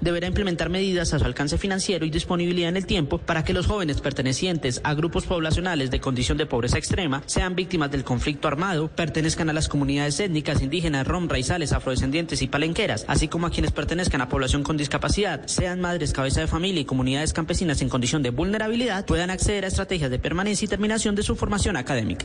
Deberá implementar medidas a su alcance financiero y disponibilidad en el tiempo para que los jóvenes pertenecientes a grupos poblacionales de condición de pobreza extrema sean víctimas del conflicto armado, pertenezcan a las comunidades étnicas indígenas, rom, raizales, afrodescendientes y palenqueras, así como a quienes pertenezcan a población con discapacidad, sean madres, cabeza de familia y comunidades campesinas en condición de vulnerabilidad, puedan acceder a estrategias de permanencia y terminación de su formación académica.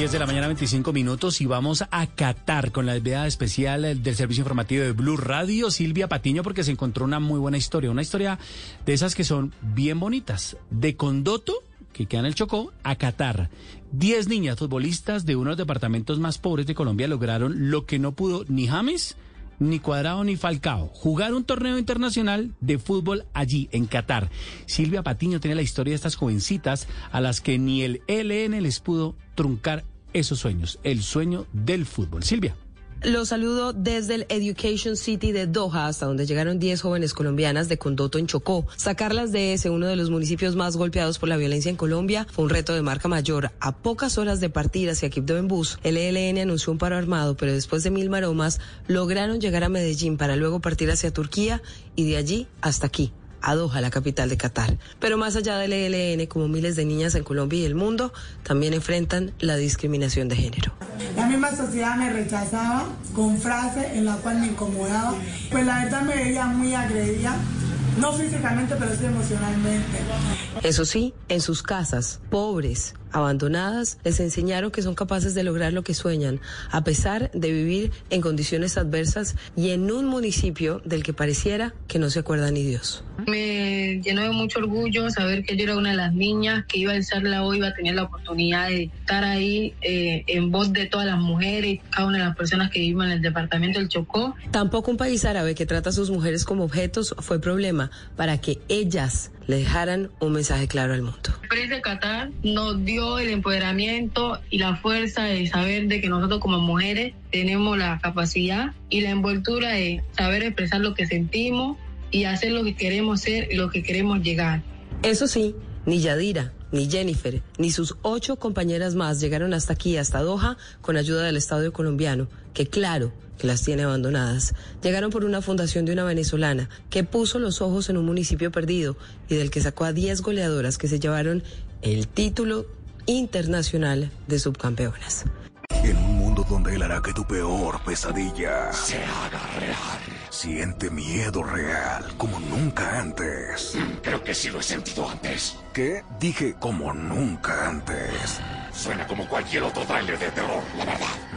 10 de la mañana, 25 minutos, y vamos a Qatar con la enviada especial del servicio informativo de Blue Radio, Silvia Patiño, porque se encontró una muy buena historia, una historia de esas que son bien bonitas. De Condoto, que queda en el Chocó, a Qatar. Diez niñas futbolistas de uno de los departamentos más pobres de Colombia lograron lo que no pudo ni James ni Cuadrado ni Falcao. Jugar un torneo internacional de fútbol allí, en Qatar. Silvia Patiño tiene la historia de estas jovencitas a las que ni el ELN les pudo truncar esos sueños, el sueño del fútbol. Silvia. Los saludo desde el Education City de Doha, hasta donde llegaron 10 jóvenes colombianas de Condoto en Chocó. Sacarlas de ese, uno de los municipios más golpeados por la violencia en Colombia, fue un reto de marca mayor. A pocas horas de partir hacia Quibdó en bus, el ELN anunció un paro armado, pero después de mil maromas, lograron llegar a Medellín para luego partir hacia Turquía y de allí hasta aquí, a Doha, la capital de Qatar. Pero más allá del ELN, como miles de niñas en Colombia y el mundo, también enfrentan la discriminación de género. La misma sociedad me rechazaba con frases en las cuales me incomodaba. Pues la verdad me veía muy agredida. No físicamente, pero sí emocionalmente. Eso sí, en sus casas, pobres, abandonadas, les enseñaron que son capaces de lograr lo que sueñan, a pesar de vivir en condiciones adversas y en un municipio del que pareciera que no se acuerda ni Dios. Me llenó de mucho orgullo saber que yo era una de las niñas que iba a alzarla hoy, iba a tener la oportunidad de estar ahí eh, en voz de todas las mujeres, cada una de las personas que viven en el departamento del Chocó. Tampoco un país árabe que trata a sus mujeres como objetos fue problema para que ellas le dejaran un mensaje claro al mundo. El de Qatar nos dio el empoderamiento y la fuerza de saber de que nosotros como mujeres tenemos la capacidad y la envoltura de saber expresar lo que sentimos y hacer lo que queremos ser y lo que queremos llegar. Eso sí, ni Yadira, ni Jennifer, ni sus ocho compañeras más llegaron hasta aquí, hasta Doha, con ayuda del Estado colombiano, que claro, que las tiene abandonadas. Llegaron por una fundación de una venezolana que puso los ojos en un municipio perdido y del que sacó a 10 goleadoras que se llevaron el título internacional de subcampeonas. En un mundo donde él hará que tu peor pesadilla se haga real. Siente miedo real como nunca antes. Creo que sí lo he sentido antes. ¿Qué? Dije como nunca antes. Suena como cualquier otro trailer de terror, la verdad.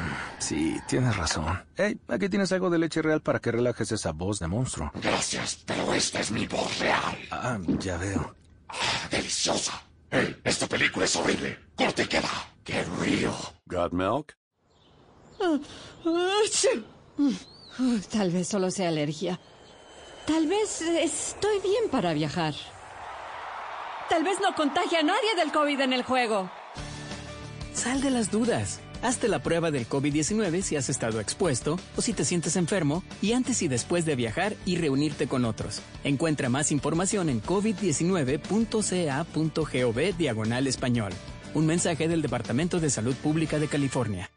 Sí, tienes razón. Hey, aquí tienes algo de leche real para que relajes esa voz de monstruo. Gracias, pero esta es mi voz real. Ah, ya veo. Ah, deliciosa. Hey, esta película es horrible. Corte y queda. Qué real. ¿Got milk? Tal vez solo sea alergia. Tal vez estoy bien para viajar. Tal vez no contagie a nadie del COVID en el juego. Sal de las dudas. Hazte la prueba del COVID-19 si has estado expuesto o si te sientes enfermo y antes y después de viajar y reunirte con otros. Encuentra más información en covid19.ca.gov diagonal español. Un mensaje del Departamento de Salud Pública de California.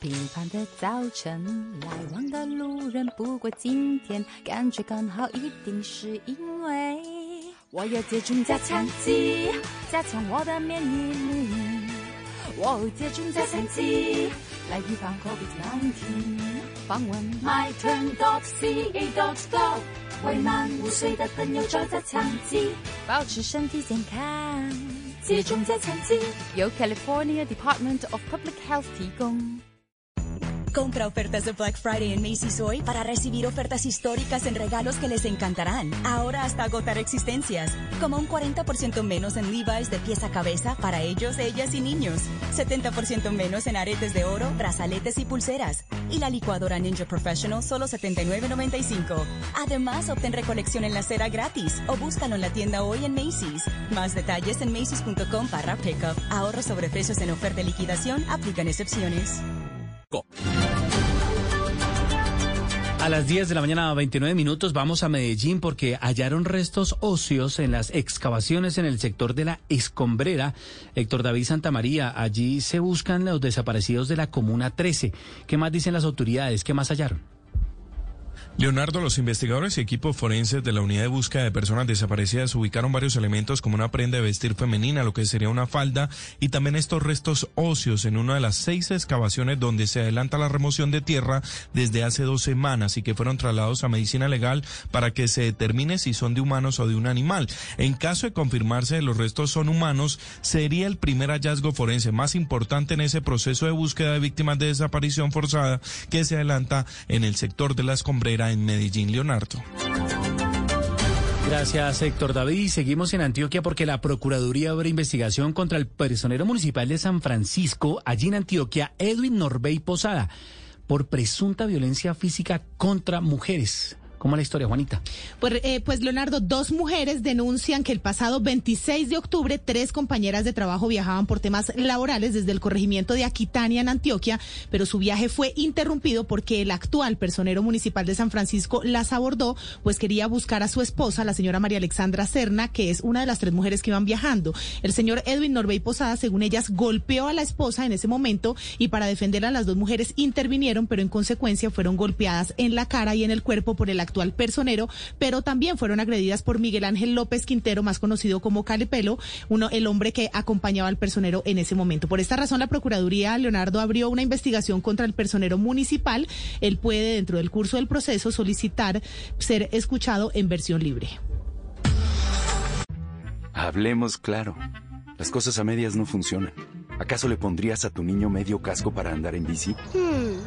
平凡的早晨，来往的路人不过今天，感觉刚好一定是因为 我要接种加强剂，加强我的免疫力。我有接种加强剂，来预防 COVID-19。访问 My Turn Dog C A Dog Go，为满五岁的朋友找加强剂，保持身体健康。接种加强剂，由 California Department of Public Health 提供。Compra ofertas de Black Friday en Macy's hoy para recibir ofertas históricas en regalos que les encantarán. Ahora hasta agotar existencias, como un 40% menos en Levi's de pieza a cabeza para ellos, ellas y niños. 70% menos en aretes de oro, brazaletes y pulseras. Y la licuadora Ninja Professional solo $79.95. Además, obtén recolección en la cera gratis o búscalo en la tienda hoy en Macy's. Más detalles en macy's.com para pickup. Ahorro sobre precios en oferta de liquidación. Aplican excepciones. A las 10 de la mañana, 29 minutos, vamos a Medellín porque hallaron restos óseos en las excavaciones en el sector de la Escombrera. Héctor David Santamaría, allí se buscan los desaparecidos de la Comuna 13. ¿Qué más dicen las autoridades? ¿Qué más hallaron? Leonardo, los investigadores y equipos forenses de la unidad de búsqueda de personas desaparecidas ubicaron varios elementos como una prenda de vestir femenina, lo que sería una falda, y también estos restos óseos en una de las seis excavaciones donde se adelanta la remoción de tierra desde hace dos semanas y que fueron trasladados a medicina legal para que se determine si son de humanos o de un animal. En caso de confirmarse los restos son humanos, sería el primer hallazgo forense más importante en ese proceso de búsqueda de víctimas de desaparición forzada que se adelanta en el sector de la en Medellín, Leonardo. Gracias, Héctor David. Seguimos en Antioquia porque la Procuraduría abre investigación contra el personero municipal de San Francisco, allí en Antioquia, Edwin Norbey Posada, por presunta violencia física contra mujeres. ¿Cómo es la historia, Juanita? Pues, eh, pues, Leonardo, dos mujeres denuncian que el pasado 26 de octubre tres compañeras de trabajo viajaban por temas laborales desde el corregimiento de Aquitania en Antioquia, pero su viaje fue interrumpido porque el actual personero municipal de San Francisco las abordó, pues quería buscar a su esposa, la señora María Alexandra Serna, que es una de las tres mujeres que iban viajando. El señor Edwin Norbey Posada, según ellas, golpeó a la esposa en ese momento y para defender a las dos mujeres intervinieron, pero en consecuencia fueron golpeadas en la cara y en el cuerpo por el actual al personero, pero también fueron agredidas por Miguel Ángel López Quintero, más conocido como Calepelo, uno, el hombre que acompañaba al personero en ese momento. Por esta razón, la Procuraduría Leonardo abrió una investigación contra el personero municipal. Él puede, dentro del curso del proceso, solicitar ser escuchado en versión libre. Hablemos claro. Las cosas a medias no funcionan. ¿Acaso le pondrías a tu niño medio casco para andar en bici? Hmm,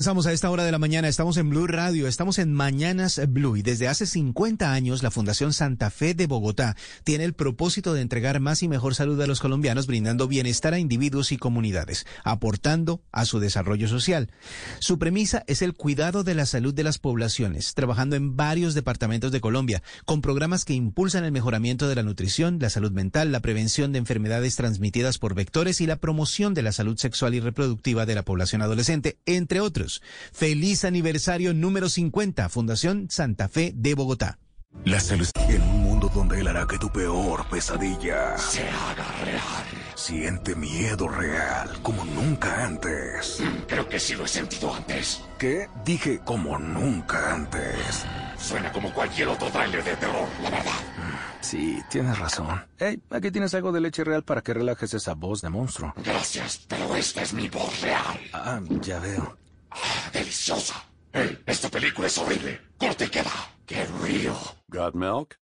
Estamos a esta hora de la mañana, estamos en Blue Radio, estamos en Mañanas Blue y desde hace 50 años la Fundación Santa Fe de Bogotá tiene el propósito de entregar más y mejor salud a los colombianos brindando bienestar a individuos y comunidades, aportando a su desarrollo social. Su premisa es el cuidado de la salud de las poblaciones, trabajando en varios departamentos de Colombia, con programas que impulsan el mejoramiento de la nutrición, la salud mental, la prevención de enfermedades transmitidas por vectores y la promoción de la salud sexual y reproductiva de la población adolescente, entre otros. Feliz aniversario número 50, Fundación Santa Fe de Bogotá. La salud en un mundo donde él hará que tu peor pesadilla se haga real. Siente miedo real como nunca antes. Creo que sí lo he sentido antes. ¿Qué? Dije como nunca antes. Suena como cualquier otro trailer de terror, la verdad. Sí, tienes razón. Hey, aquí tienes algo de leche real para que relajes esa voz de monstruo. Gracias, pero esta es mi voz real. Ah, ya veo. Ah, deliciosa. Hey, esta película es horrible. Corte y queda. ¡Qué río! ¿Got milk?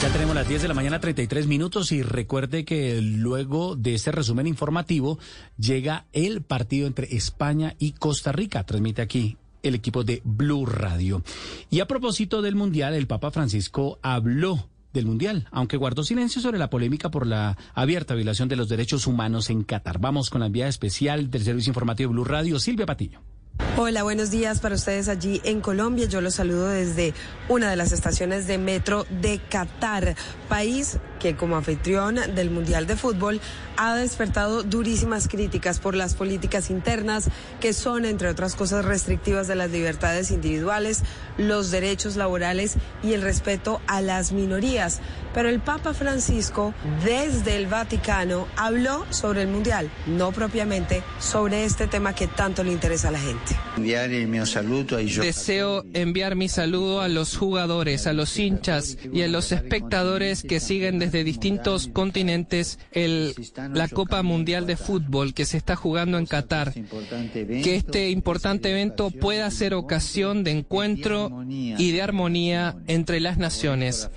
Ya tenemos las 10 de la mañana, 33 minutos, y recuerde que luego de este resumen informativo llega el partido entre España y Costa Rica. Transmite aquí el equipo de Blue Radio. Y a propósito del Mundial, el Papa Francisco habló del Mundial, aunque guardó silencio sobre la polémica por la abierta violación de los derechos humanos en Qatar. Vamos con la enviada especial del Servicio Informativo Blue Radio, Silvia Patiño. Hola, buenos días para ustedes allí en Colombia. Yo los saludo desde una de las estaciones de metro de Qatar, país que como anfitrión del Mundial de Fútbol ha despertado durísimas críticas por las políticas internas que son, entre otras cosas, restrictivas de las libertades individuales, los derechos laborales y el respeto a las minorías. Pero el Papa Francisco, desde el Vaticano, habló sobre el Mundial, no propiamente sobre este tema que tanto le interesa a la gente. Deseo enviar mi saludo a los jugadores, a los hinchas y a los espectadores que siguen desde distintos continentes el, la Copa Mundial de Fútbol que se está jugando en Qatar. Que este importante evento pueda ser ocasión de encuentro y de armonía entre las naciones.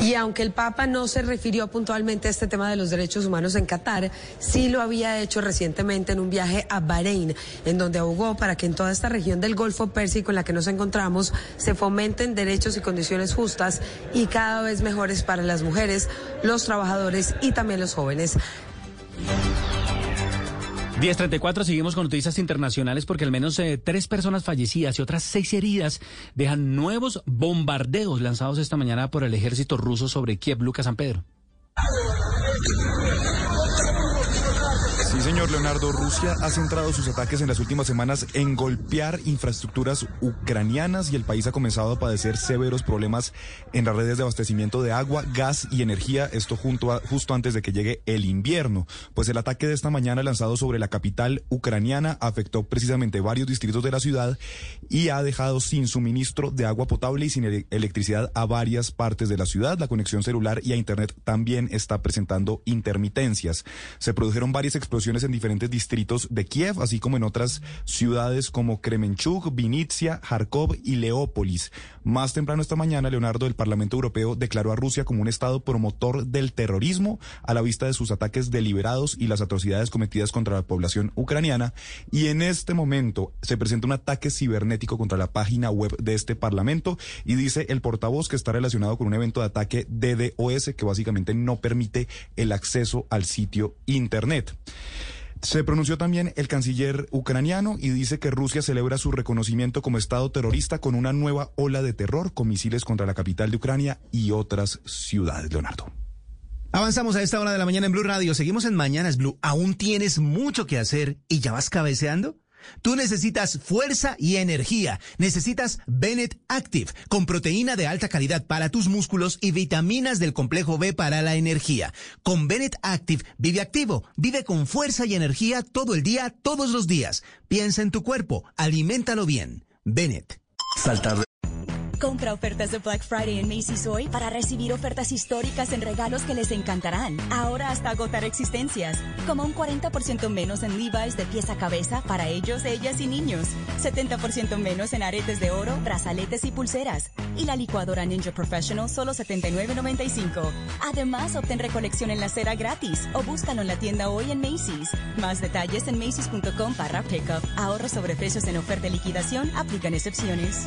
Y aunque el Papa no se refirió puntualmente a este tema de los derechos humanos en Qatar, sí lo había hecho recientemente en un viaje a Bahrein, en donde abogó para que en toda esta región del Golfo Pérsico en la que nos encontramos se fomenten derechos y condiciones justas y cada vez mejores para las mujeres, los trabajadores y también los jóvenes. 1034, seguimos con noticias internacionales porque al menos eh, tres personas fallecidas y otras seis heridas dejan nuevos bombardeos lanzados esta mañana por el ejército ruso sobre Kiev, Lucas San Pedro. Señor Leonardo, Rusia ha centrado sus ataques en las últimas semanas en golpear infraestructuras ucranianas y el país ha comenzado a padecer severos problemas en las redes de abastecimiento de agua, gas y energía, esto junto a, justo antes de que llegue el invierno. Pues el ataque de esta mañana lanzado sobre la capital ucraniana afectó precisamente varios distritos de la ciudad y ha dejado sin suministro de agua potable y sin ele- electricidad a varias partes de la ciudad. La conexión celular y a Internet también está presentando intermitencias. Se produjeron varias explosiones en diferentes distritos de Kiev, así como en otras ciudades como Kremenchuk, Vinitsia, Kharkov y Leópolis. Más temprano esta mañana, Leonardo, el Parlamento Europeo declaró a Rusia como un Estado promotor del terrorismo a la vista de sus ataques deliberados y las atrocidades cometidas contra la población ucraniana. Y en este momento se presenta un ataque cibernético contra la página web de este Parlamento y dice el portavoz que está relacionado con un evento de ataque DDoS que básicamente no permite el acceso al sitio Internet. Se pronunció también el canciller ucraniano y dice que Rusia celebra su reconocimiento como Estado terrorista con una nueva ola de terror con misiles contra la capital de Ucrania y otras ciudades. Leonardo. Avanzamos a esta hora de la mañana en Blue Radio. Seguimos en Mañanas Blue. ¿Aún tienes mucho que hacer y ya vas cabeceando? Tú necesitas fuerza y energía. Necesitas Bennett Active, con proteína de alta calidad para tus músculos y vitaminas del complejo B para la energía. Con Bennett Active, vive activo, vive con fuerza y energía todo el día, todos los días. Piensa en tu cuerpo, aliméntalo bien. Bennett. Saltar Compra ofertas de Black Friday en Macy's hoy para recibir ofertas históricas en regalos que les encantarán. Ahora hasta agotar existencias. Como un 40% menos en Levi's de pieza a cabeza para ellos, ellas y niños. 70% menos en aretes de oro, brazaletes y pulseras. Y la licuadora Ninja Professional solo $79.95. Además, obtén recolección en la cera gratis o búscalo en la tienda hoy en Macy's. Más detalles en macy's.com barra pickup. Ahorros sobre precios en oferta y liquidación. Aplican excepciones.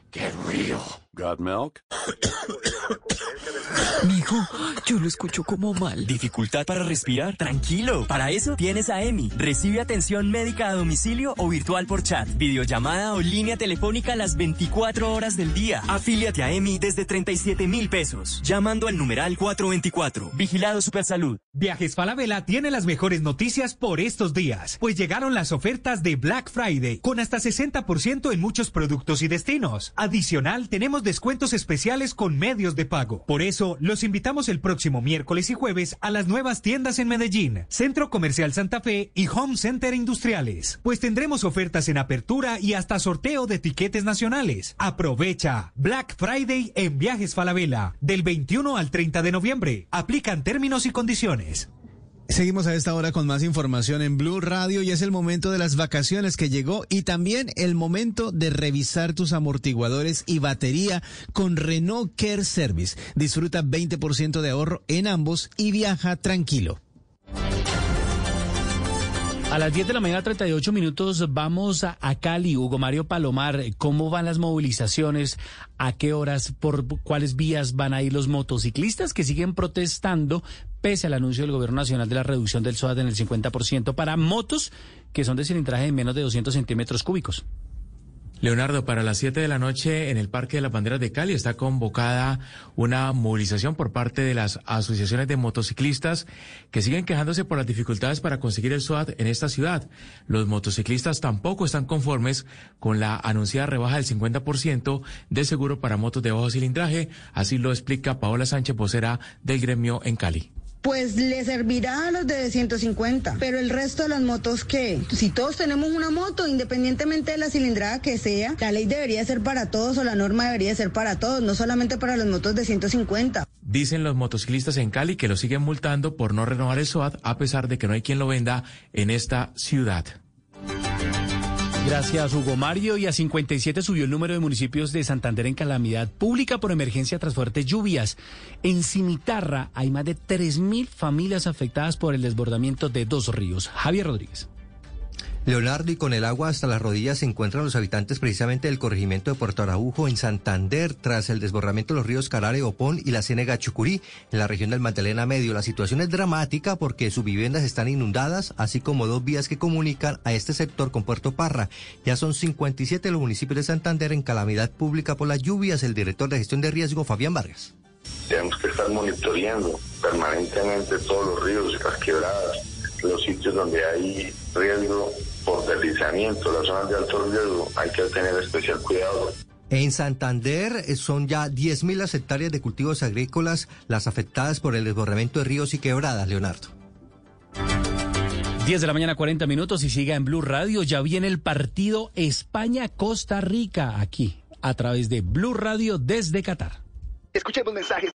¡Qué real! Got milk? Mijo, yo lo escucho como mal. ¿Dificultad para respirar? Tranquilo. Para eso tienes a EMI. Recibe atención médica a domicilio o virtual por chat, videollamada o línea telefónica las 24 horas del día. Afíliate a EMI desde 37 mil pesos. Llamando al numeral 424. Vigilado Supersalud. Viajes Falabella tiene las mejores noticias por estos días, pues llegaron las ofertas de Black Friday con hasta 60% en muchos productos y destinos. Adicional, tenemos descuentos especiales con medios de pago. Por eso, los invitamos el próximo miércoles y jueves a las nuevas tiendas en Medellín, Centro Comercial Santa Fe y Home Center Industriales, pues tendremos ofertas en apertura y hasta sorteo de etiquetes nacionales. Aprovecha Black Friday en Viajes Falabella del 21 al 30 de noviembre. Aplican términos y condiciones. Seguimos a esta hora con más información en Blue Radio y es el momento de las vacaciones que llegó y también el momento de revisar tus amortiguadores y batería con Renault Care Service. Disfruta 20% de ahorro en ambos y viaja tranquilo. A las 10 de la mañana, 38 minutos, vamos a, Cali. Hugo Mario Palomar, ¿cómo van las movilizaciones? ¿A qué horas? ¿Por cuáles vías van a ir los motociclistas que siguen protestando pese al anuncio del Gobierno Nacional de la reducción del SOAT en el 50% para motos que son de cilindraje de menos de 200 centímetros cúbicos? Leonardo, para las 7 de la noche en el Parque de las Banderas de Cali está convocada una movilización por parte de las asociaciones de motociclistas que siguen quejándose por las dificultades para conseguir el SWAT en esta ciudad. Los motociclistas tampoco están conformes con la anunciada rebaja del 50% de seguro para motos de bajo cilindraje, así lo explica Paola Sánchez, vocera del gremio en Cali pues le servirá a los de 150, pero el resto de las motos ¿qué? si todos tenemos una moto, independientemente de la cilindrada que sea, la ley debería ser para todos o la norma debería ser para todos, no solamente para las motos de 150. Dicen los motociclistas en Cali que lo siguen multando por no renovar el SOAT a pesar de que no hay quien lo venda en esta ciudad. Gracias, Hugo Mario. Y a 57 subió el número de municipios de Santander en calamidad pública por emergencia tras fuertes lluvias. En Cimitarra hay más de 3.000 familias afectadas por el desbordamiento de dos ríos. Javier Rodríguez. Leonardo, y con el agua hasta las rodillas se encuentran los habitantes precisamente del corregimiento de Puerto Araujo en Santander tras el desbordamiento de los ríos Carare, Opón y la Ciénega Chucurí en la región del Magdalena Medio. La situación es dramática porque sus viviendas están inundadas, así como dos vías que comunican a este sector con Puerto Parra. Ya son 57 los municipios de Santander en calamidad pública por las lluvias. El director de gestión de riesgo, Fabián Vargas. Tenemos que estar monitoreando permanentemente todos los ríos y las quebradas, los sitios donde hay riesgo por deslizamiento, las zonas de alto riesgo, hay que tener especial cuidado. En Santander eh, son ya 10.000 las hectáreas de cultivos agrícolas las afectadas por el desbordamiento de ríos y quebradas, Leonardo. 10 de la mañana, 40 minutos y siga en Blue Radio. Ya viene el partido España-Costa Rica aquí, a través de Blue Radio desde Qatar. Escuchemos mensajes.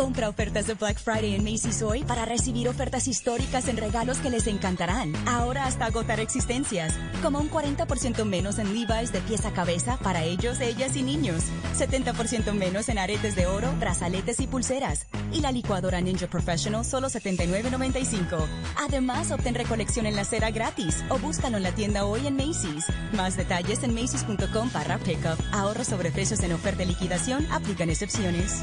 Compra ofertas de Black Friday en Macy's hoy para recibir ofertas históricas en regalos que les encantarán. Ahora hasta agotar existencias, como un 40% menos en Levi's de pieza a cabeza para ellos, ellas y niños. 70% menos en aretes de oro, brazaletes y pulseras. Y la licuadora Ninja Professional solo 79.95. Además, obtén recolección en la cera gratis o búscalo en la tienda hoy en Macy's. Más detalles en macy's.com para pickup. Ahorro sobre precios en oferta y liquidación. Aplican excepciones.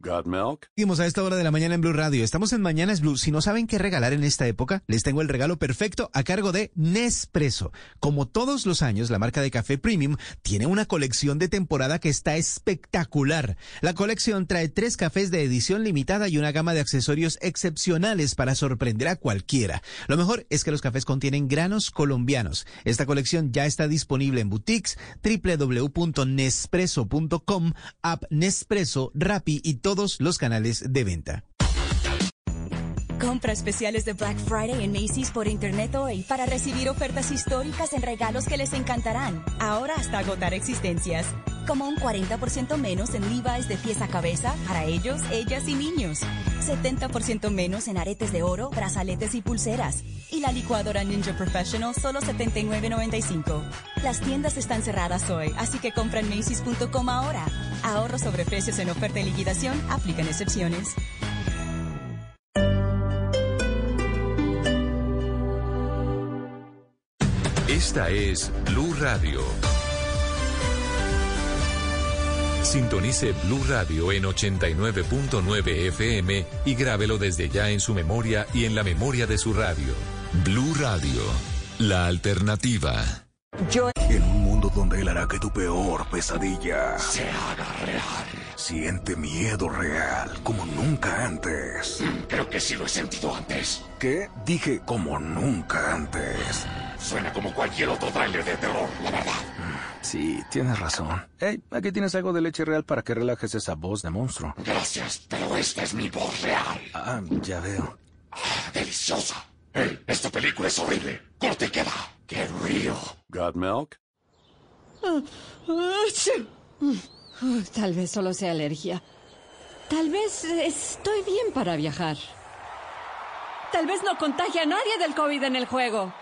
¿Got milk? A esta hora de la mañana en Blue Radio. Estamos en Mañanas Blue. Si no saben qué regalar en esta época, les tengo el regalo perfecto a cargo de Nespresso. Como todos los años, la marca de café premium tiene una colección de temporada que está espectacular. La colección trae tres cafés de edición limitada y una gama de accesorios excepcionales para sorprender a cualquiera. Lo mejor es que los cafés contienen granos colombianos. Esta colección ya está disponible en boutiques, www.nespresso.com, app Nespresso, Rappi y todos los canales de venta. Compra especiales de Black Friday en Macy's por internet hoy para recibir ofertas históricas en regalos que les encantarán. Ahora hasta agotar existencias. Como un 40% menos en Levi's de pieza a cabeza para ellos, ellas y niños. 70% menos en aretes de oro, brazaletes y pulseras. Y la licuadora Ninja Professional solo 79.95. Las tiendas están cerradas hoy, así que compra en Macy's.com ahora. Ahorro sobre precios en oferta y liquidación, aplican excepciones. Esta es Blue Radio. Sintonice Blue Radio en 89.9 FM y grábelo desde ya en su memoria y en la memoria de su radio. Blue Radio, la alternativa. Yo... En un mundo donde él hará que tu peor pesadilla se haga real. Siente miedo real como nunca antes. Creo que sí lo he sentido antes. ¿Qué? Dije como nunca antes. Suena como cualquier otro tráiler de terror, la verdad. Sí, tienes razón. Hey, aquí tienes algo de leche real para que relajes esa voz de monstruo. Gracias, pero esta es mi voz real. Ah, ya veo. Ah, deliciosa. Hey, esta película es horrible. Corte y queda. ¡Qué río! ¿Got milk? Tal vez solo sea alergia. Tal vez estoy bien para viajar. Tal vez no contagie a nadie del COVID en el juego.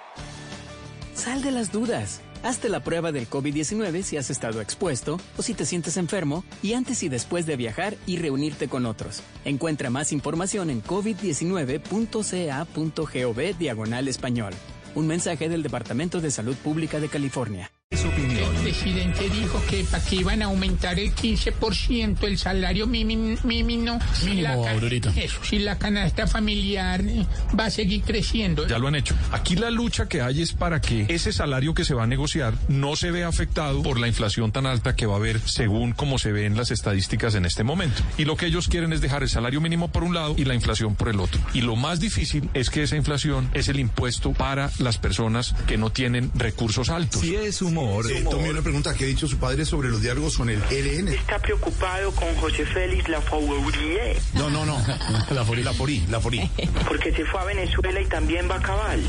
Sal de las dudas. Hazte la prueba del COVID-19 si has estado expuesto o si te sientes enfermo y antes y después de viajar y reunirte con otros. Encuentra más información en covid19.ca.gov diagonal español. Un mensaje del Departamento de Salud Pública de California. El presidente dijo que para que iban a aumentar el 15% el salario mínimo, mínimo, si la, ca- eso, si la canasta familiar eh, va a seguir creciendo. Ya lo han hecho. Aquí la lucha que hay es para que ese salario que se va a negociar no se vea afectado por la inflación tan alta que va a haber según como se ve en las estadísticas en este momento. Y lo que ellos quieren es dejar el salario mínimo por un lado y la inflación por el otro. Y lo más difícil es que esa inflación es el impuesto para las personas que no tienen recursos altos. Si es humor. Una pregunta que ha dicho su padre sobre los diálogos con el ELN. Está preocupado con José Félix Lafourier. No, no, no. La Forí, la Forí, la Forí. Porque se fue a Venezuela y también va a Cabal.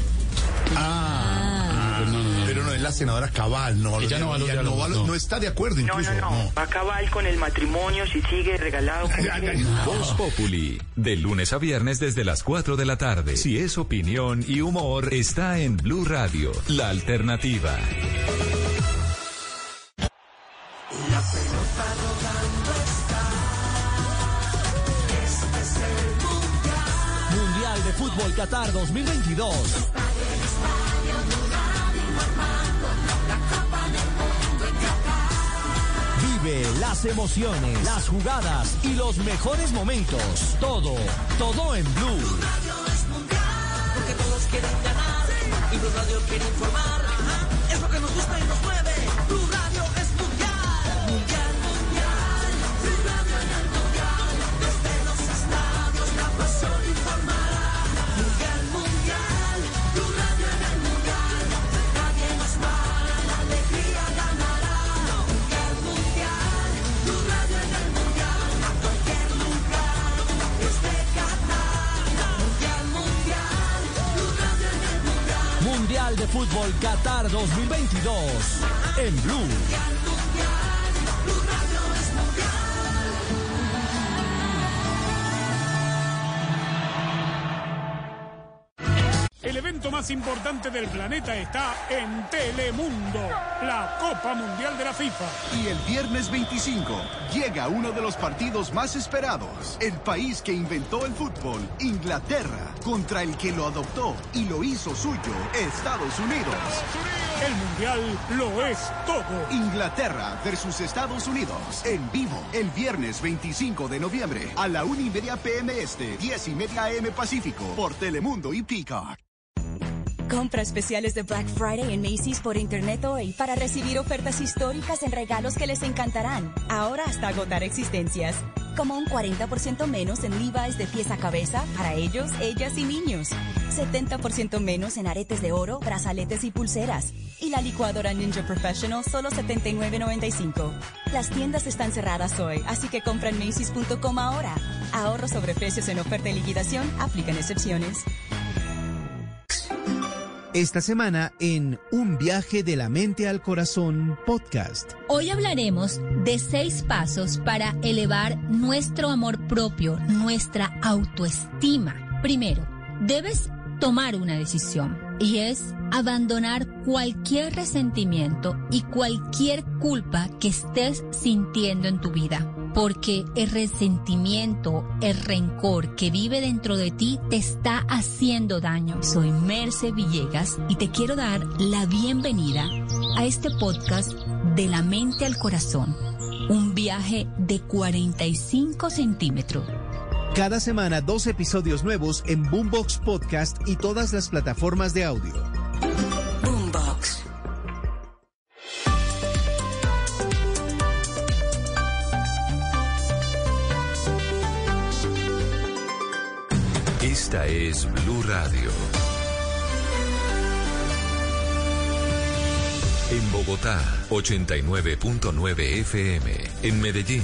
Ah, pero no es la senadora Cabal, no. Ella no va ella no, diálogos, va- no. no está de acuerdo No, incluso. no, no. Va a Cabal con el matrimonio si sigue regalado. con- Voz Populi, de lunes a viernes desde las 4 de la tarde. Si es opinión y humor, está en Blue Radio, la alternativa. Qatar 2022. Vive las emociones, las jugadas y los mejores momentos. Todo, todo en Blue. Porque todos quieren ganar y Blue Radio quiere informar. Fútbol Qatar 2022. En. Blue más importante del planeta está en Telemundo, la Copa Mundial de la FIFA. Y el viernes 25 llega uno de los partidos más esperados. El país que inventó el fútbol, Inglaterra, contra el que lo adoptó y lo hizo suyo, Estados Unidos. El Mundial lo es todo. Inglaterra versus Estados Unidos. En vivo, el viernes 25 de noviembre, a la 1 y media pm este, 10 y media am Pacífico, por Telemundo y Peacock. Compra especiales de Black Friday en Macy's por internet hoy para recibir ofertas históricas en regalos que les encantarán. Ahora hasta agotar existencias. Como un 40% menos en Levi's de pies a cabeza para ellos, ellas y niños. 70% menos en aretes de oro, brazaletes y pulseras. Y la licuadora Ninja Professional solo 79.95. Las tiendas están cerradas hoy, así que compra en Macy's.com ahora. Ahorro sobre precios en oferta y liquidación, aplican excepciones. Esta semana en Un viaje de la mente al corazón podcast. Hoy hablaremos de seis pasos para elevar nuestro amor propio, nuestra autoestima. Primero, debes tomar una decisión y es abandonar cualquier resentimiento y cualquier culpa que estés sintiendo en tu vida. Porque el resentimiento, el rencor que vive dentro de ti te está haciendo daño. Soy Merce Villegas y te quiero dar la bienvenida a este podcast de la mente al corazón. Un viaje de 45 centímetros. Cada semana dos episodios nuevos en Boombox Podcast y todas las plataformas de audio. Boombox. Esta es Blue Radio. En Bogotá, 89.9 FM. En Medellín,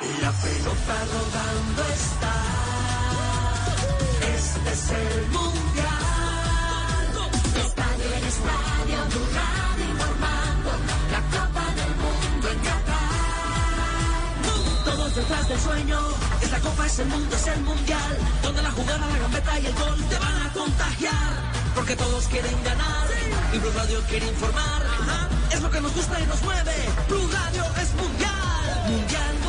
La pelota rodando está. Este es el mundial. Estadio en estadio, Blue Radio informando. La Copa del Mundo en Qatar. Todos detrás del sueño. Esta copa es el mundo, es el mundial. Donde la jugada, la gambeta y el gol te van a contagiar. Porque todos quieren ganar. Y Blue Radio quiere informar. Es lo que nos gusta y nos mueve. Blue Radio es. Mundial, mundial.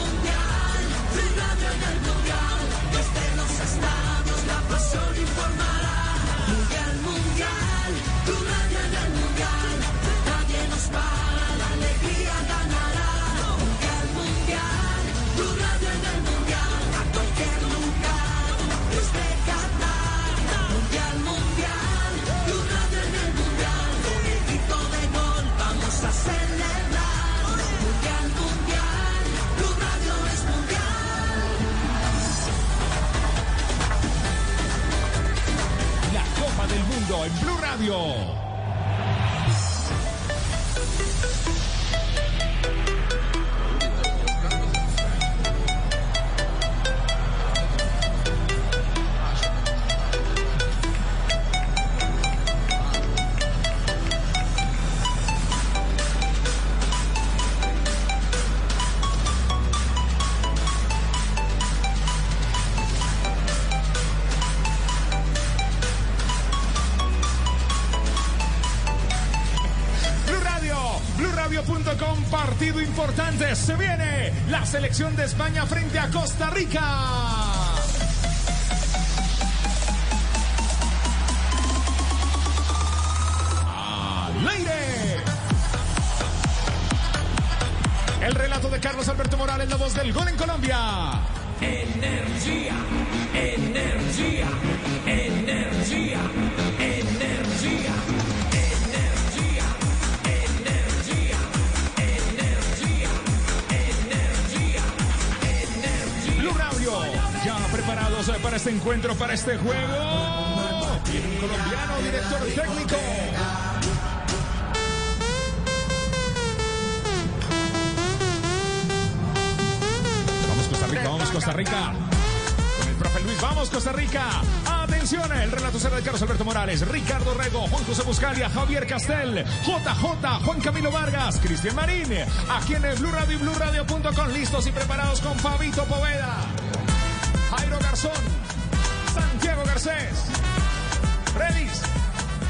Mundial. Blue Radio en el mundial. Nadie nos para, la alegría Aquí en el Blue Radio y BlueRadio.com, listos y preparados con Fabito Poveda, Jairo Garzón, Santiago Garcés, Relis,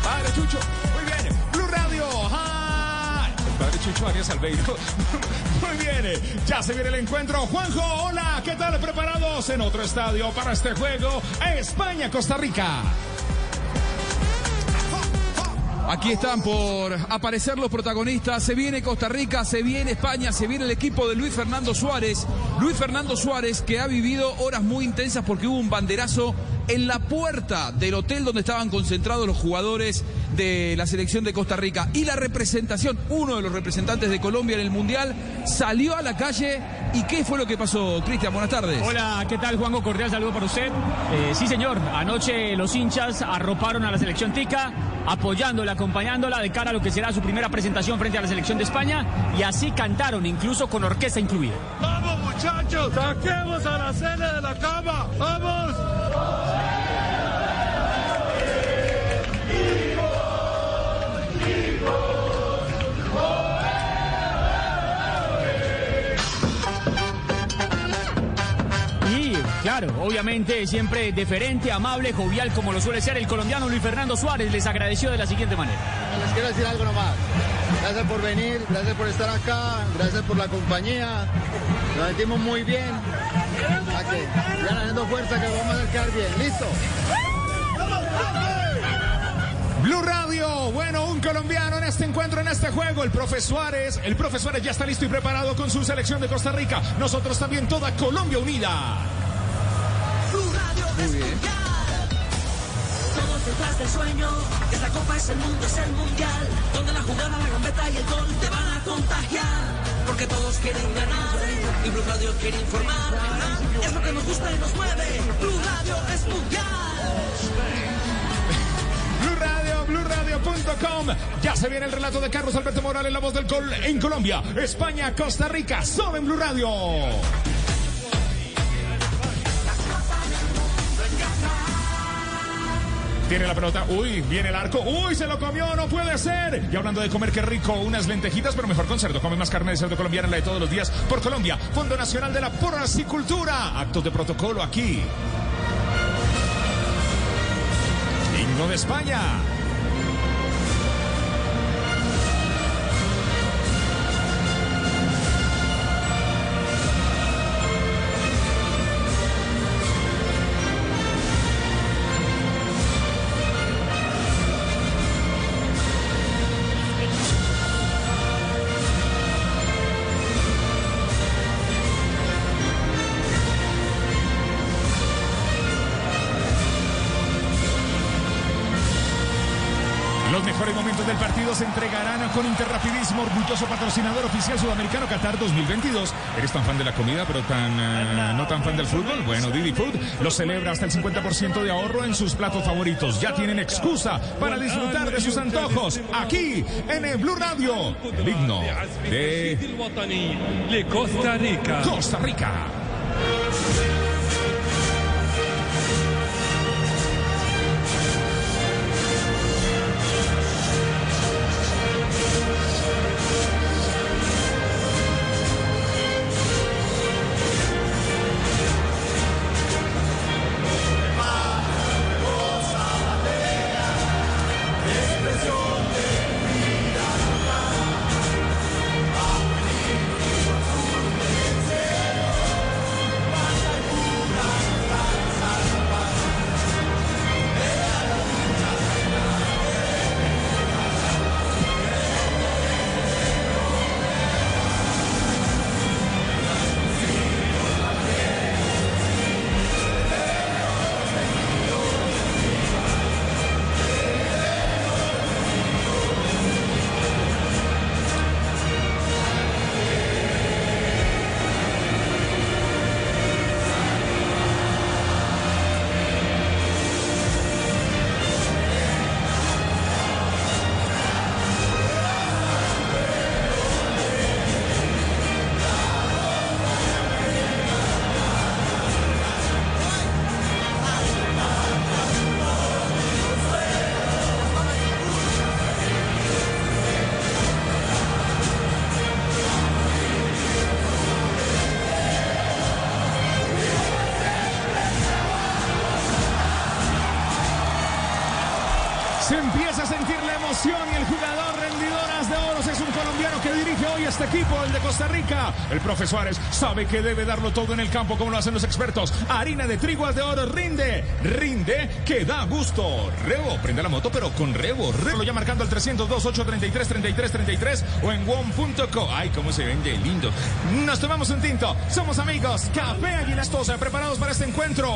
Padre Chucho, muy bien, Blue Radio, ¡ay! Padre Chucho Arias Albeiro, muy bien, ya se viene el encuentro, Juanjo, hola, ¿qué tal? Preparados en otro estadio para este juego, España-Costa Rica. Aquí están por aparecer los protagonistas. Se viene Costa Rica, se viene España, se viene el equipo de Luis Fernando Suárez. Luis Fernando Suárez que ha vivido horas muy intensas porque hubo un banderazo en la puerta del hotel donde estaban concentrados los jugadores de la selección de Costa Rica. Y la representación, uno de los representantes de Colombia en el Mundial, salió a la calle. ¿Y qué fue lo que pasó? Cristian, buenas tardes. Hola, ¿qué tal Juanjo? Cordial saludo para usted. Eh, sí, señor, anoche los hinchas arroparon a la selección tica, apoyándola, acompañándola de cara a lo que será su primera presentación frente a la selección de España y así cantaron, incluso con orquesta incluida. ¡Vamos muchachos! ¡Saquemos a la cena de la cama! ¡Vamos! Claro, obviamente siempre deferente, amable, jovial, como lo suele ser el colombiano Luis Fernando Suárez, les agradeció de la siguiente manera. Les quiero decir algo nomás. Gracias por venir, gracias por estar acá, gracias por la compañía. Nos sentimos muy bien. A que sigan haciendo fuerza que vamos a quedar bien. ¿Listo? Blue Radio, bueno, un colombiano en este encuentro, en este juego, el profe Suárez. El profe Suárez ya está listo y preparado con su selección de Costa Rica. Nosotros también, toda Colombia unida. Muy bien. Todos detrás del sueño, esta copa es el mundo, es el mundial, donde la jugada, la gambeta y el gol te van a contagiar, porque todos quieren ganar y Blue Radio quiere informar, es lo que nos gusta y nos mueve, Blue Radio es mundial. Blue Radio, BlueRadio.com. Ya se viene el relato de Carlos Alberto Morales, la voz del gol en Colombia, España, Costa Rica, solo en Blue Radio. Tiene la pelota. Uy, viene el arco. Uy, se lo comió. No puede ser. Y hablando de comer, qué rico. Unas lentejitas, pero mejor con cerdo. Come más carne de cerdo colombiana, la de todos los días. Por Colombia. Fondo Nacional de la Porcicultura. Actos de protocolo aquí. Himno de España. Con Interrapidismo, orgulloso patrocinador oficial sudamericano Qatar 2022. ¿Eres tan fan de la comida, pero tan eh, no tan fan del fútbol? Bueno, Didi Food lo celebra hasta el 50% de ahorro en sus platos favoritos. Ya tienen excusa para disfrutar de sus antojos aquí en el Blue Radio. El himno de Costa Rica. Costa Rica. Costa Rica. El profe Suárez sabe que debe darlo todo en el campo como lo hacen los expertos. Harina de triguas de oro rinde, rinde, que da gusto. Rebo, prende la moto pero con Rebo. Rebo ya marcando al 302 833 33 33 o en one.co. Ay, cómo se vende lindo. Nos tomamos un tinto. Somos amigos. Café Aguilastosa, preparados para este encuentro.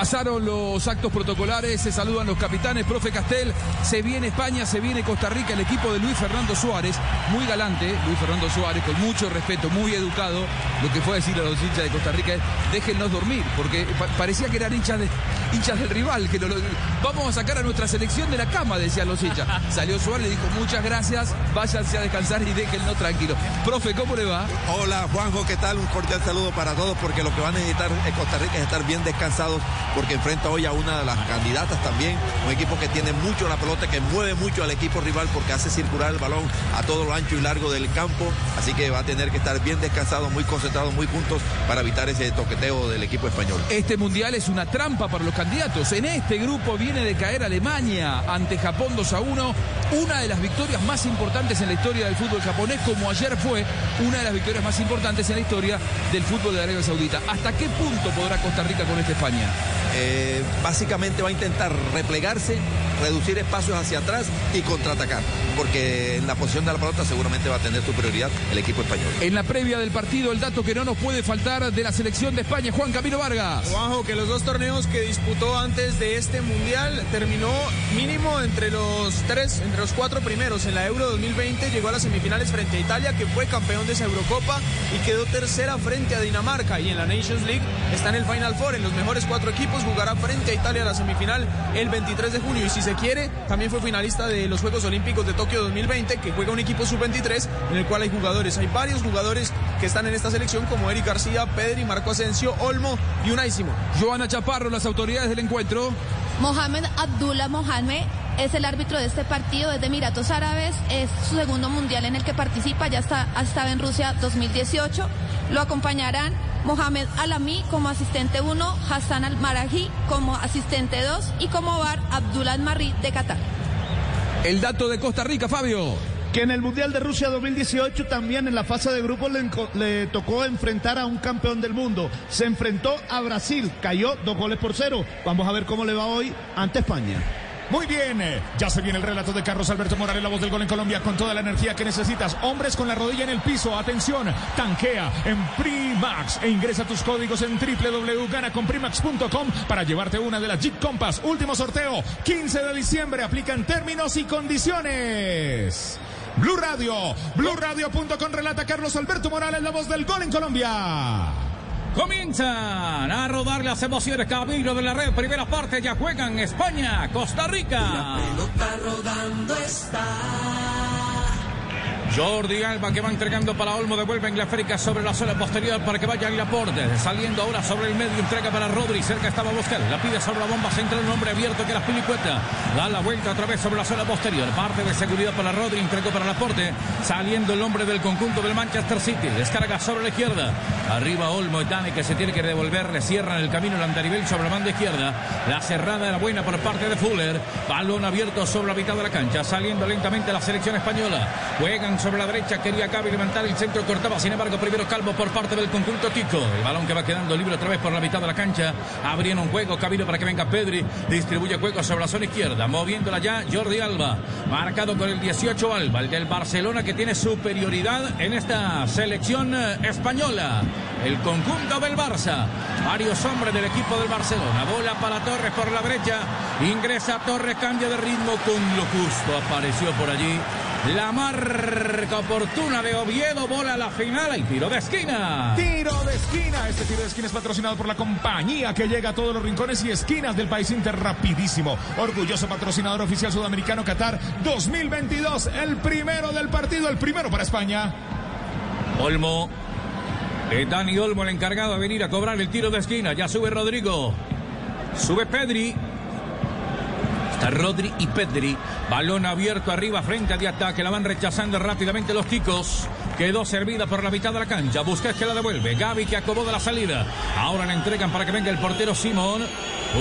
Pasaron los actos protocolares, se saludan los capitanes, profe Castel, se viene España, se viene Costa Rica, el equipo de Luis Fernando Suárez, muy galante, Luis Fernando Suárez, con mucho respeto, muy educado, lo que fue a decir a los hinchas de Costa Rica es, déjennos dormir, porque pa- parecía que eran hinchas de, hinchas del rival, que lo, lo- vamos a sacar a nuestra selección de la cama, decían los hinchas. Salió Suárez, le dijo muchas gracias, váyanse a descansar y déjenlo tranquilo. Profe, ¿cómo le va? Hola Juanjo, ¿qué tal? Un cordial saludo para todos porque lo que van a necesitar en Costa Rica es estar bien descansados porque enfrenta hoy a una de las candidatas también, un equipo que tiene mucho la pelota, que mueve mucho al equipo rival porque hace circular el balón a todo lo ancho y largo del campo, así que va a tener que estar bien descansado, muy concentrado, muy juntos para evitar ese toqueteo del equipo español. Este mundial es una trampa para los candidatos. En este grupo viene de caer Alemania ante Japón 2 a 1. Una de las victorias más importantes en la historia del fútbol japonés, como ayer fue una de las victorias más importantes en la historia del fútbol de Arabia Saudita. ¿Hasta qué punto podrá Costa Rica con esta España? Eh, básicamente va a intentar replegarse, reducir espacios hacia atrás y contraatacar, porque en la posición de la pelota seguramente va a tener su prioridad el equipo español. En la previa del partido, el dato que no nos puede faltar de la selección de España, Juan Camilo Vargas. Juanjo, que los dos torneos que disputó antes de este mundial terminó mínimo entre los tres, entre los cuatro primeros. En la Euro 2020 llegó a las semifinales frente a Italia, que fue campeón de esa Eurocopa y quedó tercera frente a Dinamarca. Y en la Nations League está en el Final Four, en los mejores cuatro equipos, jugará frente a Italia a la semifinal el 23 de junio. Y si se quiere, también fue finalista de los Juegos Olímpicos de Tokio 2020, que juega un equipo sub-23 en el cual hay jugadores. Hay varios jugadores que están en esta selección, como Eric García, Pedri, Marco Asensio, Olmo y Unai Simón. Joana Chaparro, las autoridades del encuentro. Mohamed Abdullah Mohamed es el árbitro de este partido, es de Emiratos Árabes, es su segundo mundial en el que participa, ya está, ha estado en Rusia 2018. Lo acompañarán Mohamed Alami como asistente 1, Hassan Al-Maraji como asistente 2 y como VAR Abdullah Marri de Qatar. El dato de Costa Rica, Fabio. Que en el Mundial de Rusia 2018 también en la fase de grupos le, le tocó enfrentar a un campeón del mundo. Se enfrentó a Brasil, cayó dos goles por cero. Vamos a ver cómo le va hoy ante España. Muy bien, eh, ya se viene el relato de Carlos Alberto Morales, la voz del gol en Colombia, con toda la energía que necesitas. Hombres con la rodilla en el piso, atención, tanquea en Primax e ingresa tus códigos en www.ganaconprimax.com para llevarte una de las Jeep Compass. Último sorteo, 15 de diciembre, aplican términos y condiciones. Blue Radio, BlueRadio.com relata Carlos Alberto Morales, la voz del gol en Colombia. Comienzan a rodar las emociones camino de la red. Primera parte ya juegan España, Costa Rica. pelota rodando está. Jordi Alba que va entregando para Olmo, devuelve África sobre la zona posterior para que vaya Laporte. Saliendo ahora sobre el medio, entrega para Rodri. Cerca estaba Busquets. La pide sobre la bomba central, un hombre abierto que la pilicueta. Da la vuelta otra vez sobre la zona posterior. Parte de seguridad para Rodri, entregó para Laporte. Saliendo el hombre del conjunto del Manchester City. Descarga sobre la izquierda. Arriba Olmo y Dani que se tiene que devolver. Le cierran el camino el andarivel sobre la banda izquierda. La cerrada era buena por parte de Fuller. Balón abierto sobre la mitad de la cancha. Saliendo lentamente la selección española. Juegan sobre la derecha. Quería Cavi levantar el centro. Cortaba, sin embargo, primero Calvo por parte del conjunto Tico. El balón que va quedando libre otra vez por la mitad de la cancha. Abrieron juego. Cabino para que venga Pedri. Distribuye juego sobre la zona izquierda. Moviéndola ya Jordi Alba. Marcado con el 18 Alba. El del Barcelona que tiene superioridad en esta selección eh, española. El conjunto del Barça. Varios hombres del equipo del Barcelona. Bola para Torres por la derecha. Ingresa Torres, cambia de ritmo con lo justo. Apareció por allí. La marca oportuna de Oviedo. Bola a la final. Y tiro de esquina. Tiro de esquina. Este tiro de esquina es patrocinado por la compañía que llega a todos los rincones y esquinas del país Inter rapidísimo. Orgulloso patrocinador oficial sudamericano Qatar 2022. El primero del partido, el primero para España. Olmo. Es Dani Olmo el encargado de venir a cobrar el tiro de esquina. Ya sube Rodrigo. Sube Pedri. Rodri y Pedri. Balón abierto arriba, frente de ataque. La van rechazando rápidamente los ticos. Quedó servida por la mitad de la cancha. Busquets que la devuelve. Gaby que acomoda la salida. Ahora la entregan para que venga el portero Simón.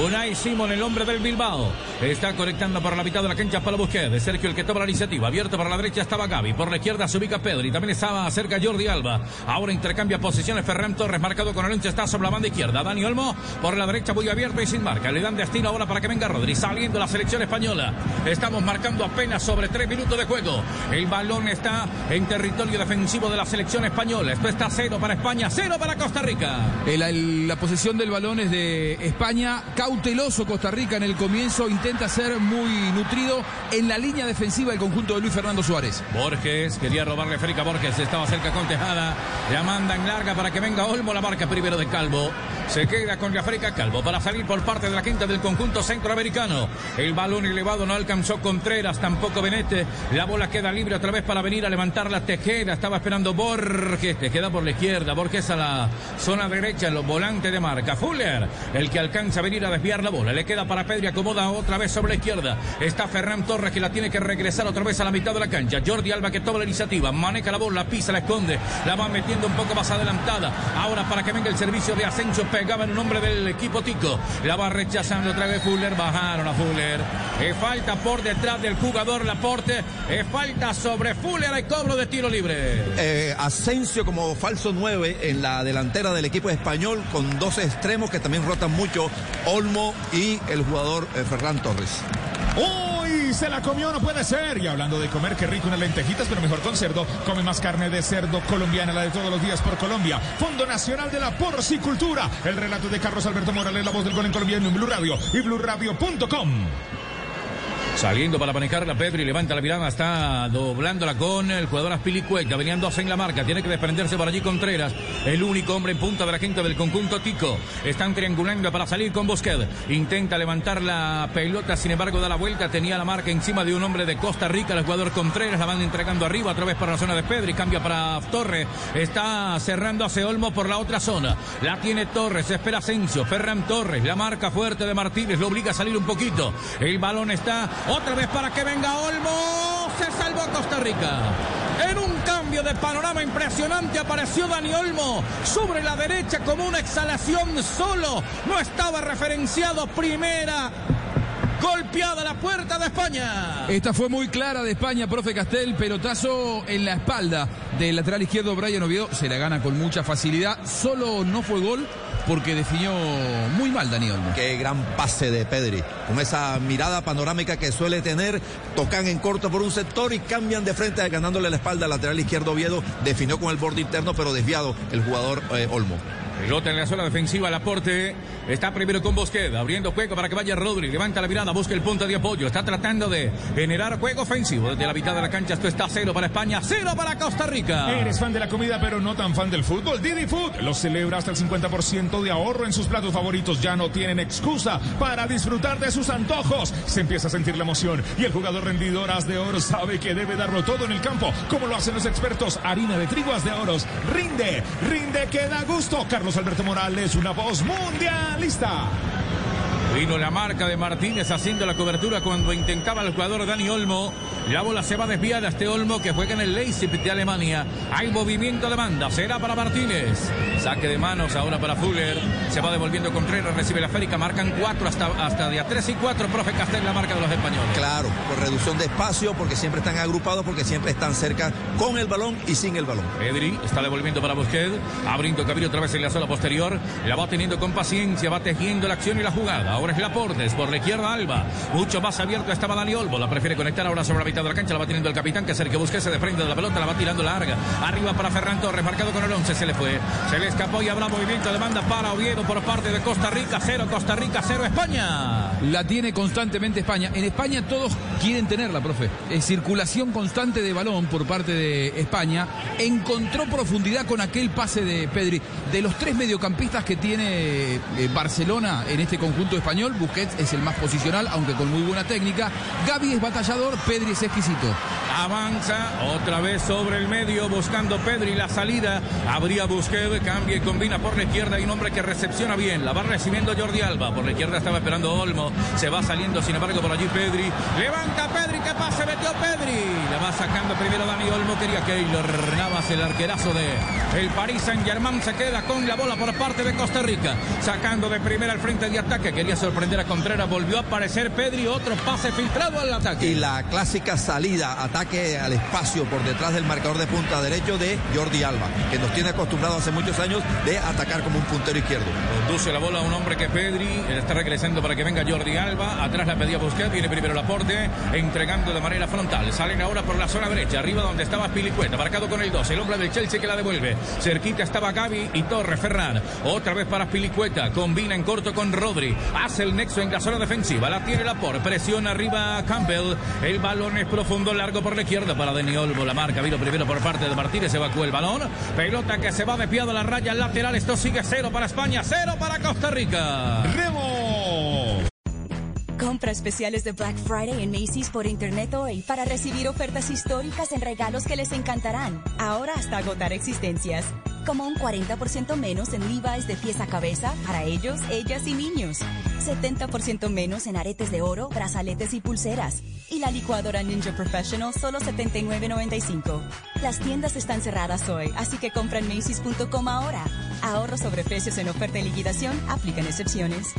Unai Simón, el hombre del Bilbao. Está conectando por la mitad de la cancha para Busquets. Sergio el que toma la iniciativa. Abierto por la derecha estaba Gaby. Por la izquierda se ubica Pedri. También estaba cerca Jordi Alba. Ahora intercambia posiciones Ferran Torres. Marcado con el ancho está sobre la banda izquierda. Dani Olmo por la derecha muy abierto y sin marca. Le dan destino ahora para que venga Rodri. Saliendo la selección española. Estamos marcando apenas sobre tres minutos de juego. El balón está en territorio defensivo de la selección española. Esto está cero para España, cero para Costa Rica. El- la posesión del balón es de España. Cauteloso Costa Rica en el comienzo. Intenta ser muy nutrido en la línea defensiva del conjunto de Luis Fernando Suárez. Borges quería robarle Férica Borges, estaba cerca con Tejada. La manda en larga para que venga Olmo, la marca primero de Calvo. Se queda con África Calvo para salir por parte de la quinta del conjunto centroamericano. El balón elevado no alcanzó Contreras, tampoco Benete. La bola queda libre otra vez para venir a levantar la Tejeda. Estaba esperando Borges. Tejeda por la izquierda. Borges a la zona derecha, en los volantes de marca. Fuller, el que alcanza a venir a desviar la bola. Le queda para Pedri, acomoda otra vez sobre la izquierda. Está Ferran Torres que la tiene que regresar otra vez a la mitad de la cancha. Jordi Alba que toma la iniciativa, maneja la bola, pisa, la esconde, la va metiendo un poco más adelantada. Ahora para que venga el servicio de Asensio, pegaba en un hombre del equipo Tico. La va rechazando otra vez Fuller, bajaron a Fuller. Eh, falta por detrás del jugador Laporte. Eh, falta sobre Fuller, hay cobro de tiro libre. Eh, Asensio como falso 9 en la delantera del equipo español con dos extremos que también rotan mucho, Olmo y el jugador eh, Ferran Torres. Uy, se la comió, no puede ser. Y hablando de comer, qué rico unas lentejitas, pero mejor con cerdo. Come más carne de cerdo colombiana, la de todos los días por Colombia. Fondo Nacional de la Porcicultura. El relato de Carlos Alberto Morales, la voz del gol en Colombia en Blue Radio y BlueRadio.com. Saliendo para manejar la Pedri, levanta la mirada, está doblándola con el jugador Aspilicueta, venían dos en la marca, tiene que desprenderse por allí Contreras, el único hombre en punta de la quinta del conjunto Tico. Están triangulando para salir con Busquet, intenta levantar la pelota, sin embargo da la vuelta, tenía la marca encima de un hombre de Costa Rica, el jugador Contreras, la van entregando arriba, otra vez para la zona de Pedri, cambia para Torres, está cerrando hacia Olmo por la otra zona, la tiene Torres, espera Asensio, Ferran Torres, la marca fuerte de Martínez, lo obliga a salir un poquito, el balón está otra vez para que venga Olmo. Se salvó Costa Rica. En un cambio de panorama impresionante apareció Dani Olmo sobre la derecha como una exhalación solo. No estaba referenciado primera. Golpeada la puerta de España. Esta fue muy clara de España, profe Castel. Pelotazo en la espalda del lateral izquierdo Brian Oviedo. Se la gana con mucha facilidad. Solo no fue gol porque definió muy mal Dani Olmo. Qué gran pase de Pedri. Con esa mirada panorámica que suele tener, tocan en corto por un sector y cambian de frente ganándole la espalda al lateral izquierdo Oviedo. Definió con el borde interno, pero desviado el jugador eh, Olmo. Pelota en la zona defensiva, Laporte. Está primero con Bosquet, abriendo juego para que vaya Rodri, levanta la mirada, busca el punto de apoyo, está tratando de generar juego ofensivo desde la mitad de la cancha, esto está cero para España, cero para Costa Rica. Eres fan de la comida pero no tan fan del fútbol, Didi Food lo celebra hasta el 50% de ahorro en sus platos favoritos, ya no tienen excusa para disfrutar de sus antojos, se empieza a sentir la emoción y el jugador rendidor As de Oro sabe que debe darlo todo en el campo, como lo hacen los expertos, harina de trigo As de Oros, rinde, rinde que da gusto, Alberto Morales, una voz mundialista. Vino la marca de Martínez haciendo la cobertura cuando intentaba el jugador Dani Olmo. La bola se va desviada a este Olmo que juega en el Leipzig de Alemania. Hay movimiento de banda. Será para Martínez. Saque de manos ahora para Fuller. Se va devolviendo Contreras. Recibe la férica. Marcan cuatro hasta, hasta de a tres y cuatro. Profe Castel, la marca de los españoles. Claro, por reducción de espacio, porque siempre están agrupados, porque siempre están cerca con el balón y sin el balón. Pedri está devolviendo para Busquets. Abriendo cabello otra vez en la zona posterior. La va teniendo con paciencia. Va tejiendo la acción y la jugada. Ahora es Laportes por la izquierda Alba. Mucho más abierto estaba Dani Olmo. La prefiere conectar ahora sobre la mitad de la cancha. La va teniendo el capitán que que busque se frente de la pelota. La va tirando larga. Arriba para Ferran Torres. Marcado con el 11. Se le fue. Se le escapó y habrá movimiento de banda para Oviedo por parte de Costa Rica. Cero Costa Rica, cero España. La tiene constantemente España. En España todos quieren tenerla, profe. Circulación constante de balón por parte de España. Encontró profundidad con aquel pase de Pedri. De los tres mediocampistas que tiene eh, Barcelona en este conjunto español, Busquets es el más posicional, aunque con muy buena técnica. Gaby es batallador, Pedri es exquisito. Avanza otra vez sobre el medio buscando Pedri la salida. Habría Busquets, cambia y combina por la izquierda. Hay un hombre que recepciona bien. La va recibiendo Jordi Alba. Por la izquierda estaba esperando Olmo. Se va saliendo, sin embargo, por allí Pedri. Levanta Pedri, que pase, metió Pedri. La va sacando primero Dani Olmo. Quería Keylor Navas, el arquerazo de el Paris Saint Germain. Se queda con la bola por parte de Costa Rica. Sacando de primera al frente de ataque. Quería sorprender a Contreras. Volvió a aparecer Pedri. Otro pase filtrado al ataque. Y la clásica salida, ataque al espacio por detrás del marcador de punta derecho de Jordi Alba, que nos tiene acostumbrado hace muchos años de atacar como un puntero izquierdo. Conduce la bola a un hombre que Pedri está regresando para que venga Jordi Alba. Atrás la pedía Busquets, viene primero el aporte, entregando de manera frontal. Salen ahora por la zona derecha, arriba donde estaba Pilicueta, marcado con el 2. El hombre del Chelsea que la devuelve. Cerquita estaba Gaby y Torres Ferran. Otra vez para Pilicueta, combina en corto con Rodri. Hace hace el nexo en la zona defensiva. La tiene la por. Presiona arriba Campbell. El balón es profundo, largo por la izquierda para Dani Olmo. La marca vino primero por parte de Martínez. Evacúa el balón. Pelota que se va de piado a la raya lateral. Esto sigue cero para España, cero para Costa Rica. ¡Remo! Compra especiales de Black Friday en Macy's por internet hoy para recibir ofertas históricas en regalos que les encantarán. Ahora hasta agotar existencias. Como un 40% menos en Levi's de pies a cabeza para ellos, ellas y niños. 70% menos en aretes de oro, brazaletes y pulseras. Y la licuadora Ninja Professional solo 79.95. Las tiendas están cerradas hoy, así que compra en Macy's.com ahora. Ahorro sobre precios en oferta y liquidación, aplican excepciones.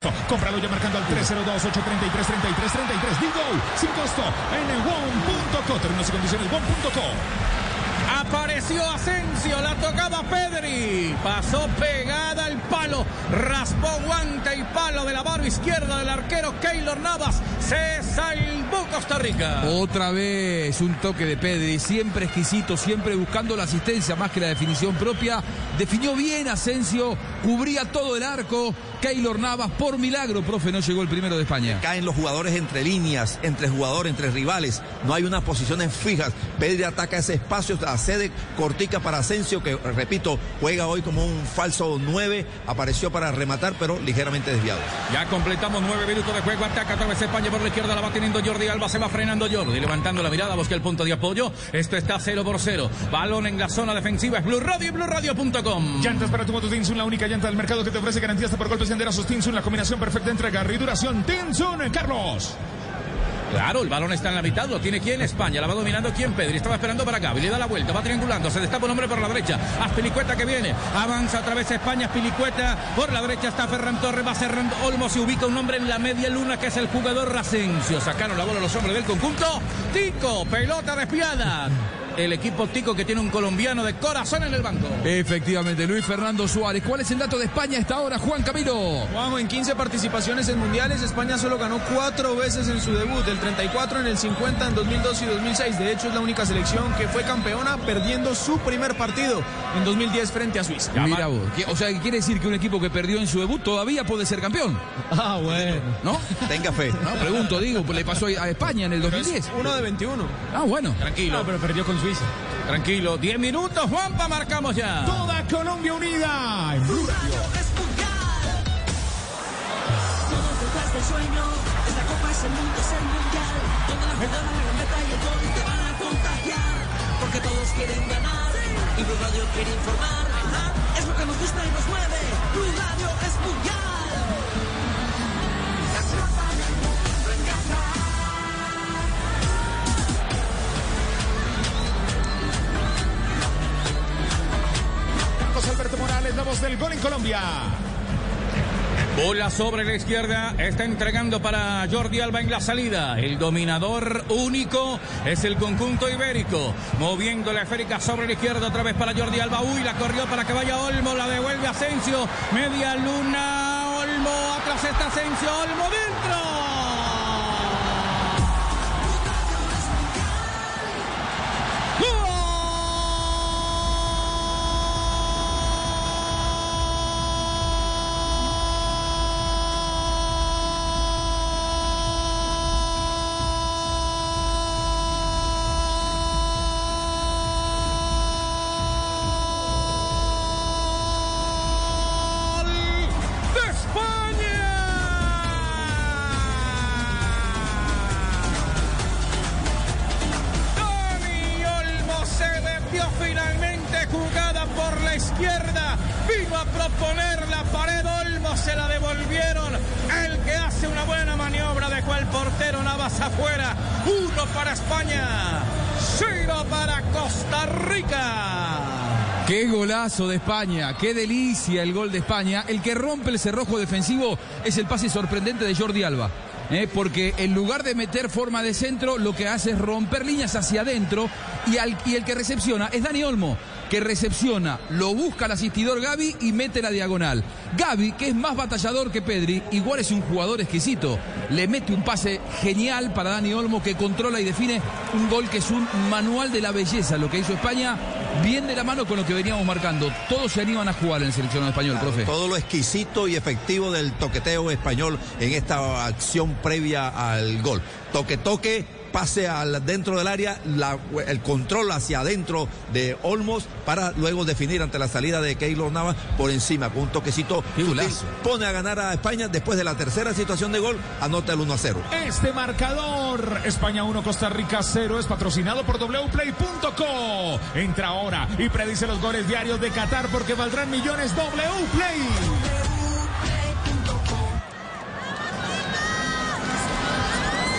Cómpralo ya marcando al 302-833-3333. Digo, sin costo en el one.co. Términos y condiciones one.co. Apareció Asensio, la tocaba Pedri. Pasó pegada al palo. Raspó guante y palo de la barba izquierda del arquero Keylor Navas. Se salvó Costa Rica. Otra vez un toque de Pedri, siempre exquisito, siempre buscando la asistencia más que la definición propia. Definió bien Asensio, cubría todo el arco. Keylor Navas, por milagro, profe, no llegó el primero de España. Caen los jugadores entre líneas, entre jugadores, entre rivales. No hay unas posiciones fijas. Pedri ataca ese espacio, sede cortica para Asensio, que repito, juega hoy como un falso 9. Apareció para rematar, pero ligeramente desviado. Ya completamos nueve minutos de juego. Ataca otra vez España por la izquierda. La va teniendo Jordi Alba. Se va frenando Jordi. Levantando la mirada. Busca el punto de apoyo. Esto está 0 por 0. Balón en la zona defensiva. Es Blue Radio y BlueRadio.com. Llantas para tu moto la única llanta del mercado que te ofrece garantía hasta por golpes y enderazos Tinsun, la combinación perfecta entre agarre y duración. Tinsun, Carlos. Claro, el balón está en la mitad, lo tiene quién, España, la va dominando quién, Pedri, estaba esperando para acá, le da la vuelta, va triangulando, se destapa un hombre por la derecha, Aspilicueta que viene, avanza otra vez España, Aspilicueta, por la derecha está Ferran Torres, va cerrando Olmo, se ubica un hombre en la media luna que es el jugador Rasencio, sacaron la bola los hombres del conjunto, Tico, pelota despiada. El equipo Tico que tiene un colombiano de corazón en el banco. Efectivamente, Luis Fernando Suárez. ¿Cuál es el dato de España hasta ahora, Juan Camilo? Juanjo, en 15 participaciones en mundiales, España solo ganó cuatro veces en su debut, el 34 en el 50 en 2002 y 2006. De hecho, es la única selección que fue campeona perdiendo su primer partido en 2010 frente a Suiza. Mira vos, o sea, quiere decir que un equipo que perdió en su debut todavía puede ser campeón. Ah, bueno. ¿No? Tenga fe. No, pregunto, digo, le pasó a España en el 2010. Uno de 21. Ah, bueno. Tranquilo. No, pero perdió con Suiza. Tranquilo, 10 minutos, Juanpa, marcamos ya. Toda Colombia unida. En Blue Radio. Todos detrás del sueño, esta copa es el mundo, es el mundial. Donde la jugada, la gambeta y el gol te van a contagiar. Porque todos quieren ganar y Blue Radio quiere informar. Ajá, Es lo que nos gusta y nos mueve. Blue Radio es mundial. Alberto Morales, la voz del gol en Colombia. Bola sobre la izquierda, está entregando para Jordi Alba en la salida. El dominador único es el conjunto ibérico. Moviendo la esférica sobre la izquierda otra vez para Jordi Alba. Uy, la corrió para que vaya Olmo, la devuelve Asensio. Media luna, Olmo, atrás está Asensio, Olmo dentro. De España, qué delicia el gol de España. El que rompe el cerrojo defensivo es el pase sorprendente de Jordi Alba. ¿eh? porque en lugar de meter forma de centro, lo que hace es romper líneas hacia adentro y, y el que recepciona es Dani Olmo, que recepciona, lo busca el asistidor Gaby y mete la diagonal. Gaby, que es más batallador que Pedri, igual es un jugador exquisito, le mete un pase genial para Dani Olmo que controla y define un gol que es un manual de la belleza, lo que hizo España. Bien de la mano con lo que veníamos marcando. Todos se animan a jugar en el seleccionado español, Claro, profe. Todo lo exquisito y efectivo del toqueteo español en esta acción previa al gol. Toque, toque, pase al dentro del área, la- el control hacia adentro de Olmos para luego definir ante la salida de Keylor Navas por encima con un toquecito. Pone a ganar a España después de la tercera situación de gol, anota el 1 a 0. Este marcador, España 1, Costa Rica 0, es patrocinado por wplay.co. Entra ahora y predice los goles diarios de Qatar porque valdrán millones Wplay.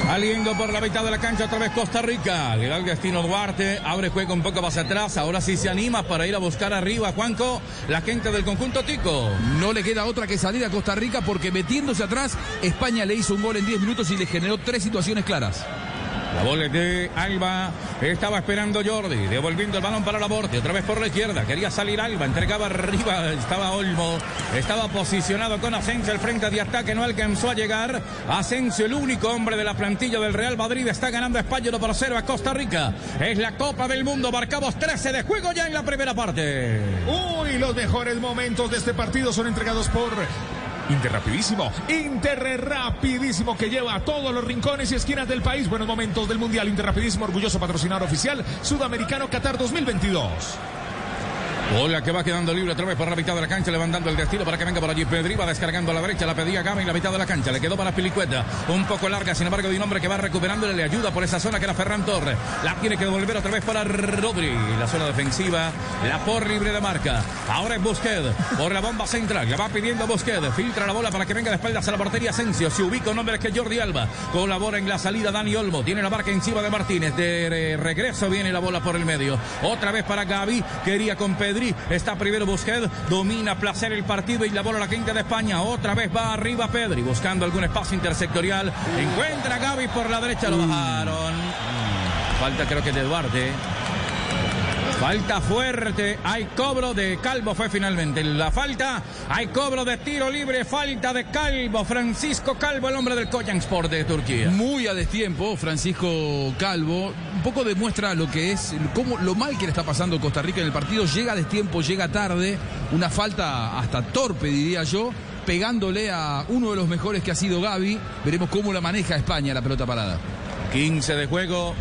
Saliendo por la mitad de la cancha otra vez Costa Rica. Le da el destino Duarte. Abre juego un poco más atrás. Ahora sí se anima para ir a buscar arriba, Juanco. La gente del conjunto Tico. No le queda otra que salir a Costa Rica porque metiéndose atrás, España le hizo un gol en 10 minutos y le generó tres situaciones claras. La bola de Alba. Estaba esperando Jordi. Devolviendo el balón para la borte. Otra vez por la izquierda. Quería salir Alba. Entregaba arriba. Estaba Olmo. Estaba posicionado con Asensio. El frente de ataque no alcanzó a llegar. Asensio, el único hombre de la plantilla del Real Madrid. Está ganando España 1 por 0 a Costa Rica. Es la Copa del Mundo. Marcamos 13 de juego ya en la primera parte. Uy, los mejores momentos de este partido son entregados por Inter Rapidísimo. Que lleva a todos los rincones y esquinas del país. Buenos momentos del Mundial. Inter Rapidísimo, orgulloso patrocinador oficial sudamericano Qatar 2022. Bola que va quedando libre otra vez por la mitad de la cancha, levantando el destino para que venga por allí. Pedri va descargando a la derecha, la pedía Gama en la mitad de la cancha. Le quedó para Pilicueta, un poco larga, sin embargo, de un hombre que va recuperándole, le ayuda por esa zona que era Ferran Torres. La tiene que devolver otra vez para Rodri. La zona defensiva, la por libre de marca. Ahora es Busquets, por la bomba central. Le va pidiendo Busquets, filtra la bola para que venga de espaldas a la portería Asensio. Se ubica un hombre que Jordi Alba. Colabora en la salida Dani Olmo. Tiene la marca encima de Martínez. De regreso viene la bola por el medio. Otra vez para Gaby. Quería con. Está primero Busquets. Domina placer el partido y la bola a la quinta de España. Otra vez va arriba Pedri. Buscando algún espacio intersectorial. Encuentra a Gaby por la derecha. Lo bajaron. Falta creo que de Duarte. Falta fuerte, hay cobro de Calvo, fue finalmente la falta, hay cobro de tiro libre, falta de Calvo, Francisco Calvo, el hombre del Sport de Turquía. Muy a destiempo, Francisco Calvo. Un poco demuestra lo que es, cómo, lo mal que le está pasando Costa Rica en el partido. Llega a destiempo, llega tarde. Una falta hasta torpe, diría yo. Pegándole a uno de los mejores que ha sido Gaby. Veremos cómo la maneja España la pelota parada. 15 de juego.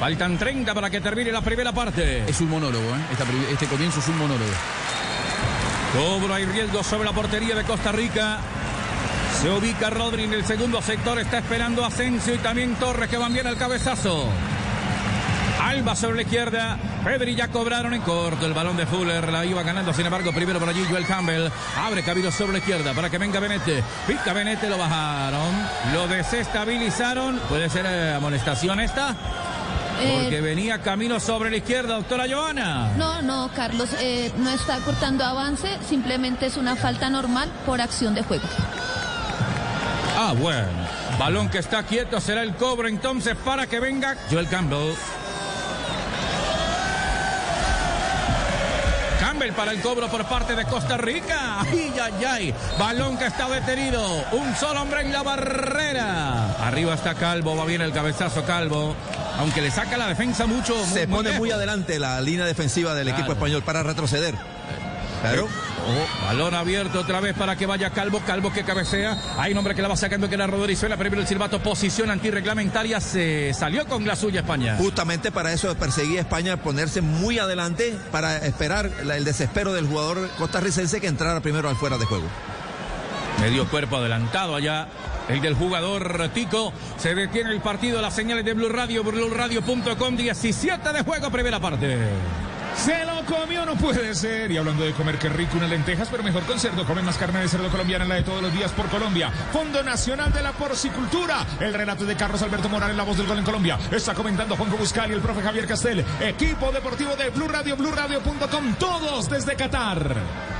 Faltan 30 para que termine la primera parte. Es un monólogo, ¿eh? Esta este comienzo es un monólogo. Cobro hay riesgo sobre la portería de Costa Rica. Se ubica Rodri en el segundo sector. Está esperando Asensio y también Torres que van bien al cabezazo. Alba sobre la izquierda. Pedri ya cobraron en corto. El balón de Fuller la iba ganando. Sin embargo, primero por allí Joel Campbell. Abre camino sobre la izquierda para que venga Benete. Pica Benete, lo bajaron. Lo desestabilizaron. Puede ser eh, amonestación esta. Porque Eh, venía camino sobre la izquierda, doctora Joana. No, no, Carlos, eh, no está cortando avance, simplemente es una falta normal por acción de juego. Ah, bueno. Balón que está quieto, será el cobro entonces para que venga Joel Campbell. Campbell para el cobro por parte de Costa Rica. Ay, ay, ay. Balón que está detenido. Un solo hombre en la barrera. Arriba está Calvo, va bien el cabezazo Calvo. Aunque le saca la defensa mucho. Se muy pone muy adelante la línea defensiva del equipo español para retroceder. Claro. Ojo, balón abierto otra vez para que vaya Calvo, Calvo que cabecea. Hay un hombre que la va sacando que era Rodríguez. Primero el silbato, posición antirreglamentaria. Se salió con la suya España. Justamente para eso perseguía España ponerse muy adelante para esperar el desespero del jugador costarricense que entrara primero al fuera de juego. Medio cuerpo adelantado allá. El del jugador Tico. Se detiene el partido. Las señales de Blue Radio, BlueRadio.com. 17 de juego, primera parte. Se lo comió, no puede ser. Y hablando de comer, qué rico unas lentejas, pero mejor con cerdo. Come más carne de cerdo colombiana, la de todos los días por Colombia. Fondo Nacional de la Porcicultura. El relato de Carlos Alberto Morales, la voz del gol en Colombia. Está comentando Juanjo Buscali, el profe Javier Castel. Equipo deportivo de Blue Radio, BlueRadio.com. Todos desde Qatar.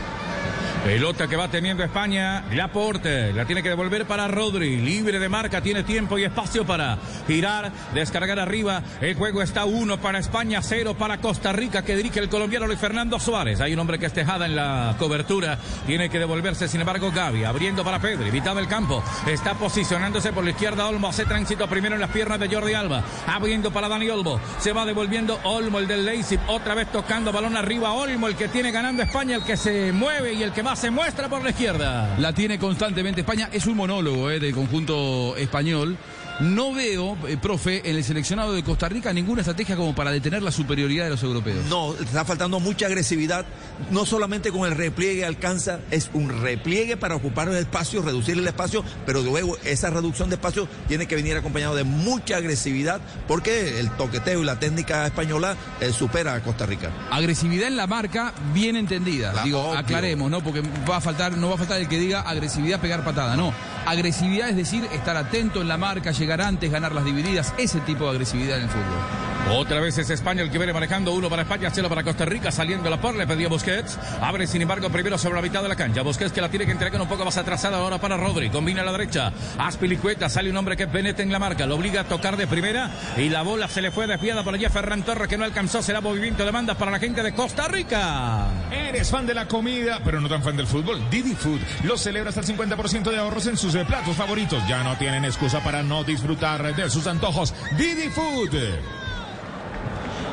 Pelota que va teniendo España, Laporte, la tiene que devolver para Rodri, libre de marca, tiene tiempo y espacio para girar, descargar arriba. El juego está uno para España, cero para Costa Rica, que dirige el colombiano Luis Fernando Suárez. Hay un hombre que es tejada en la cobertura, tiene que devolverse, sin embargo, Gaby, abriendo para Pedri, mitad del campo, está posicionándose por la izquierda Olmo, hace tránsito primero en las piernas de Jordi Alba, abriendo para Dani Olmo, se va devolviendo Olmo, el del Leipzig, otra vez tocando balón arriba, Olmo, el que tiene ganando España, el que se mueve y el que va se muestra por la izquierda. La tiene constantemente España. Es un monólogo eh, del conjunto español. No veo, eh, profe, en el seleccionado de Costa Rica ninguna estrategia como para detener la superioridad de los europeos. No, está faltando mucha agresividad. No solamente con el repliegue alcanza, es un repliegue para ocupar el espacio, reducir el espacio, pero luego esa reducción de espacio tiene que venir acompañado de mucha agresividad porque el toqueteo y la técnica española eh, supera a Costa Rica. Agresividad en la marca, bien entendida. La- Digo, obvio. aclaremos, ¿no? Porque va a faltar, no va a faltar el que diga agresividad, pegar patada. No. Agresividad es decir, estar atento en la marca, llegar antes, ganar las divididas. Ese tipo de agresividad en el fútbol. Otra vez es España el que viene manejando uno para España, cero para Costa Rica, saliendo la por, le pedía Busquets. Abre sin embargo primero sobre la mitad de la cancha. Busquets que la tiene que entregar un poco más atrasada ahora para Rodri. Combina a la derecha. Aspilicueta, sale un hombre que penete en la marca, lo obliga a tocar de primera y la bola se le fue desviada por allí a Ferran Torres que no alcanzó. Será movimiento de bandas para la gente de Costa Rica. Eres fan de la comida, pero no tan fan del fútbol. Didi Food los celebra hasta el 50% de ahorros en sus eh, platos favoritos. Ya no tienen excusa para no disfrutar de sus antojos. Didi Food.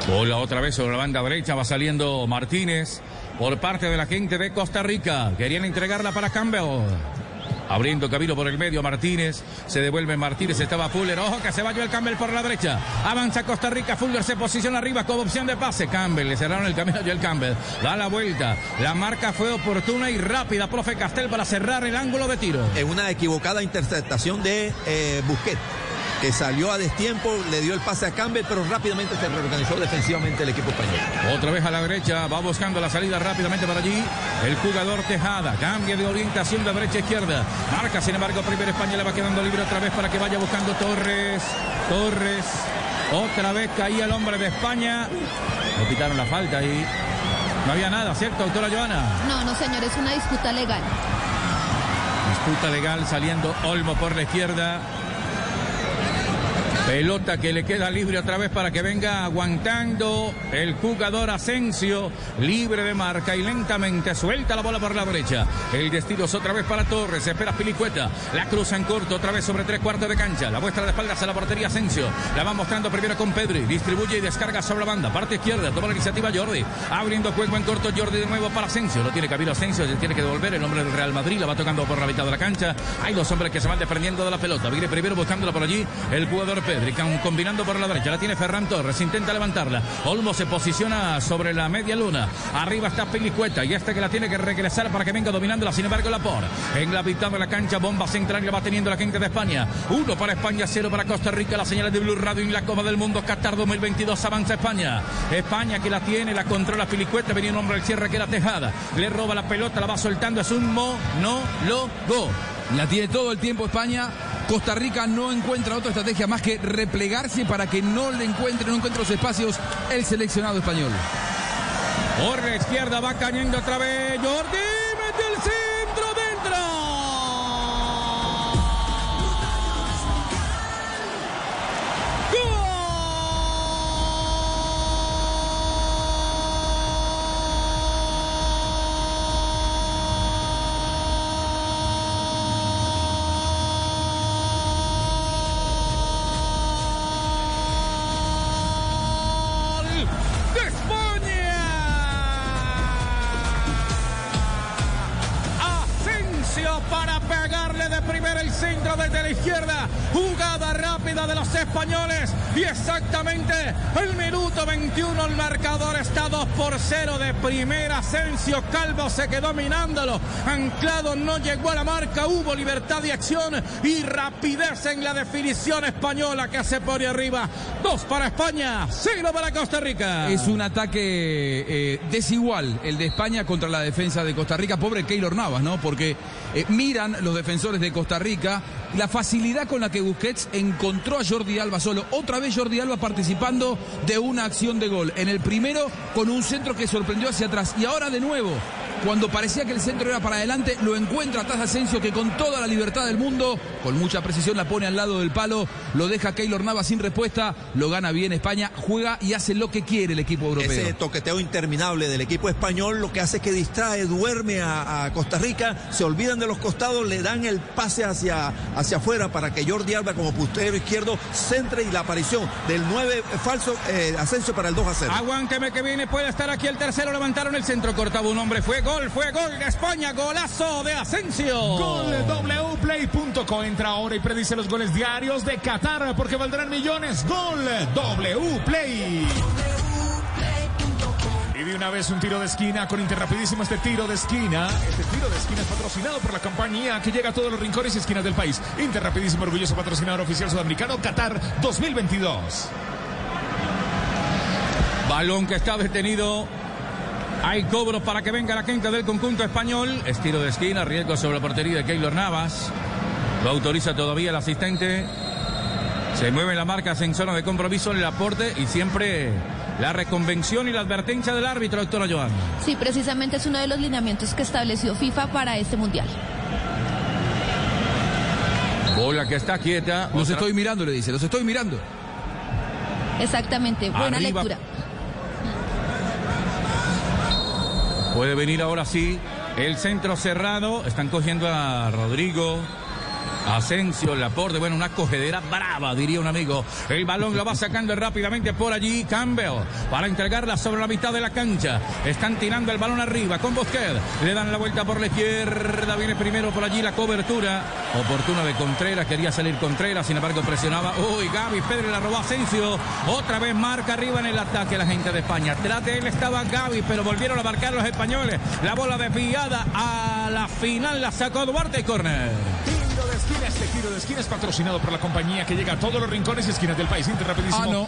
Bola otra vez sobre la banda derecha, va saliendo Martínez por parte de la gente de Costa Rica. Querían entregarla para Campbell. Abriendo camino por el medio, Martínez. Se devuelve Martínez, estaba Fuller. Ojo que se va el Campbell por la derecha. Avanza Costa Rica, Fuller se posiciona arriba con opción de pase. Campbell, le cerraron el camino a Joel Campbell. Da la vuelta. La marca fue oportuna y rápida, profe Castel, para cerrar el ángulo de tiro. En una equivocada interceptación de eh, Busquets, que salió a destiempo, le dio el pase a Campbell, pero rápidamente se reorganizó defensivamente el equipo español. Otra vez a la derecha, va buscando la salida rápidamente para allí. El jugador Tejada cambia de orientación de derecha a izquierda. Marca, sin embargo, primero España le va quedando libre otra vez para que vaya buscando Torres. Torres. Otra vez caía el hombre de España. Le quitaron la falta y no había nada, ¿cierto, doctora Joana? No, no, señor, es una disputa legal. Disputa legal saliendo Olmo por la izquierda. Pelota que le queda libre otra vez para que venga aguantando el jugador Asensio, libre de marca y lentamente suelta la bola por la derecha. El destino es otra vez para Torres, espera Pilicueta, la cruza en corto otra vez sobre tres cuartos de cancha, la muestra de espaldas a la portería Asensio, la va mostrando primero con Pedri, distribuye y descarga sobre la banda, parte izquierda, toma la iniciativa Jordi, abriendo juego en corto Jordi de nuevo para Asensio, lo tiene Camilo Asensio, se tiene que devolver el hombre del Real Madrid, la va tocando por la mitad de la cancha, hay dos hombres que se van desprendiendo de la pelota, viene primero buscándola por allí el jugador Pedri, con- combinando por la derecha, la tiene Ferran Torres, intenta levantarla, Olmo se posiciona sobre la media luna, arriba está Pilicueta y este que la tiene que regresar para que venga dominándola, sin embargo la por, en la mitad de la cancha, bomba central que va teniendo la gente de España, uno para España, cero para Costa Rica, la señal de Blue Radio en la Copa del Mundo, Qatar 2022, avanza España, España que la tiene, la controla Pilicueta, venía un hombre al cierre que era Tejada, le roba la pelota, la va soltando, es un monólogo. La tiene todo el tiempo España. Costa Rica no encuentra otra estrategia más que replegarse para que no le encuentre, no encuentre los espacios el seleccionado español. Por la izquierda va cayendo otra vez Jordi, primera el centro desde la izquierda. Jugada rápida de los españoles. Y exactamente el minuto 21 el marcador está 2 por 0 de primera. Asensio Calvo se quedó minándolo. Anclado no llegó a la marca. Hubo libertad de acción y rapidez en la definición española que se pone arriba. 2 para España, 0 para Costa Rica. Es un ataque eh, desigual el de España contra la defensa de Costa Rica. Pobre Keylor Navas, ¿no? Porque eh, miran los defensores de Costa Rica la facilidad con la que Busquets encontró a Jordi Alba solo. Otra vez Jordi Alba participando de una acción de gol. En el primero con un centro que sorprendió hacia atrás. Y ahora de nuevo Cuando parecía que el centro era para adelante, lo encuentra atrás de Asensio, que con toda la libertad del mundo, con mucha precisión la pone al lado del palo, lo deja Keylor Navas sin respuesta, lo gana bien España, juega y hace lo que quiere el equipo europeo. Ese toqueteo interminable del equipo español lo que hace es que distrae, duerme a, a Costa Rica, se olvidan de los costados, le dan el pase hacia, hacia afuera para que Jordi Alba como pustero izquierdo centre y la aparición del 9 falso eh, Asensio para el 2 a 0. Aguánteme que viene, puede estar aquí el tercero, levantaron el centro, cortaba un hombre, fue gol, fue gol de España, golazo de Asensio. Gol wplay.co entra ahora y predice los goles diarios de Qatar porque valdrán millones. Gol wplay. Y de una vez un tiro de esquina con Interrapidísimo este tiro de esquina. Este tiro de esquina es patrocinado por la compañía que llega a todos los rincones y esquinas del país. Interrapidísimo, orgulloso patrocinador oficial sudamericano Qatar 2022. Balón que está detenido. Hay cobros para que venga la gente del conjunto español. Estiro de esquina, riesgo sobre la portería de Keylor Navas. Lo autoriza todavía el asistente. Se mueve la marca en zona de compromiso en el aporte y siempre la reconvención y la advertencia del árbitro, doctora Joan. Sí, precisamente es uno de los lineamientos que estableció FIFA para este mundial. Bola que está quieta. Los estoy mirando, le dice, los estoy mirando. Exactamente, buena Arriba. lectura. Puede venir ahora sí el centro cerrado. Están cogiendo a Rodrigo. Asensio, Laporte, bueno, una cogedera brava, diría un amigo. El balón lo va sacando rápidamente por allí Campbell para entregarla sobre la mitad de la cancha. Están tirando el balón arriba con Bosquet. Le dan la vuelta por la izquierda. Viene primero por allí la cobertura. Oportuna de Contreras. Quería salir Contreras, sin embargo presionaba. Uy, Gaby Pedro la robó Asensio. Otra vez marca arriba en el ataque la gente de España. Tras de él estaba Gaby, pero volvieron a marcar los españoles. La bola desviada a la final la sacó Duarte y Corner. Esquina, este tiro de esquina es patrocinado por la compañía que llega a todos los rincones y esquinas del país. Interrapidísimo. Ah, no.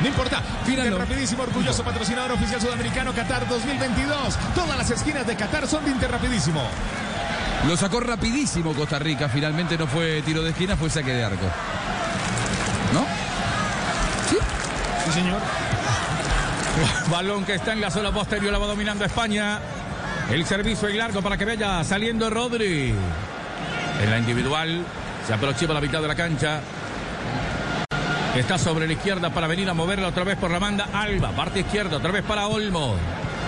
No importa. Fíralo. Interrapidísimo, orgulloso patrocinador oficial sudamericano Qatar 2022. Todas las esquinas de Qatar son de Interrapidísimo. Lo sacó rapidísimo Costa Rica. Finalmente no fue tiro de esquina, fue saque de arco. ¿No? Sí, señor. Balón que está en la zona posterior, la va dominando España. El servicio y largo para que vaya saliendo Rodri. En la individual se aproxima la mitad de la cancha. Está sobre la izquierda para venir a moverla otra vez por la banda. Alba, parte izquierda, otra vez para Olmo.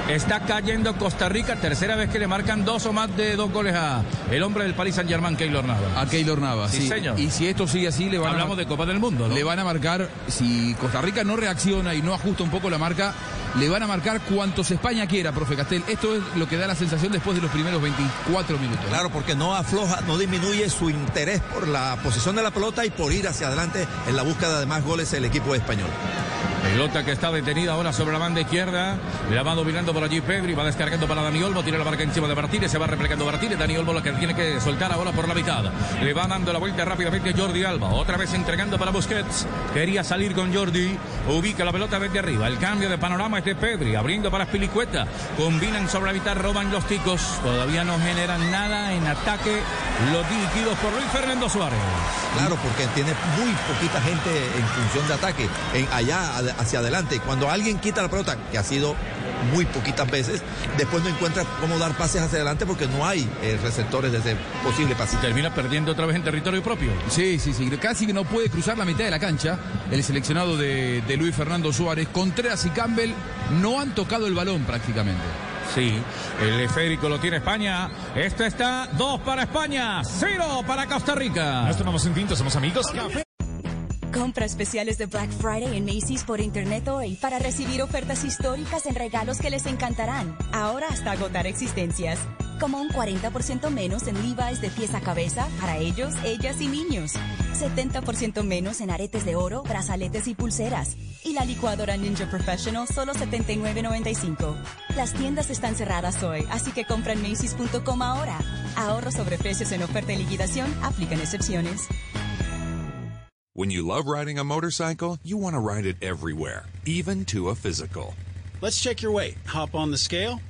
Está cayendo Costa Rica, tercera vez que le marcan dos o más de dos goles a el hombre del Paris Saint Germain, Keylor Navas. A Keylor Navas, Sí, sí. señor. Y si esto sigue así, le van Hablamos a, de Copa del Mundo, ¿no? le van a marcar, si Costa Rica no reacciona y no ajusta un poco la marca, le van a marcar cuantos España quiera, profe Castel. Esto es lo que da la sensación después de los primeros 24 minutos. Claro, porque no afloja, no disminuye su interés por la posición de la pelota y por ir hacia adelante en la búsqueda de más goles el equipo español. Pelota que está detenida ahora sobre la banda izquierda. La va dominando por allí Pedri. Va descargando para Dani Olmo. Tira la marca encima de Martínez. Se va replegando Martínez. Dani Olmo la que tiene que soltar ahora por la mitad. Le va dando la vuelta rápidamente Jordi Alba. Otra vez entregando para Busquets. Quería salir con Jordi. Ubica la pelota desde arriba. El cambio de panorama es de Pedri. Abriendo para Spilicueta. Combinan sobre la mitad. Roban los ticos. Todavía no generan nada en ataque. Los dirigidos por Luis Fernando Suárez. Claro, porque tiene muy poquita gente en función de ataque, en allá hacia adelante. Cuando alguien quita la pelota, que ha sido muy poquitas veces, después no encuentra cómo dar pases hacia adelante porque no hay eh, receptores de ese posible pase. Termina perdiendo otra vez en territorio propio. Sí, sí, sí. Casi que no puede cruzar la mitad de la cancha. El seleccionado de, de Luis Fernando Suárez. Contreras y Campbell no han tocado el balón prácticamente. Sí, el esférico lo tiene España. Esto está dos para España, cero para Costa Rica. Nos tomamos un tinto, somos amigos. Compra especiales de Black Friday en Macy's por internet hoy para recibir ofertas históricas en regalos que les encantarán. Ahora hasta agotar existencias. Como un 40% menos en Levi's de pies a cabeza para ellos, ellas y niños. 70% menos en aretes de oro, brazaletes y pulseras. Y la licuadora Ninja Professional solo 79.95. Las tiendas están cerradas hoy, así que compra en Macy's.com ahora. Ahorro sobre precios en oferta y liquidación, aplican excepciones. When you love riding a motorcycle, you want to ride it everywhere, even to a physical. Let's check your weight. Hop on the scale.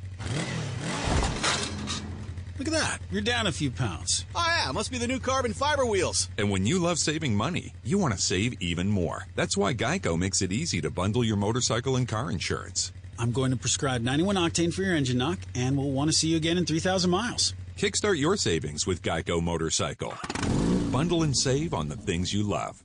Look at that. You're down a few pounds. Oh, yeah, must be the new carbon fiber wheels. And when you love saving money, you want to save even more. That's why Geico makes it easy to bundle your motorcycle and car insurance. I'm going to prescribe 91 octane for your engine knock, and we'll want to see you again in 3,000 miles. Kickstart your savings with Geico Motorcycle. Bundle and save on the things you love.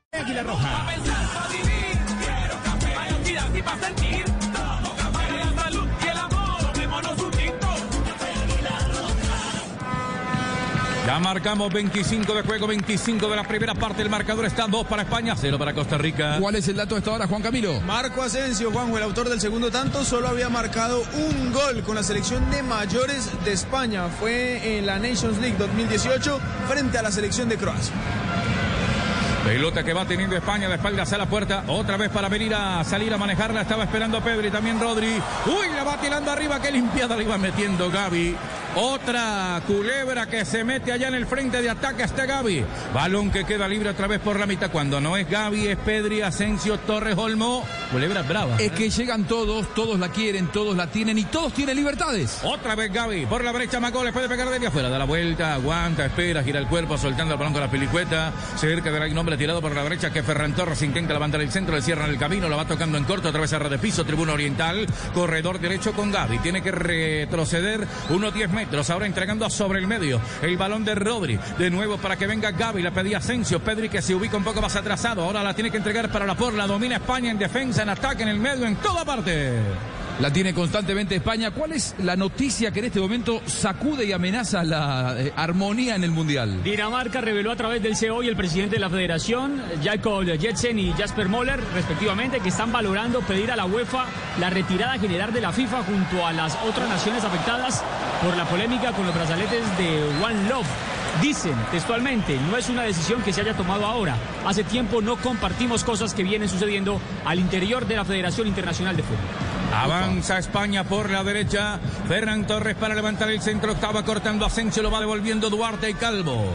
Águila Roja. Ya marcamos 25 de juego, 25 de la primera parte. El marcador está 2 para España, 0 para Costa Rica. ¿Cuál es el dato de esta hora, Juan Camilo? Marco Asensio, Juanjo, el autor del segundo tanto, solo había marcado un gol con la selección de mayores de España. Fue en la Nations League 2018 frente a la selección de Croacia. Pelota que va teniendo España de espaldas a la puerta. Otra vez para venir a salir a manejarla. Estaba esperando Pedro y también Rodri. Uy, la va tirando arriba. Qué limpiada la iba metiendo Gaby. Otra culebra que se mete allá en el frente de ataque hasta Gaby. Balón que queda libre otra vez por la mitad. Cuando no es Gaby, es Pedri, Asensio, Torres, Olmo. Culebra brava. Es que llegan todos, todos la quieren, todos la tienen y todos tienen libertades. Otra vez Gaby. Por la brecha Macó le puede pegar de afuera. Da la vuelta, aguanta, espera, gira el cuerpo, soltando el balón con la pelicueta. Cerca del nombre tirado por la derecha que Ferran Torres intenta levantar el centro, le cierran el camino, la va tocando en corto, a red de piso, tribuna oriental, corredor derecho con Gaby. Tiene que retroceder unos 10 metros, ahora entregando sobre el medio el balón de Rodri. De nuevo para que venga Gaby, la pedía Asensio, Pedri que se ubica un poco más atrasado, ahora la tiene que entregar para la por, la domina España en defensa, en ataque, en el medio, en toda parte. La tiene constantemente España. ¿Cuál es la noticia que en este momento sacude y amenaza la eh, armonía en el Mundial? Dinamarca reveló a través del CEO y el presidente de la federación, Jacob Jetsen y Jasper Moller, respectivamente, que están valorando pedir a la UEFA la retirada general de la FIFA junto a las otras naciones afectadas por la polémica con los brazaletes de One Love. Dicen textualmente, no es una decisión que se haya tomado ahora. Hace tiempo no compartimos cosas que vienen sucediendo al interior de la Federación Internacional de Fútbol. Avanza España por la derecha. Ferran Torres para levantar el centro. Estaba cortando Asensio, lo va devolviendo Duarte y Calvo.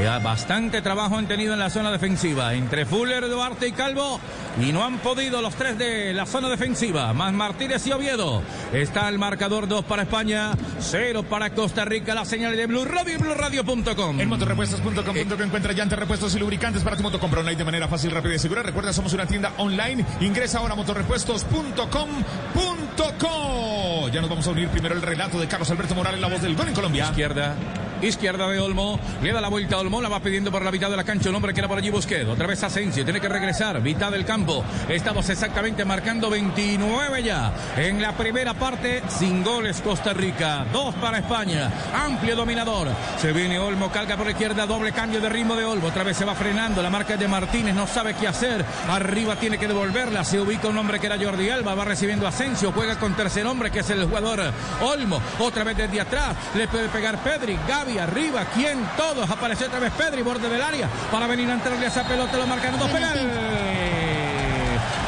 Ya bastante trabajo han tenido en la zona defensiva entre Fuller, Duarte y Calvo y no han podido los tres de la zona defensiva, más Martínez y Oviedo. Está el marcador 2 para España, 0 para Costa Rica, la señal de Blue Radio y BlueRadio.com. En motorrepuestos.com encuentra llantas, repuestos y lubricantes para tu moto. Compra online de manera fácil, rápida y segura. Recuerda, somos una tienda online. Ingresa ahora a motorrepuestos.com.co. Ya nos vamos a unir primero el relato de Carlos Alberto Morales, la voz del gol en Colombia. Izquierda. Izquierda de Olmo, le da la vuelta a Olmo, la va pidiendo por la mitad de la cancha, un hombre que era por allí Busquets, otra vez Asensio, tiene que regresar, mitad del campo, estamos exactamente marcando 29 ya, en la primera parte, sin goles Costa Rica, dos para España, amplio dominador, se viene Olmo, calca por la izquierda, doble cambio de ritmo de Olmo, otra vez se va frenando, la marca de Martínez, no sabe qué hacer, arriba tiene que devolverla, se ubica un hombre que era Jordi Alba, va recibiendo Asensio, juega con tercer hombre que es el jugador Olmo, otra vez desde atrás, le puede pegar Pedri, Gaby, arriba, ¿quién? Todos. Apareció otra vez Pedri, borde del área, para venir a entrarle a esa pelota, lo marcan dos penal.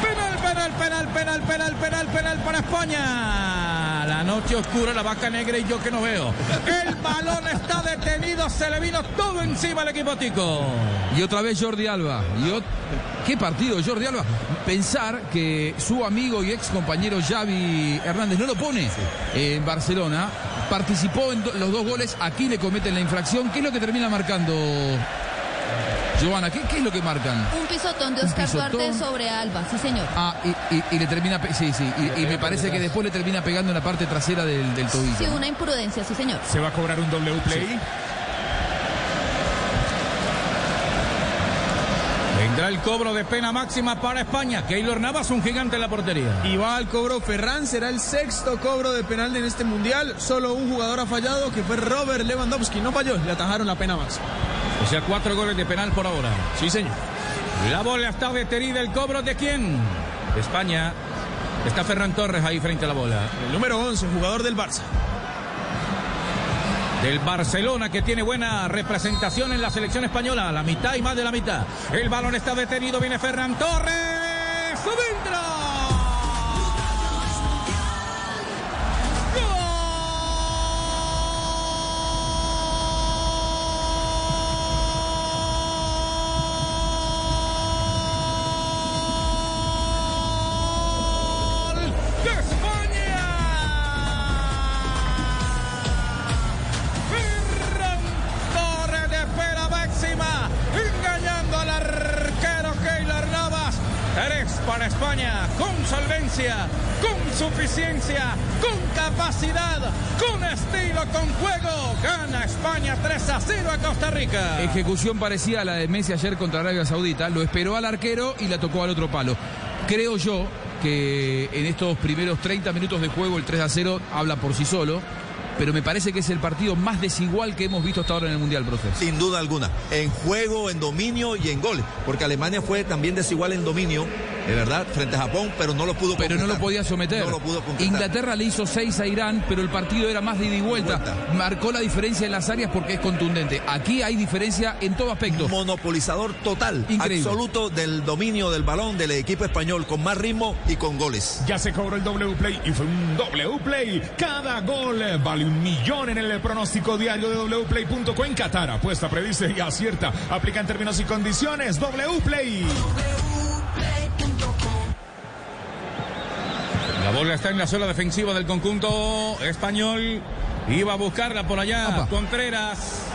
Penal, penal, penal, penal, penal, penal, penal para España. La noche oscura, la vaca negra y yo que no veo. El balón está detenido, se le vino todo encima al equipo tico. Y otra vez Jordi Alba. Y ot- ¿Qué partido Jordi Alba? Pensar que su amigo y ex compañero Xavi Hernández no lo pone en Barcelona. Participó en do- los dos goles. Aquí le cometen la infracción. ¿Qué es lo que termina marcando? Giovanna, ¿qué, qué es lo que marcan? Un pisotón de Un Oscar pisotón. Duarte sobre Alba, sí señor. Ah, y, y- y le termina. Sí, sí. Y, y me parece que después le termina pegando en la parte trasera del, del tobillo. Sí, una imprudencia, sí señor. Se va a cobrar un W play. Vendrá el cobro de pena máxima para España. Keylor Navas, un gigante en la portería. Y va al cobro Ferran, será el sexto cobro de penal en este mundial. Solo un jugador ha fallado, que fue Robert Lewandowski. No falló, le atajaron la pena más. O sea, cuatro goles de penal por ahora. Sí, señor. La bola está detenida. ¿El cobro de quién? De España. Está Ferran Torres ahí frente a la bola. El número 11, jugador del Barça. Del Barcelona que tiene buena representación en la selección española. La mitad y más de la mitad. El balón está detenido. Viene Ferran Torres. ¡Su Ejecución parecida a la de Messi ayer contra Arabia Saudita. Lo esperó al arquero y la tocó al otro palo. Creo yo que en estos primeros 30 minutos de juego el 3 a 0 habla por sí solo. Pero me parece que es el partido más desigual que hemos visto hasta ahora en el Mundial, profe. Sin duda alguna. En juego, en dominio y en goles. Porque Alemania fue también desigual en dominio, de verdad, frente a Japón, pero no lo pudo Pero no lo podía someter. No lo pudo concretar. Inglaterra le hizo 6 a Irán, pero el partido era más de ida y vuelta. Marcó la diferencia en las áreas porque es contundente. Aquí hay diferencia en todo aspecto. Monopolizador total, Increíble. absoluto del dominio del balón del equipo español, con más ritmo y con goles. Ya se cobró el W Play y fue un W Play. Cada gol vale un millón en el pronóstico diario de wplay.co en Qatar. Apuesta, predice y acierta. Aplican términos y condiciones. W Play. La bola está en la zona defensiva del conjunto español. Iba a buscarla por allá. Contreras.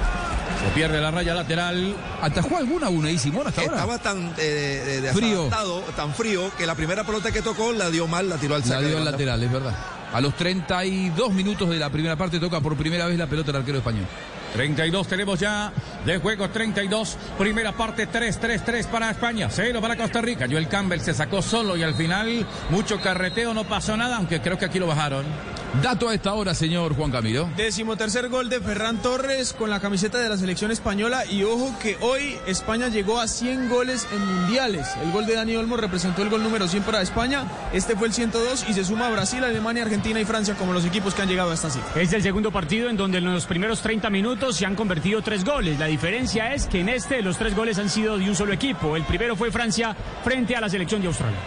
Se pierde la raya lateral. ¿Atajó alguna Unai Simón hasta ahora? Estaba tan eh, de- Frío. tan frío, que la primera pelota que tocó la dio mal, la tiró al La saque. dio de al lateral, es verdad. A los 32 minutos de la primera parte toca por primera vez la pelota el arquero español. 32 tenemos ya de juego 32. Primera parte 3-3-3 para España. 0 para Costa Rica. Joel Campbell se sacó solo y al final mucho carreteo, no pasó nada, aunque creo que aquí lo bajaron. Dato a esta hora, señor Juan Camilo. Décimo tercer gol de Ferran Torres con la camiseta de la selección española y ojo que hoy España llegó a 100 goles en mundiales. El gol de Dani Olmo representó el gol número 100 para España, este fue el 102 y se suma a Brasil, Alemania, Argentina y Francia como los equipos que han llegado a esta cifra. Es el segundo partido en donde en los primeros 30 minutos se han convertido tres goles. La diferencia es que en este los tres goles han sido de un solo equipo. El primero fue Francia frente a la selección de Australia.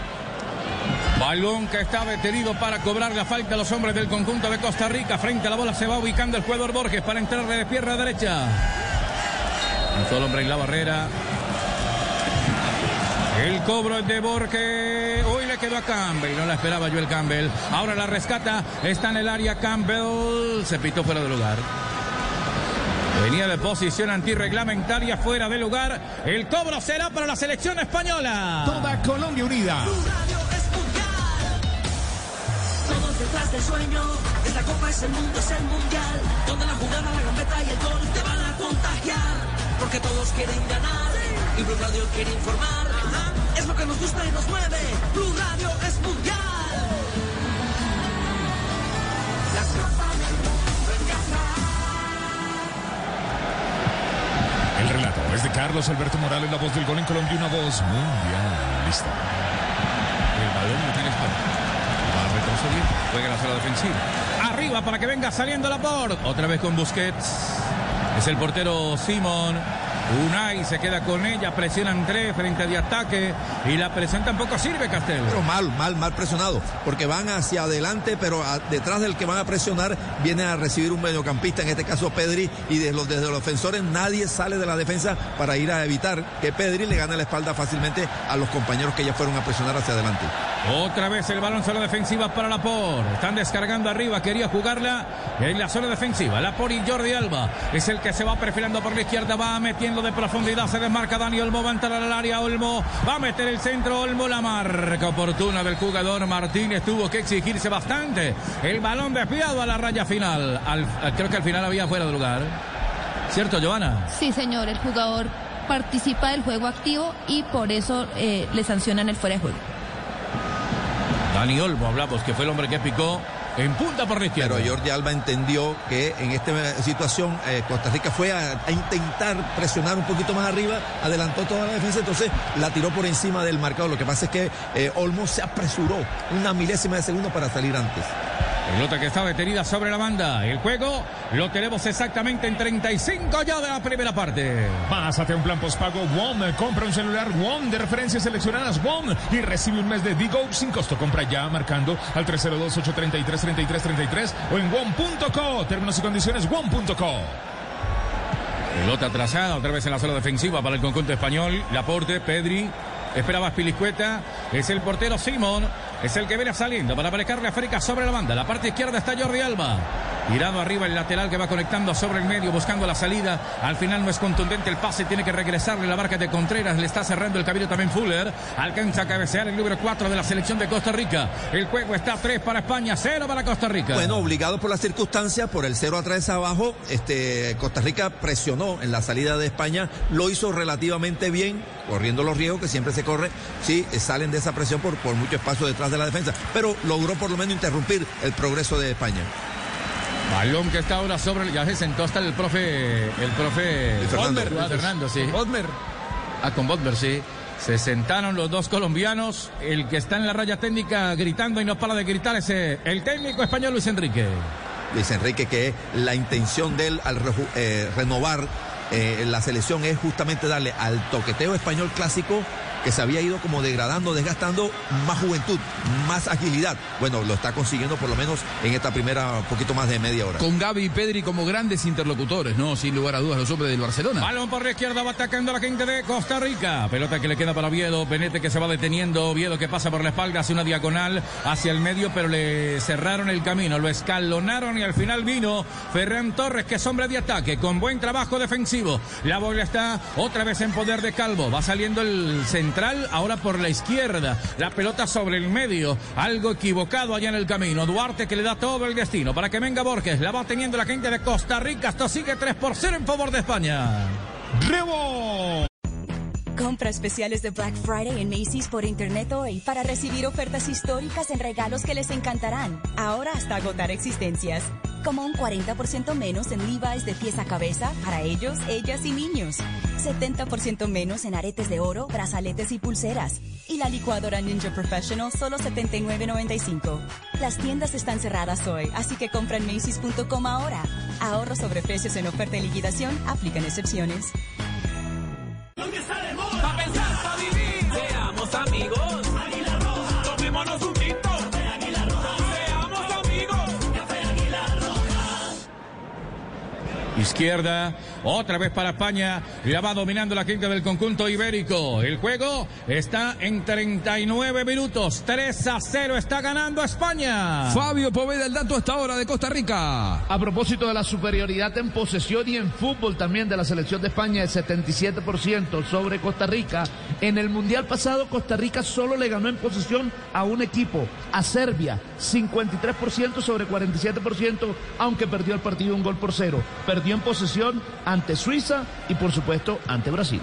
Balón que está detenido para cobrar la falta a los hombres del conjunto de Costa Rica. Frente a la bola se va ubicando el jugador Borges para entrarle de pierna derecha. Un solo hombre en la barrera. El cobro es de Borges. Hoy le quedó a Campbell. No la esperaba yo el Campbell. Ahora la rescata. Está en el área Campbell. Se pitó fuera de lugar. Venía de posición antirreglamentaria fuera de lugar. El cobro será para la selección española. Toda Colombia unida. Detrás del sueño, esta copa es el mundo, es el mundial, donde la jugada, la gambeta y el gol te van a contagiar, porque todos quieren ganar y Blue Radio quiere informar. Es lo que nos gusta y nos mueve. Blue Radio es mundial. La copa del mundo. El relato es de Carlos Alberto Morales, la voz del gol en Colombia, una voz mundialista. El balón Arriba para que venga saliendo la por. Otra vez con Busquets. Es el portero Simon. Unai se queda con ella, presionan tres frente de ataque y la presión tampoco sirve Castel. Pero mal, mal, mal presionado, porque van hacia adelante, pero a- detrás del que van a presionar viene a recibir un mediocampista, en este caso Pedri, y desde los, desde los defensores nadie sale de la defensa para ir a evitar que Pedri le gane la espalda fácilmente a los compañeros que ya fueron a presionar hacia adelante. Otra vez el balón zona defensiva para Laporte. Están descargando arriba, quería jugarla en la zona defensiva. Laporte y Jordi Alba es el que se va perfilando por la izquierda, va metiendo de profundidad, se desmarca Dani Olmo, va a entrar al área Olmo, va a meter el centro Olmo, la marca oportuna del jugador Martínez tuvo que exigirse bastante. El balón desviado a la raya final. Al- creo que al final había fuera de lugar. ¿Cierto, Giovanna? Sí, señor, el jugador participa del juego activo y por eso eh, le sancionan el fuera de juego. Dani Olmo, hablamos, que fue el hombre que picó en punta por la izquierda. Pero Jordi Alba entendió que en esta situación eh, Costa Rica fue a, intentar presionar un poquito más arriba, adelantó toda la defensa, entonces la tiró por encima del marcador. Lo que pasa es que eh, Olmo se apresuró una milésima de segundo para salir antes. Pelota que está detenida sobre la banda. El juego lo tenemos exactamente en 35 ya de la primera parte. Pásate a un plan postpago WOM. Compra un celular WOM de referencias seleccionadas WOM y recibe un mes de Digo sin costo. Compra ya marcando al 302-833-3333 o en WOM.co. Términos y condiciones WOM.co. Pelota atrasada, otra vez en la zona defensiva para el conjunto español. Laporte, Pedri. Esperaba Pilicueta. Es el portero Simón. Es el que viene saliendo para marcarle a Férica sobre la banda. La parte izquierda está Jordi Alba. Girado arriba el lateral que va conectando sobre el medio, buscando la salida. Al final no es contundente el pase, tiene que regresarle la barca de Contreras. Le está cerrando el camino también Fuller. Alcanza a cabecear el número 4 de la selección de Costa Rica. El juego está 3 para España, 0 para Costa Rica. Bueno, obligado por las circunstancias, por el 0 a 3 abajo, este, Costa Rica presionó en la salida de España, lo hizo relativamente bien, corriendo los riesgos que siempre se corre. Sí, salen de esa presión por, por mucho espacio detrás de la defensa, pero logró por lo menos interrumpir el progreso de España. Balón que está ahora sobre. Ya se sentó hasta el profe. El profe. Fernando. Fernando, Fernando, sí. Ah, con Botmer, sí. Se sentaron los dos colombianos. El que está en la raya técnica gritando y no para de gritar es eh, el técnico español Luis Enrique. Luis Enrique, que la intención de él al eh, renovar eh, la selección es justamente darle al toqueteo español clásico que se había ido como degradando, desgastando más juventud, más agilidad. Bueno, lo está consiguiendo por lo menos en esta primera poquito más de media hora. Con Gaby y Pedri como grandes interlocutores, ¿no? Sin lugar a dudas, los hombres del Barcelona. Balón por la izquierda va atacando la gente de Costa Rica. Pelota que le queda para Oviedo. Benete que se va deteniendo. Oviedo que pasa por la espalda hacia una diagonal hacia el medio, pero le cerraron el camino. Lo escalonaron y al final vino Ferran Torres, que es hombre de ataque, con buen trabajo defensivo. La bola está otra vez en poder de Calvo. Va saliendo el central ahora por la izquierda. La pelota sobre el medio. Algo equivocado allá en el camino. Duarte que le da todo el destino para que venga Borges. La va teniendo la gente de Costa Rica. Esto sigue 3 por 0 en favor de España. Compra especiales de Black Friday en Macy's por internet hoy para recibir ofertas históricas en regalos que les encantarán. Ahora hasta agotar existencias. Como un 40% menos en Levi's de pies a cabeza para ellos, ellas y niños. 70% menos en aretes de oro, brazaletes y pulseras. Y la licuadora Ninja Professional solo $79.95. Las tiendas están cerradas hoy, así que compra en Macy's.com ahora. Ahorro sobre precios en oferta y liquidación, aplican excepciones. Pa' pensar, pa' vivir. Seamos amigos. Águila Roja. Tomémonos un tinto. Café Águila Roja. Seamos amigos. Café Águila Roja. Izquierda, otra vez para España, la va dominando la gente del conjunto ibérico. El juego está en 39 minutos, 3 a 0 está ganando España. Fabio Poveda, el dato hasta ahora de Costa Rica. A propósito de la superioridad en posesión y en fútbol también de la selección de España, el 77% sobre Costa Rica. En el Mundial pasado, Costa Rica solo le ganó en posesión a un equipo, a Serbia, 53% sobre 47%, aunque perdió el partido un gol por cero. Perdió en posesión ante Suiza y por supuesto ante Brasil.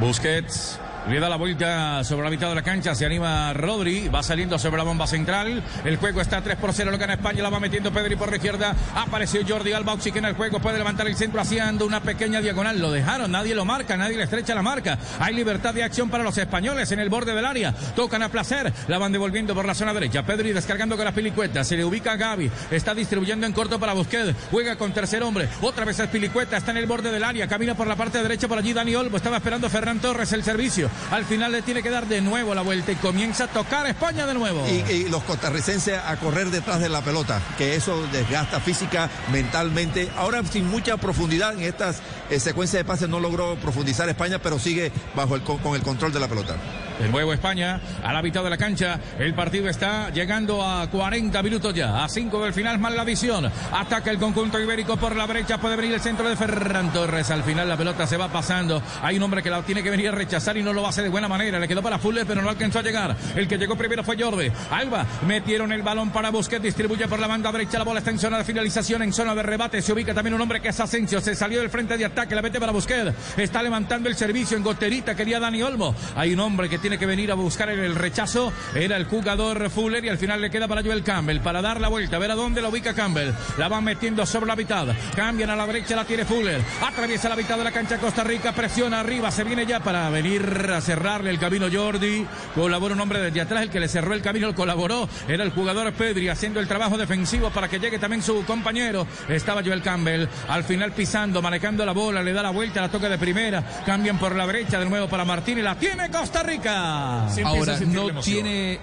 Busquets. Le da la vuelta sobre la mitad de la cancha, se anima Rodri, va saliendo sobre la bomba central, el juego está 3 por 0, lo gana España, la va metiendo Pedri por la izquierda, apareció Jordi Alba, oxigena el juego, puede levantar el centro haciendo una pequeña diagonal, lo dejaron, nadie lo marca, nadie le estrecha la marca, hay libertad de acción para los españoles en el borde del área, tocan a placer, la van devolviendo por la zona derecha, Pedri descargando con las pilicuetas, se le ubica a Gaby, está distribuyendo en corto para Busquets, juega con tercer hombre, otra vez es pilicueta, está en el borde del área, camina por la parte derecha por allí Dani Olmo, estaba esperando Ferran Torres el servicio, al final le tiene que dar de nuevo la vuelta y comienza a tocar a España de nuevo. Y, y los costarricenses a correr detrás de la pelota, que eso desgasta física, mentalmente. Ahora sin mucha profundidad en estas eh, secuencias de pases no logró profundizar España, pero sigue bajo el, con, el control de la pelota. De nuevo España, a la mitad de la cancha. El partido está llegando a 40 minutos ya. A 5 del final, más la visión. Ataca el conjunto ibérico por la brecha. Puede venir el centro de Ferran Torres. Al final la pelota se va pasando. Hay un hombre que la tiene que venir a rechazar y no lo hace de buena manera. Le quedó para Fuller, pero no alcanzó a llegar. El que llegó primero fue Jordi. Alba, metieron el balón para Busquets. Distribuye por la banda derecha. La bola está en zona de finalización, en zona de rebate. Se ubica también un hombre que es Asensio. Se salió del frente de ataque. La mete para Busquets. Está levantando el servicio en goterita. Quería Dani Olmo. Hay un hombre que tiene que venir a buscar el rechazo. Era el jugador Fuller y al final le queda para Joel Campbell para dar la vuelta. A ver a dónde la ubica Campbell. La van metiendo sobre la mitad. Cambian a la derecha, la tiene Fuller. Atraviesa la mitad de la cancha Costa Rica. Presiona arriba. Se viene ya para venir a cerrarle el camino Jordi. Colabora un hombre desde atrás. El que le cerró el camino colaboró. Era el jugador Pedri haciendo el trabajo defensivo para que llegue también su compañero. Estaba Joel Campbell. Al final pisando, manejando la bola. Le da la vuelta, la toca de primera. Cambian por la brecha de nuevo para Martínez. La tiene Costa Rica. Ahora no tiene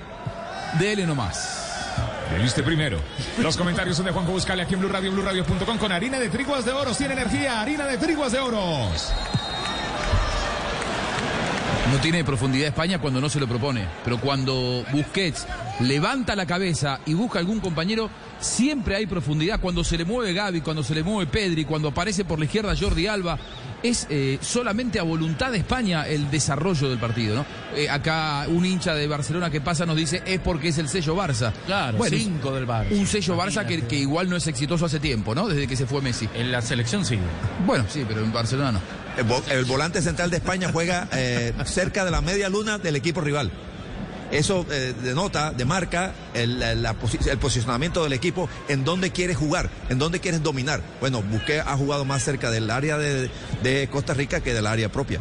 Dele nomás. Deliste primero. Los comentarios son de Juanjo Buscale aquí en Blue Radio, BlueRadio.com con harina de triguas de oros. Tiene energía, harina de triguas de oros. No tiene profundidad España cuando no se lo propone. Pero cuando Busquets levanta la cabeza y busca algún compañero, siempre hay profundidad. Cuando se le mueve Gaby, cuando se le mueve Pedri, cuando aparece por la izquierda Jordi Alba, es eh, solamente a voluntad de España el desarrollo del partido, ¿no? Eh, acá un hincha de Barcelona que pasa nos dice es porque es el sello Barça. Claro, Bueno, cinco del Barça. Un sello Barça que, que igual no es exitoso hace tiempo, ¿no? Desde que se fue Messi. En la selección sí. Bueno, sí, pero en Barcelona no. El, vo- el volante central de España juega eh, cerca de la media luna del equipo rival. Eso eh, denota, demarca el, posicionamiento del equipo en dónde quiere jugar, en dónde quieres dominar. Bueno, Busqué ha jugado más cerca del área de Costa Rica que del área propia.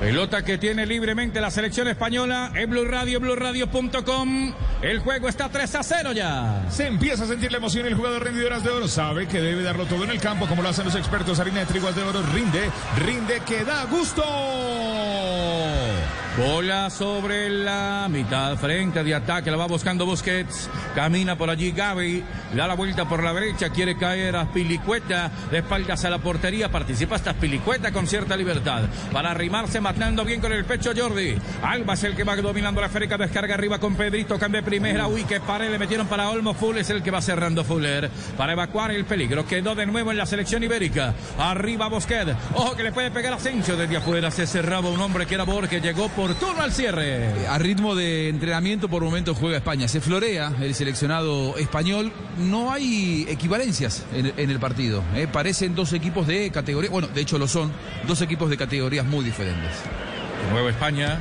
Pelota que tiene libremente la selección española en Blue Radio, BlueRadio.com. El juego está 3 a 0 ya. Se empieza a sentir la emoción el jugador rendidoras de oro. Sabe que debe darlo todo en el campo, como lo hacen los expertos. Harina de trigo de oro rinde, rinde que da gusto. Bola sobre la mitad, frente de ataque, la va buscando Busquets, camina por allí Gaby, da la vuelta por la derecha, quiere caer a Pilicueta, de espaldas a la portería, participa hasta Pilicueta con cierta libertad, para arrimarse matando bien con el pecho Jordi, Alba es el que va dominando la esférica, descarga arriba con Pedrito, cambia primera, uy, que pare, le metieron para Olmo, Full es el que va cerrando Fuller, para evacuar el peligro, quedó de nuevo en la selección ibérica, arriba Busquets, ojo que le puede pegar Asensio desde afuera, se cerraba un hombre que era Borges, llegó por turno al cierre. A ritmo de entrenamiento por momentos juega España. Se florea el seleccionado español. No hay equivalencias en, en el partido. ¿eh? Parecen dos equipos de categoría. Bueno, de hecho lo son. Dos equipos de categorías muy diferentes. De nuevo España.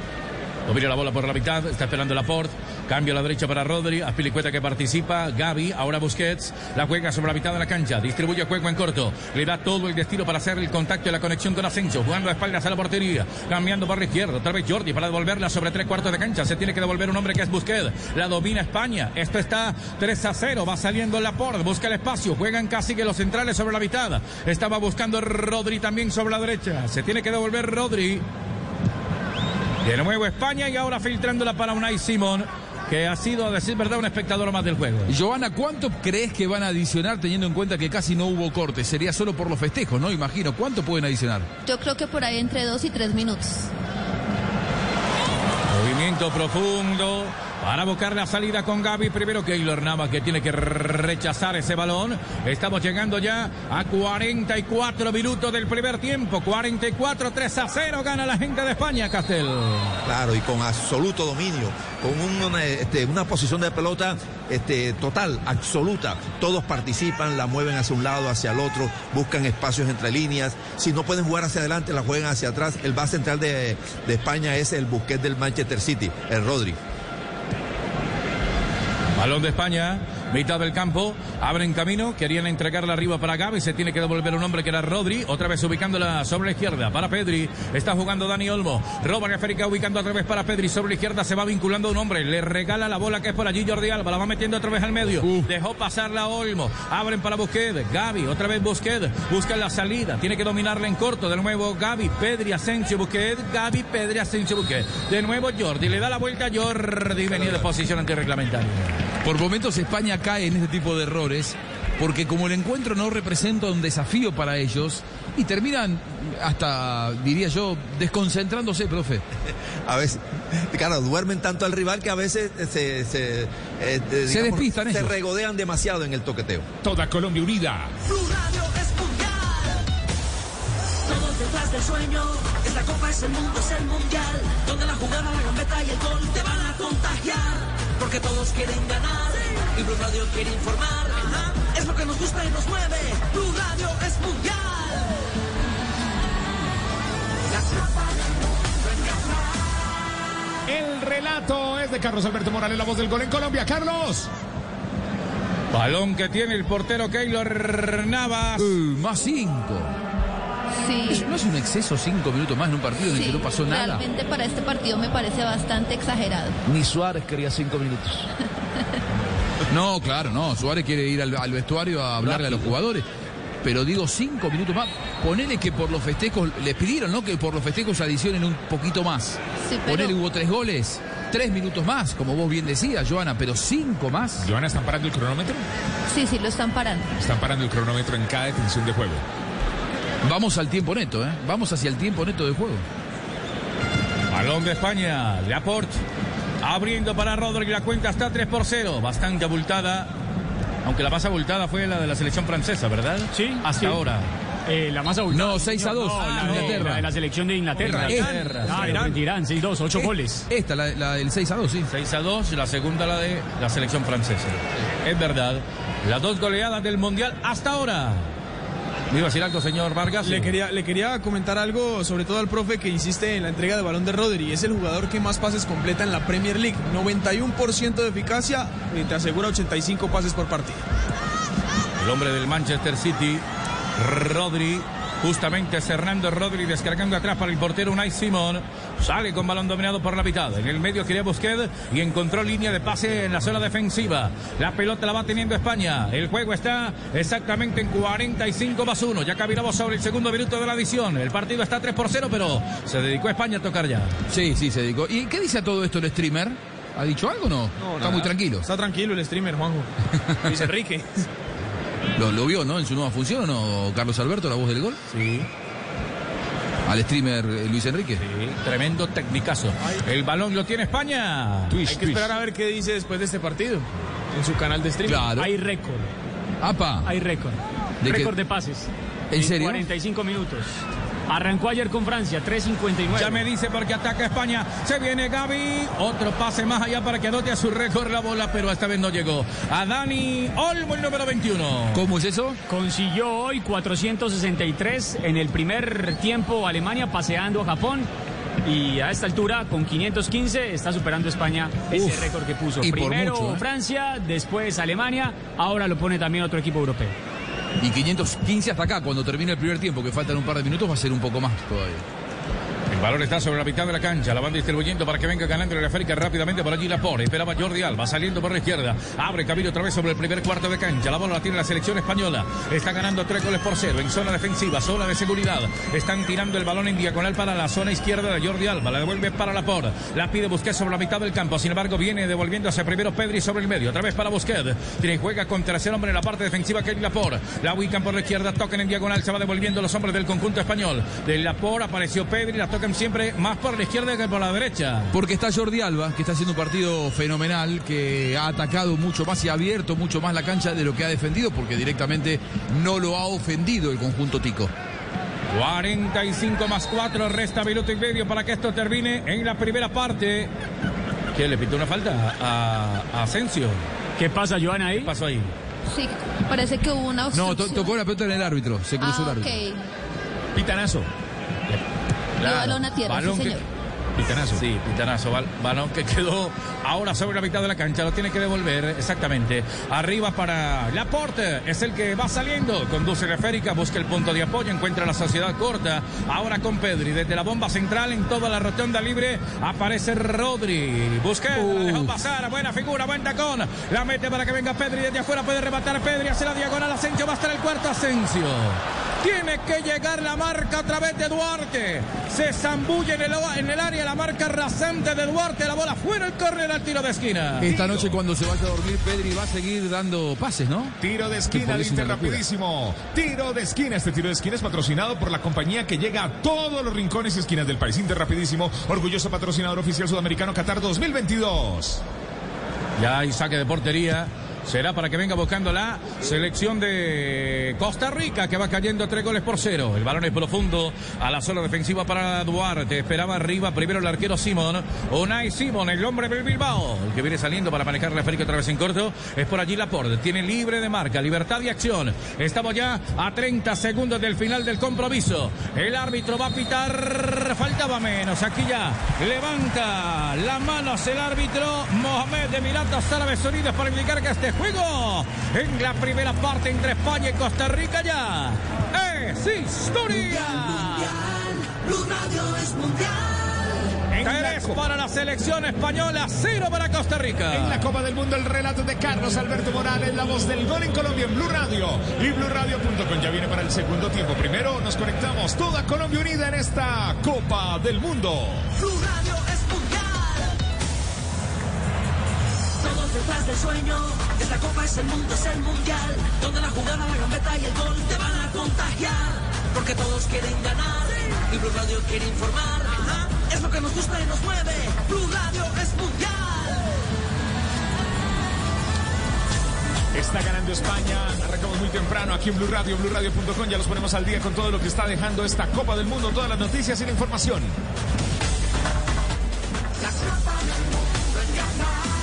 Domina la bola por la mitad, está esperando Laporte. Cambio a la derecha para Rodri, a Pilicueta que participa, Gaby, ahora Busquets, la juega sobre la mitad de la cancha, distribuye juego en corto, le da todo el destino para hacer el contacto y la conexión con Asensio, jugando a espaldas a la portería, cambiando por la izquierda, otra vez Jordi para devolverla sobre tres cuartos de cancha, se tiene que devolver un hombre que es Busquets, la domina España, esto está 3 a 0, va saliendo Laporte, busca el espacio, juegan casi que los centrales sobre la mitad, estaba buscando Rodri también sobre la derecha, se tiene que devolver Rodri, de nuevo España y ahora filtrándola para Unai Simón, que ha sido, a decir verdad, un espectador más del juego. Joana, ¿cuánto crees que van a adicionar teniendo en cuenta que casi no hubo corte? Sería solo por los festejos, ¿no? Imagino. ¿Cuánto pueden adicionar? Yo creo que por ahí entre dos y tres minutos. Movimiento profundo para buscar la salida con Gaby. Primero Keylor Navas que tiene que rechazar ese balón. Estamos llegando ya a 44 minutos del primer tiempo. 44, 3 a 0 gana la gente de España, Castel. Claro, y con absoluto dominio, con una, este, una posición de pelota este, total, absoluta. Todos participan, la mueven hacia un lado, hacia el otro, buscan espacios entre líneas. Si no pueden jugar hacia adelante, la juegan hacia atrás. El base central de, de España es el Busquets del Manchester City, el Rodri. Balón de España, mitad del campo, abren camino, querían entregarla arriba para Gaby, se tiene que devolver un hombre que era Rodri, otra vez ubicándola sobre la izquierda para Pedri, está jugando Dani Olmo, roba la esférica ubicando otra vez para Pedri, sobre la izquierda se va vinculando un hombre, le regala la bola que es por allí Jordi Alba, la va metiendo otra vez al medio, dejó pasarla a Olmo, abren para Busquets, Gaby, otra vez Busquets, busca la salida, tiene que dominarla en corto, de nuevo Gaby, Pedri, Asensio, Busquets, Gaby, Pedri, Asensio, Busquets, de nuevo Jordi, le da la vuelta a Jordi, venía de posición antirreglamentaria. Por momentos España cae en este tipo de errores porque como el encuentro no representa un desafío para ellos y terminan hasta, diría yo, desconcentrándose, profe. A veces, claro, duermen tanto al rival que a veces se, se, eh, eh, Se despistan se ellos. regodean demasiado en el toqueteo. Toda Colombia unida. Blue Radio es mundial. Todos detrás del sueño. Es la copa, es el mundo, es el mundial. Donde la jugada, la gambeta y el gol te van a contagiar. Porque todos quieren ganar. Y Blue Radio quiere informar. Es lo que nos gusta y nos mueve. Blue Radio es mundial. El relato es de Carlos Alberto Morales, la voz del gol en Colombia. Carlos. Balón que tiene el portero Keylor Navas. Uh, más cinco. Sí. ¿Eso ¿No es un exceso cinco minutos más en un partido en el que no pasó nada? Realmente para este partido me parece bastante exagerado. Ni Suárez quería cinco minutos. No, claro, no. Suárez quiere ir al, al vestuario a hablarle a los jugadores. Pero digo, cinco minutos más. Ponele que por los festejos, les pidieron, ¿no? Que por los festejos adicionen un poquito más. Sí, pero- Ponele, hubo tres goles. Tres minutos más, como vos bien decías, Joana, pero cinco más. Joana, ¿están parando el cronómetro? Sí, sí, lo están parando. Están parando el cronómetro en cada detención de juego. Vamos al tiempo neto, ¿eh? Vamos hacia el tiempo neto de juego. Balón de España. Laporte. Abriendo para Rodri, la cuenta está 3 por 0. Bastante abultada. Aunque la más abultada fue la de la selección francesa, ¿verdad? Sí. Hasta sí. ahora. Eh, la más abultada. No, 6 a 2. No, la, de, Inglaterra. la de la selección de Inglaterra. Inglaterra. Ah, Irán. Irán, 6-2, 8 goles. Esta, la, la del 6 a 2, sí. 6 a 2, la segunda la de la selección francesa. Es verdad. Las dos goleadas del Mundial hasta ahora. ¿Me iba a decir algo, señor Vargas? Le quería, le quería comentar algo, sobre todo al profe que insiste en la entrega de balón de Rodri. Es el jugador que más pases completa en la Premier League. 91% de eficacia y te asegura 85 pases por partido. El hombre del Manchester City, Rodri. Justamente Fernando Rodri descargando atrás para el portero Unai Simón. Sale con balón dominado por la mitad. En el medio quería Busquets y encontró línea de pase en la zona defensiva. La pelota la va teniendo España. El juego está exactamente en 45 más 1. Ya caminamos sobre el segundo minuto de la adición. El partido está 3 por 0, pero se dedicó España a tocar ya. Sí, sí, se dedicó. ¿Y qué dice a todo esto el streamer? ¿Ha dicho algo o no? Está nada. muy tranquilo. Está tranquilo el streamer, Juanjo. Luis Enrique. ¿Lo, lo vio, no? En su nueva función o no, Carlos Alberto, la voz del gol? Sí. Al streamer eh, Luis Enrique. Sí, tremendo tecnicazo. El balón lo tiene España. Hay que esperar a ver qué dice después de este partido en su canal de streaming. Claro. Hay récord. ¡Apa! Hay récord. ¿De qué? récord de pases. ¿En serio? 45 minutos. Arrancó ayer con Francia, 3.59. Ya me dice porque ataca España. Se viene Gaby. Otro pase más allá para que anote a su récord la bola, pero esta vez no llegó. A Dani Olmo, el número 21. ¿Cómo es eso? Consiguió hoy 463 en el primer tiempo Alemania paseando a Japón. Y a esta altura, con 515, está superando España ese Uf, récord que puso. Primero mucho, ¿eh? Francia, después Alemania, ahora lo pone también otro equipo europeo. Y 515 hasta acá, cuando termine el primer tiempo, que faltan un par de minutos, va a ser un poco más todavía. El balón está sobre la mitad de la cancha. La van distribuyendo para que venga ganando el América rápidamente por allí Laporte. Esperaba Jordi Alba saliendo por la izquierda. Abre camino otra vez sobre el primer cuarto de cancha. La bola la tiene la selección española. Está ganando tres goles por cero en zona defensiva, zona de seguridad. Están tirando el balón en diagonal para la zona izquierda de Jordi Alba. La devuelve para Laporte. La pide Busquets sobre la mitad del campo. Sin embargo, viene devolviéndose primero Pedri sobre el medio. Otra vez para Busquets. Tiene juega con tercer hombre en la parte defensiva Kelly Laporte. La ubican por la izquierda, tocan en diagonal. Se va devolviendo los hombres del conjunto español. De Laporte apareció Pedri. La siempre más por la izquierda que por la derecha. Porque está Jordi Alba, que está haciendo un partido fenomenal, que ha atacado mucho más y ha abierto mucho más la cancha de lo que ha defendido, porque directamente no lo ha ofendido el conjunto tico. 45 más 4, resta minuto y medio para que esto termine en la primera parte. ¿Qué le pitó una falta a, a Asensio? ¿Qué pasa, Joana, ahí? ¿Qué pasó ahí? Sí, parece que hubo una No, obstrucción. to- tocó la pelota en el árbitro, se cruzó Ah, el árbitro. ok. Pitanazo. Balón a tierra, sí, Balón señor. Pitanazo. Sí, pitanazo. Bal- balón que quedó ahora sobre la mitad de la cancha. Lo tiene que devolver exactamente. Arriba para Laporte. Es el que va saliendo. Conduce la esférica. Busca el punto de apoyo. Encuentra la sociedad corta. Ahora con Pedri. Desde la bomba central en toda la rotonda libre. Aparece Rodri. Busca. La dejó pasar. Buena figura. Buen tacón. La mete para que venga Pedri. Desde afuera puede rematar Pedri. Hace la diagonal. Asensio va a estar el cuarto. Asensio. Tiene que llegar la marca a través de Duarte. Se zambulle en el, en el área la marca rasante de Duarte. La bola fuera el córner al tiro de esquina. Esta noche cuando se vaya a dormir, Pedri va a seguir dando pases, ¿no? Tiro de esquina locura. rapidísimo. Tiro de esquina. Este tiro de esquina es patrocinado por la compañía que llega a todos los rincones y esquinas del país. Inter rapidísimo. Orgulloso patrocinador oficial sudamericano Qatar 2022. Ya hay saque de portería. Será para que venga buscando la selección de Costa Rica que va cayendo tres goles por cero. El balón es profundo a la zona defensiva para Duarte. Esperaba arriba primero el arquero Simón. Unai Simón, el hombre del Bilbao. El que viene saliendo para manejar la esférica otra vez en corto. Es por allí Laporte. Tiene libre de marca, libertad de acción. Estamos ya a 30 segundos del final del compromiso. El árbitro va a pitar. Faltaba menos. Aquí ya levanta las manos el árbitro Mohamed de Emiratos Árabes Unidos para indicar que este juego en la primera parte entre España y Costa Rica ya es historia. Blue Radio es mundial. Tres para la selección española, cero para Costa Rica. En la Copa del Mundo, el relato de Carlos Alberto Morales, la voz del gol en Colombia en Blue Radio y BlueRadio.com. Ya viene para el segundo tiempo. Primero nos conectamos toda Colombia unida en esta Copa del Mundo. Blue Radio Todos detrás del sueño. Esta copa es el mundo, es el mundial. Donde la jugada, la gambeta y el gol te van a contagiar. Porque todos quieren ganar. Y Blue Radio quiere informar. Ajá. Es lo que nos gusta y nos mueve. Blue Radio es mundial. Está ganando España. Arrancamos muy temprano aquí en Blue Radio, BlueRadio.com. Ya los ponemos al día con todo lo que está dejando esta Copa del Mundo, todas las noticias y la información. La Copa del Mundo.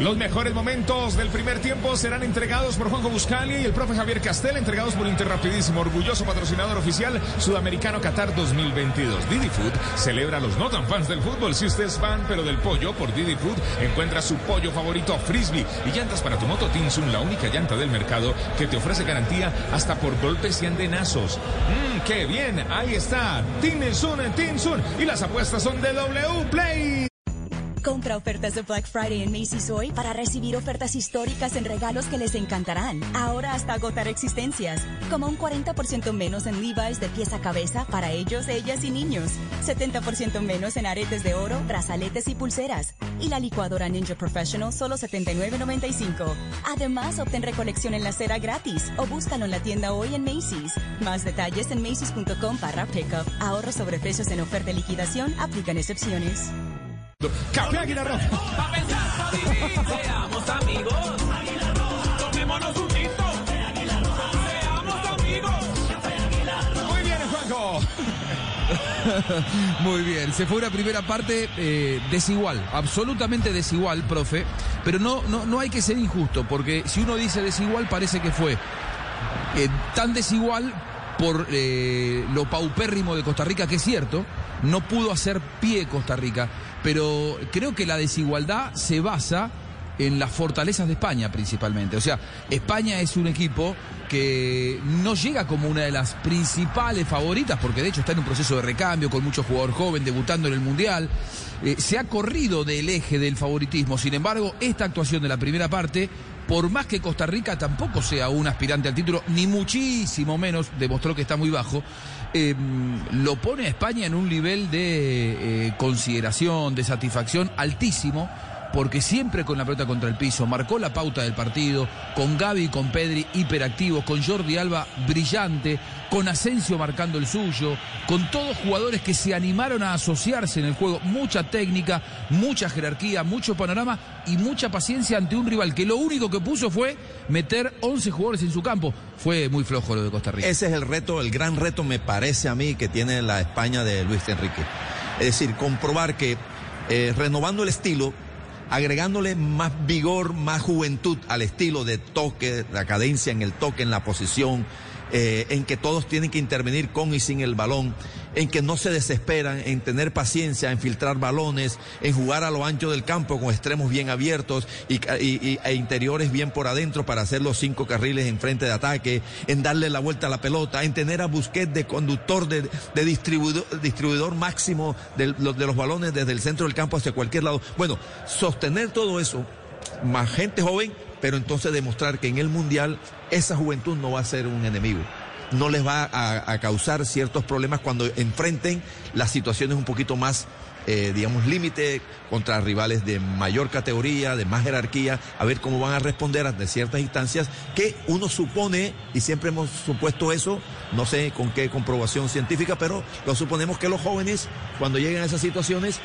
Los mejores momentos del primer tiempo serán entregados por Juanjo Buscali y el profe Javier Castel, entregados por Interrapidísimo, orgulloso patrocinador oficial sudamericano Qatar 2022. Didi Food celebra a los no tan fans del fútbol. Si usted es fan pero del pollo, por Didi Food encuentra su pollo favorito Frisbee y llantas para tu moto Tinsun, la única llanta del mercado que te ofrece garantía hasta por golpes y andenazos. Mmm, qué bien, ahí está. Tinsun, Tinsun y las apuestas son de W Play. Compra ofertas de Black Friday en Macy's hoy para recibir ofertas históricas en regalos que les encantarán. Ahora hasta agotar existencias. Como un 40% menos en Levi's de pieza a cabeza para ellos, ellas y niños. 70% menos en aretes de oro, brazaletes y pulseras. Y la licuadora Ninja Professional solo $79.95. Además, obtén recolección en la cera gratis o búscalo en la tienda hoy en Macy's. Más detalles en macy's.com para pickup. Ahorro sobre precios en oferta y liquidación. Aplican excepciones. Café Águila Roja. Pa' pensar, pa' vivir, seamos amigos. Tomémonos un tinto. Seamos amigos. Muy bien, Juanjo. Muy bien, se fue una primera parte eh, desigual, absolutamente desigual, profe, pero no, no, no hay que ser injusto, porque si uno dice desigual parece que fue eh, tan desigual por eh, lo paupérrimo de Costa Rica, que es cierto, no pudo hacer pie Costa Rica, pero creo que la desigualdad se basa en las fortalezas de España principalmente. O sea, España es un equipo que no llega como una de las principales favoritas, porque de hecho está en un proceso de recambio con mucho jugador joven debutando en el Mundial. Eh, se ha corrido del eje del favoritismo. Sin embargo, esta actuación de la primera parte, por más que Costa Rica tampoco sea un aspirante al título, ni muchísimo menos, demostró que está muy bajo, eh, lo pone a España en un nivel de eh, consideración, de satisfacción altísimo porque siempre con la pelota contra el piso, marcó la pauta del partido, con Gaby y con Pedri hiperactivos, con Jordi Alba brillante, con Asensio marcando el suyo, con todos jugadores que se animaron a asociarse en el juego, mucha técnica, mucha jerarquía, mucho panorama y mucha paciencia ante un rival que lo único que puso fue meter 11 jugadores en su campo. Fue muy flojo lo de Costa Rica. Ese es el reto, el gran reto me parece a mí que tiene la España de Luis Enrique. Es decir, comprobar que eh, renovando el estilo, agregándole más vigor, más juventud al estilo de toque, la cadencia en el toque, en la posición, eh, en que todos tienen que intervenir con y sin el balón, en que no se desesperan, en tener paciencia, en filtrar balones, en jugar a lo ancho del campo con extremos bien abiertos y, y- e interiores bien por adentro para hacer los cinco carriles en frente de ataque, en darle la vuelta a la pelota, en tener a Busquets de conductor, de, distribuidor, distribuidor máximo de, de los balones desde el centro del campo hacia cualquier lado. Bueno, sostener todo eso, más gente joven, pero entonces demostrar que en el Mundial esa juventud no va a ser un enemigo. No les va a, causar ciertos problemas cuando enfrenten las situaciones un poquito más, eh, digamos, límite contra rivales de mayor categoría, de más jerarquía, a ver cómo van a responder ante ciertas instancias que uno supone, y siempre hemos supuesto eso, no sé con qué comprobación científica, pero lo suponemos que los jóvenes, cuando lleguen a esas situaciones,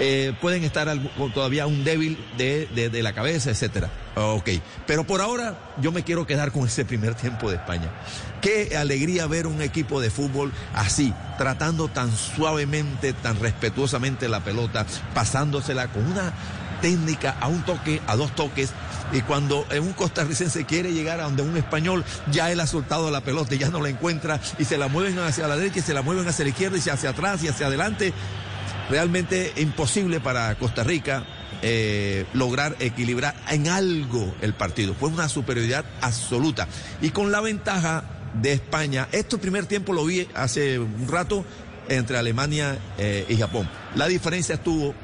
eh, pueden estar todavía un débil de, de- de la cabeza, etcétera. Ok, pero por ahora yo me quiero quedar con ese primer tiempo de España. Qué alegría ver un equipo de fútbol así, tratando tan suavemente, tan respetuosamente la pelota, pasándosela con una técnica a un toque, a dos toques. Y cuando un costarricense quiere llegar a donde un español, ya él ha soltado la pelota y ya no la encuentra y se la mueven hacia la derecha y se la mueven hacia la izquierda y hacia atrás y hacia adelante realmente imposible para Costa Rica eh, lograr equilibrar en algo el partido. Fue una superioridad absoluta. Y con la ventaja de España, esto primer tiempo lo vi hace un rato entre Alemania eh, y Japón. La diferencia estuvo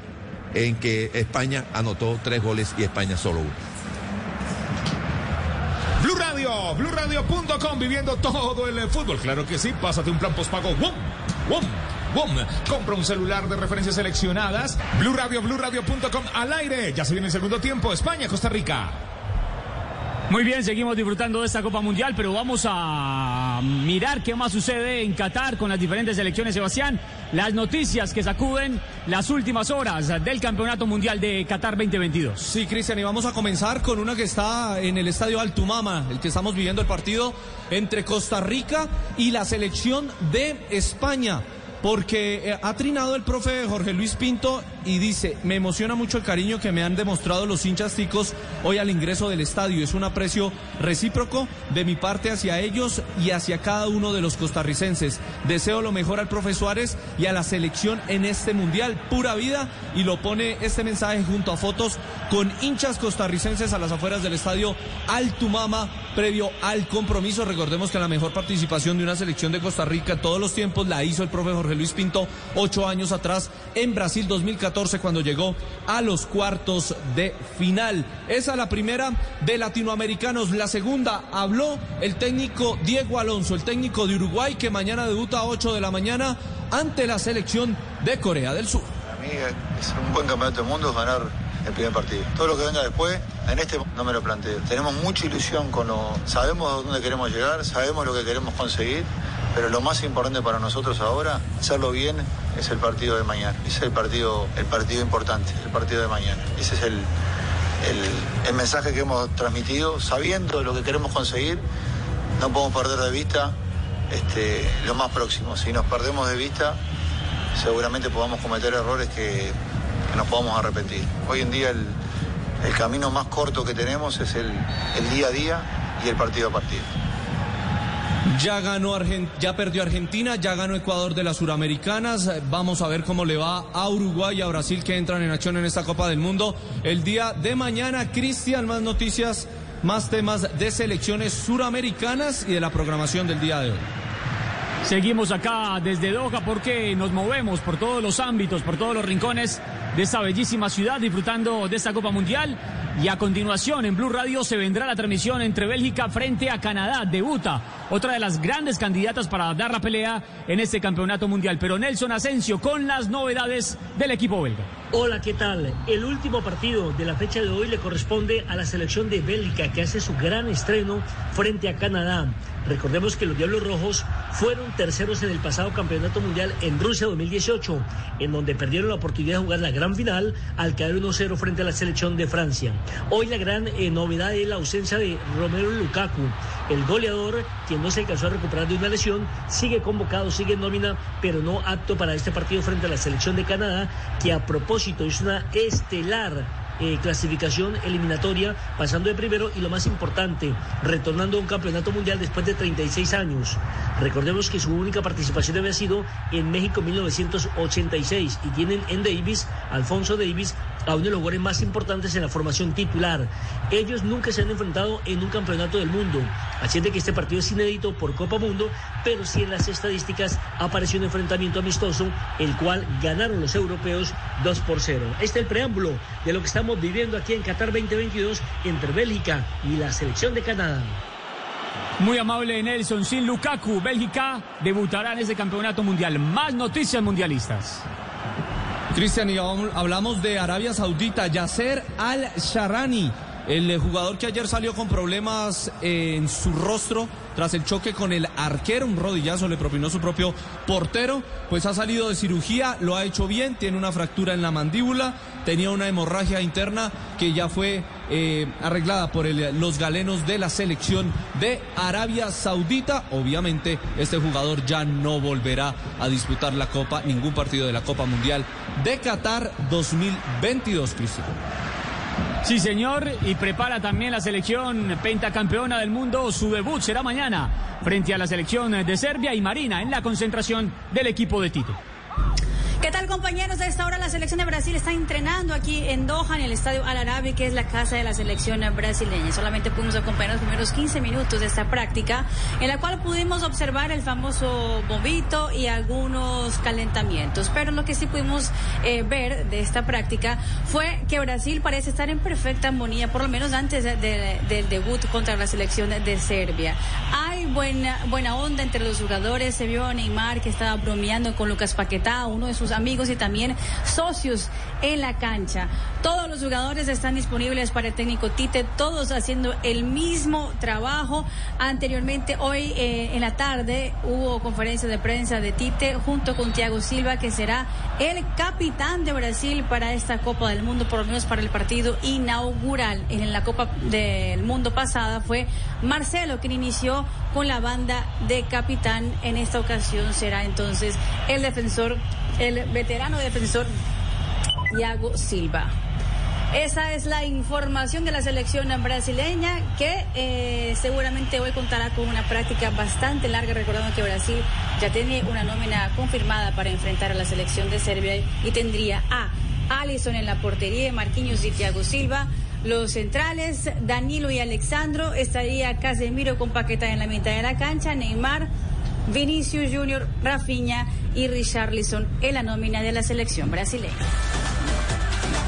en que España anotó tres goles y España solo uno. Blue Radio, BlueRadio.com, viviendo todo el fútbol. Claro que sí, pásate un plan postpago. ¡Wum! ¡Wum! ¡Wum! Compra un celular de referencias seleccionadas. Blue Radio, BlueRadio.com al aire. Ya se viene el segundo tiempo. España, Costa Rica. Muy bien, seguimos disfrutando de esta Copa Mundial, pero vamos a mirar qué más sucede en Qatar con las diferentes selecciones, Sebastián. Las noticias que sacuden las últimas horas del Campeonato Mundial de Qatar 2022. Sí, Cristian, y vamos a comenzar con una que está en el estadio Altumama, el que estamos viviendo el partido entre Costa Rica y la selección de España porque eh, ha trinado el profe Jorge Luis Pinto y dice, me emociona mucho el cariño que me han demostrado los hinchas ticos hoy al ingreso del estadio. Es un aprecio recíproco de mi parte hacia ellos y hacia cada uno de los costarricenses. Deseo lo mejor al profe Suárez y a la selección en este mundial. Pura vida y lo pone este mensaje junto a fotos con hinchas costarricenses a las afueras del estadio Altumama previo al compromiso. Recordemos que la mejor participación de una selección de Costa Rica todos los tiempos la hizo el profe Jorge Luis Pinto ocho años atrás en Brasil 2014 cuando llegó a los cuartos de final. Esa la primera de latinoamericanos. La segunda habló el técnico Diego Alonso, el técnico de Uruguay que mañana debuta a 8 de la mañana ante la selección de Corea del Sur. Para mí es un buen campeonato del mundo ganar el primer partido. Todo lo que venga después, en este no me lo planteo. Tenemos mucha ilusión con lo... Sabemos dónde queremos llegar, sabemos lo que queremos conseguir, pero lo más importante para nosotros ahora, hacerlo bien, es el partido de mañana. Ese es el partido, el partido importante, el partido de mañana. Ese es el, el, mensaje que hemos transmitido, sabiendo lo que queremos conseguir, no podemos perder de vista este, lo más próximo. Si nos perdemos de vista, seguramente podamos cometer errores que, que nos podamos arrepentir. Hoy en día el, el camino más corto que tenemos es el, el día a día y el partido a partido. Ya ganó Argen- ya perdió Argentina, ya ganó Ecuador de las Suramericanas. Vamos a ver cómo le va a Uruguay y a Brasil que entran en acción en esta Copa del Mundo. El día de mañana, Cristian, más noticias, más temas de selecciones suramericanas y de la programación del día de hoy. Seguimos acá desde Doha porque nos movemos por todos los ámbitos, por todos los rincones de esta bellísima ciudad disfrutando de esta Copa Mundial. Y a continuación en Blue Radio se vendrá la transmisión entre Bélgica frente a Canadá. Debuta otra de las grandes candidatas para dar la pelea en este campeonato mundial. Pero Nelson Asensio con las novedades del equipo belga. Hola, ¿qué tal? El último partido de la fecha de hoy le corresponde a la selección de Bélgica que hace su gran estreno frente a Canadá. Recordemos que los Diablos Rojos fueron terceros en el pasado campeonato mundial en Rusia 2018, en donde perdieron la oportunidad de jugar la gran final al caer 1-0 frente a la selección de Francia. Hoy la gran eh, novedad es la ausencia de Romero Lukaku, el goleador, quien no se alcanzó a recuperar de una lesión, sigue convocado, sigue en nómina, pero no apto para este partido frente a la selección de Canadá, que a propósito es una estelar eh, clasificación eliminatoria, pasando de primero y lo más importante, retornando a un campeonato mundial después de 36 años. Recordemos que su única participación había sido en México 1986 y tienen en Davis, Alfonso Davis, a uno de los jugadores más importantes en la formación titular. Ellos nunca se han enfrentado en un campeonato del mundo, así es de que este partido es inédito por Copa Mundo, pero sí en las estadísticas apareció un enfrentamiento amistoso, el cual ganaron los europeos 2 por 0. Este es el preámbulo de lo que estamos viviendo aquí en Qatar 2022 entre Bélgica y la selección de Canadá. Muy amable Nelson, sin Lukaku, Bélgica debutará en este campeonato mundial. Más noticias mundialistas. Cristian, y hablamos- de Arabia Saudita, Yasser Al-Sharani, el eh, jugador que ayer salió con problemas eh, en su rostro tras el choque con el arquero, un rodillazo le propinó su propio portero, pues ha salido de cirugía, lo ha hecho bien, tiene una fractura en la mandíbula, tenía una hemorragia interna que ya fue eh, arreglada por los galenos de la selección de Arabia Saudita. Obviamente este jugador ya no volverá a disputar la Copa, ningún partido de la Copa Mundial de Qatar 2022, Cristian. Sí, señor, y prepara también la selección pentacampeona del mundo. Su debut será mañana frente a la selección de Serbia y Marina en la concentración del equipo de Tito. ¿Qué tal compañeros? A esta hora la selección de Brasil está entrenando aquí en Doha, en el estadio Al Arabi, que es la casa de la selección brasileña. Solamente pudimos acompañar los primeros 15 minutos de esta práctica, en la cual pudimos observar el famoso bombito y algunos calentamientos. Pero lo que sí pudimos eh, ver de esta práctica fue que Brasil parece estar en perfecta armonía, por lo menos antes de- de- del debut contra la selección de Serbia. Hay buena, buena onda entre los jugadores. Se vio a Neymar que estaba bromeando con Lucas Paquetá, uno de sus amigos y también socios en la cancha. Todos los jugadores están disponibles para el técnico Tite, todos haciendo el mismo trabajo. Anteriormente, hoy eh, en la tarde, hubo conferencia de prensa de Tite junto con Thiago Silva, que será el capitán de Brasil para esta Copa del Mundo, por lo menos para el partido inaugural. En la Copa del Mundo pasada fue Marcelo quien inició con la banda de capitán. En esta ocasión será entonces el defensor, el veterano defensor Thiago Silva. Esa es la información de la selección brasileña que eh, seguramente hoy contará con una práctica bastante larga, recordando que Brasil ya tiene una nómina confirmada para enfrentar a la selección de Serbia y tendría a Alison en la portería, Marquinhos y Thiago Silva. Los centrales, Danilo y Alexandro, estaría Casemiro con Paqueta en la mitad de la cancha, Neymar, Vinicius Junior, Rafinha y Richarlison en la nómina de la selección brasileña.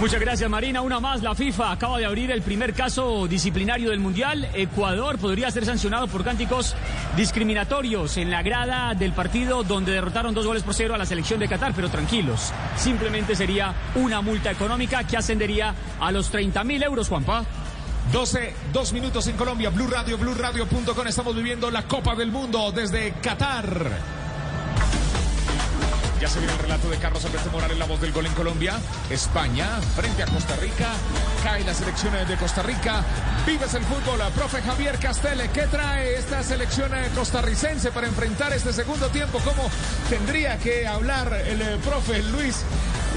Muchas gracias, Marina. Una más, la FIFA acaba de abrir el primer caso disciplinario del Mundial. Ecuador podría ser sancionado por cánticos discriminatorios en la grada del partido donde derrotaron dos goles por cero a la selección de Qatar, pero tranquilos. Simplemente sería una multa económica que ascendería a los 30 mil euros, Juanpa. 12, dos minutos en Colombia, Blue Radio, BlueRadio.com. Estamos viviendo la Copa del Mundo desde Qatar. Ya se viene el relato de Carlos Alberto Morales, la voz del gol en Colombia. España frente a Costa Rica. Cae la selección de Costa Rica. Vives el fútbol. Profe Javier Castele, ¿qué trae esta selección costarricense para enfrentar este segundo tiempo? ¿Cómo tendría que hablar el eh, profe Luis?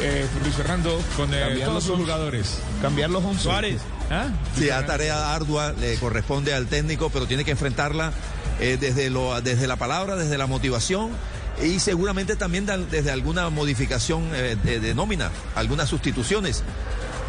Eh, Luis Fernando con eh, todos sus jugadores. Cambiar los once. Suárez. ¿Ah? Sí, a tarea ardua le corresponde al técnico, pero tiene que enfrentarla eh, desde, lo, desde la palabra, desde la motivación y seguramente también desde alguna modificación eh, de, nómina, algunas sustituciones.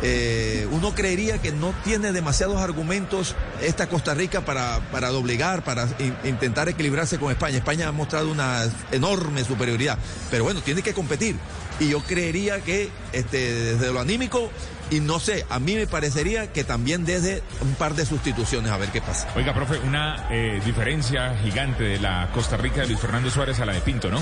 Eh, uno creería que no tiene demasiados argumentos esta Costa Rica para, para doblegar, para in- intentar equilibrarse con España. España ha mostrado una enorme superioridad, pero bueno, tiene que competir. Y yo creería que este, desde lo anímico, y no sé, a mí me parecería que también desde un par de sustituciones, a ver qué pasa. Oiga, profe, una eh, diferencia gigante de la Costa Rica de Luis Fernando Suárez a la de Pinto, ¿no?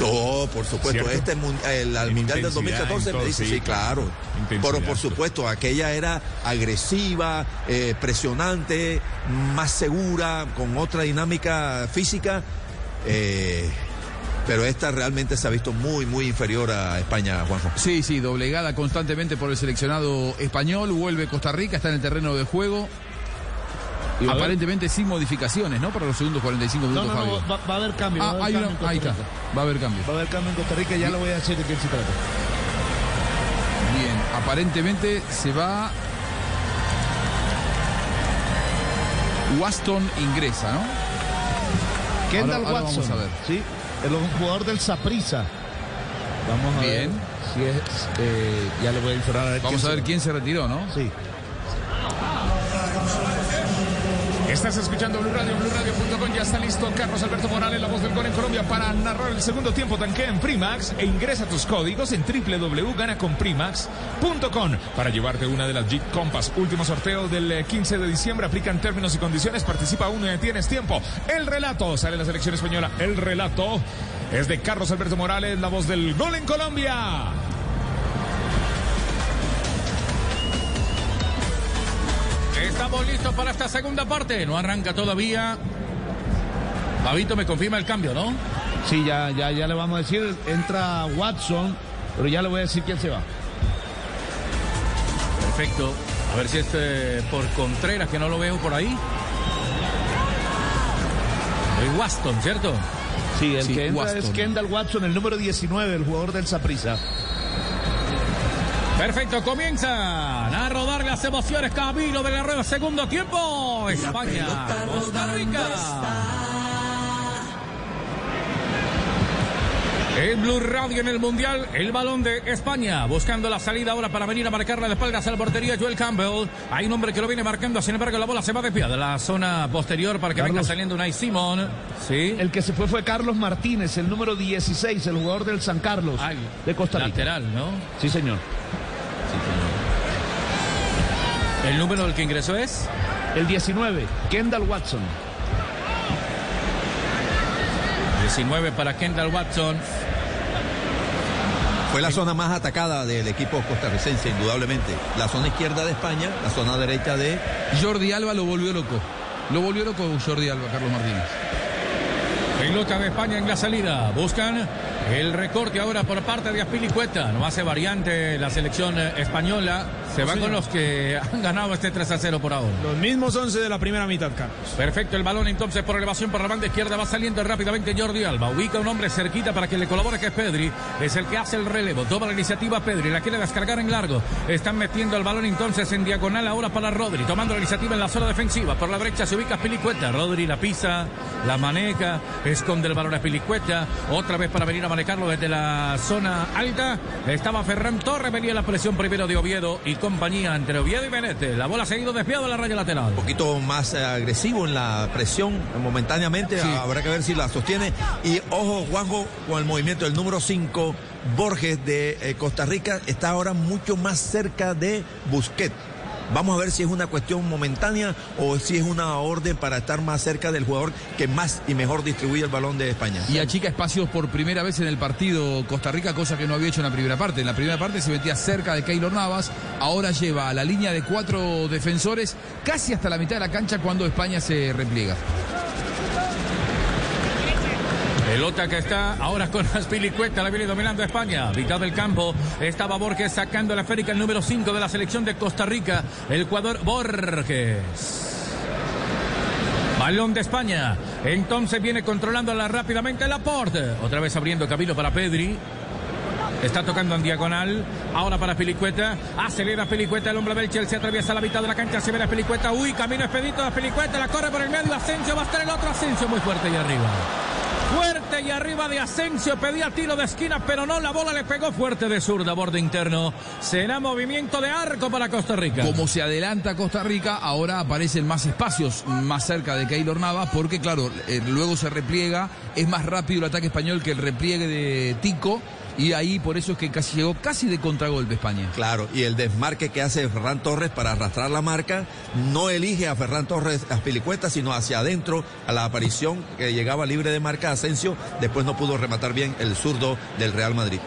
Oh, por supuesto. ¿Cierto? Este el, al Mundial del Intensidad, 2014 en todo, me dice, sí, sí, claro. Pero por supuesto, aquella era agresiva, eh, presionante, más segura, con otra dinámica física. eh, pero esta realmente se ha visto muy, muy inferior a España, Juanjo. Sí, sí, doblegada constantemente por el seleccionado español. Vuelve Costa Rica, está en el terreno de juego. Aparentemente sin modificaciones, ¿no? Para los segundos 45 No, minutos, no, no, Fabio. va, va a haber cambio. va a Ah, haber hay cambio una- en Costa ahí está. Va a haber cambio. Va a haber cambio en Costa Rica, ya lo voy a decir de quién se trata. Bien, aparentemente se va. Waston ingresa, ¿no? Kendall Ahora- ahora Watson. vamos a ver. Sí, el jugador del Saprissa. Vamos a Bien. ver si es. eh, ya le voy a informar Vamos a ver quién se retiró, ¿no? Sí. Estás escuchando Blue Radio, BlueRadio.com. Ya está listo Carlos Alberto Morales, la voz del gol en Colombia, para narrar el segundo tiempo. Tanquea en Primax e ingresa tus códigos en www.ganaconprimax.com para llevarte una de las Jeep Compass. Último sorteo del eh, 15 de diciembre. Aplican términos y condiciones. Participa uno y tienes tiempo. El relato sale en la selección española. El relato es de Carlos Alberto Morales, la voz del gol en Colombia. Estamos listos para esta segunda parte. No arranca todavía. Fabito me confirma el cambio, ¿no? Sí, ya, ya, ya le vamos a decir. Entra Watson, pero ya le voy a decir quién se va. Perfecto. A ver si es eh, por Contreras, que no lo veo por ahí. Es Waston, ¿cierto? Sí, el Sí, que entra Watson. es Kendall Watson, el número 19, el jugador del Saprissa. Perfecto, comienzan a rodar las emociones. Camino de la rueda, segundo tiempo. España, Costa Rica. En Blue Radio en el Mundial, el balón de España, buscando la salida ahora para venir a marcar la de espaldas a la portería Joel Campbell. Hay un hombre que lo viene marcando, sin embargo la bola se va desviada de la zona posterior para que venga saliendo Unai Simón. Sí. El que se fue fue Carlos Martínez, el número 16, el jugador del San Carlos de Costa Rica. Lateral, ¿no? Sí, señor. ¿El número del que ingresó es? El 19, Kendall Watson. 19 para Kendall Watson. Fue la zona más atacada del equipo costarricense, indudablemente. La zona izquierda de España, la zona derecha de... Jordi Alba lo volvió loco. Lo volvió loco Jordi Alba, Carlos Martínez. Pelota de España en la salida. Buscan el recorte ahora por parte de Aspilicueta. No hace variante la selección eh, española. Se va Sí. con los que han ganado este 3 a 0 por ahora. Los mismos 11 de la primera mitad, Carlos. Perfecto, el balón entonces por elevación por la banda izquierda va saliendo rápidamente Jordi Alba. Ubica un hombre cerquita para que le colabore que es Pedri. Es el que hace el relevo. Toma la iniciativa Pedri. La quiere descargar en largo. Están metiendo el balón entonces en diagonal ahora para Rodri. Tomando la iniciativa en la zona defensiva. Por la derecha se ubica Pilicueta. Rodri la pisa, la maneja, esconde el balón a Pilicueta. Otra vez para venir a manejarlo desde la zona alta. Estaba Ferran Torres. Venía la presión primero de Oviedo y compañía entre Oviedo y Benete. La bola ha seguido desviada de la raya lateral. Un poquito más eh, agresivo en la presión eh, momentáneamente. Habrá que ver si la sostiene. Y ojo, Juanjo, con el movimiento del número 5, Borges de eh, Costa Rica, está ahora mucho más cerca de Busquets. Vamos a ver si es una cuestión momentánea o si es una orden para estar más cerca del jugador que más y mejor distribuye el balón de España. Y achica espacios por primera vez en el partido Costa Rica, cosa que no había hecho en la primera parte. En la primera parte se metía cerca de Keylor Navas, ahora lleva a la línea de cuatro defensores casi hasta la mitad de la cancha cuando España se repliega. Pelota que está ahora con Aspilicueta, la viene dominando España. Mitad del campo estaba Borges sacando la esférica, el número 5 de la selección de Costa Rica. El jugador Borges. Balón de España. Entonces viene controlándola rápidamente Laporte. Otra vez abriendo camino para Pedri. Está tocando en diagonal. Ahora para Pelicueta. Acelera Pelicueta. El hombre del Chelsea atraviesa la mitad de la cancha. Se ve a Pelicueta. Uy, camino expedito de Pelicueta. La corre por el medio. Asensio va a estar el otro Asensio muy fuerte y arriba. Fuerte y arriba de Asensio. Pedía tiro de esquina, pero no. La bola le pegó fuerte de zurda, borde interno. Será movimiento de arco para Costa Rica. Como se adelanta Costa Rica, ahora aparecen más espacios más cerca de Keylor Navas, porque claro, eh, luego se repliega, es más rápido el ataque español que el repliegue de Tico, y ahí por eso es que casi llegó casi de contragolpe España. Claro, y el desmarque que hace Ferran Torres para arrastrar la marca, no elige a Ferran Torres a Pilicueta, sino hacia adentro, a la aparición que llegaba libre de marca Asensio, después no pudo rematar bien el zurdo del Real Madrid.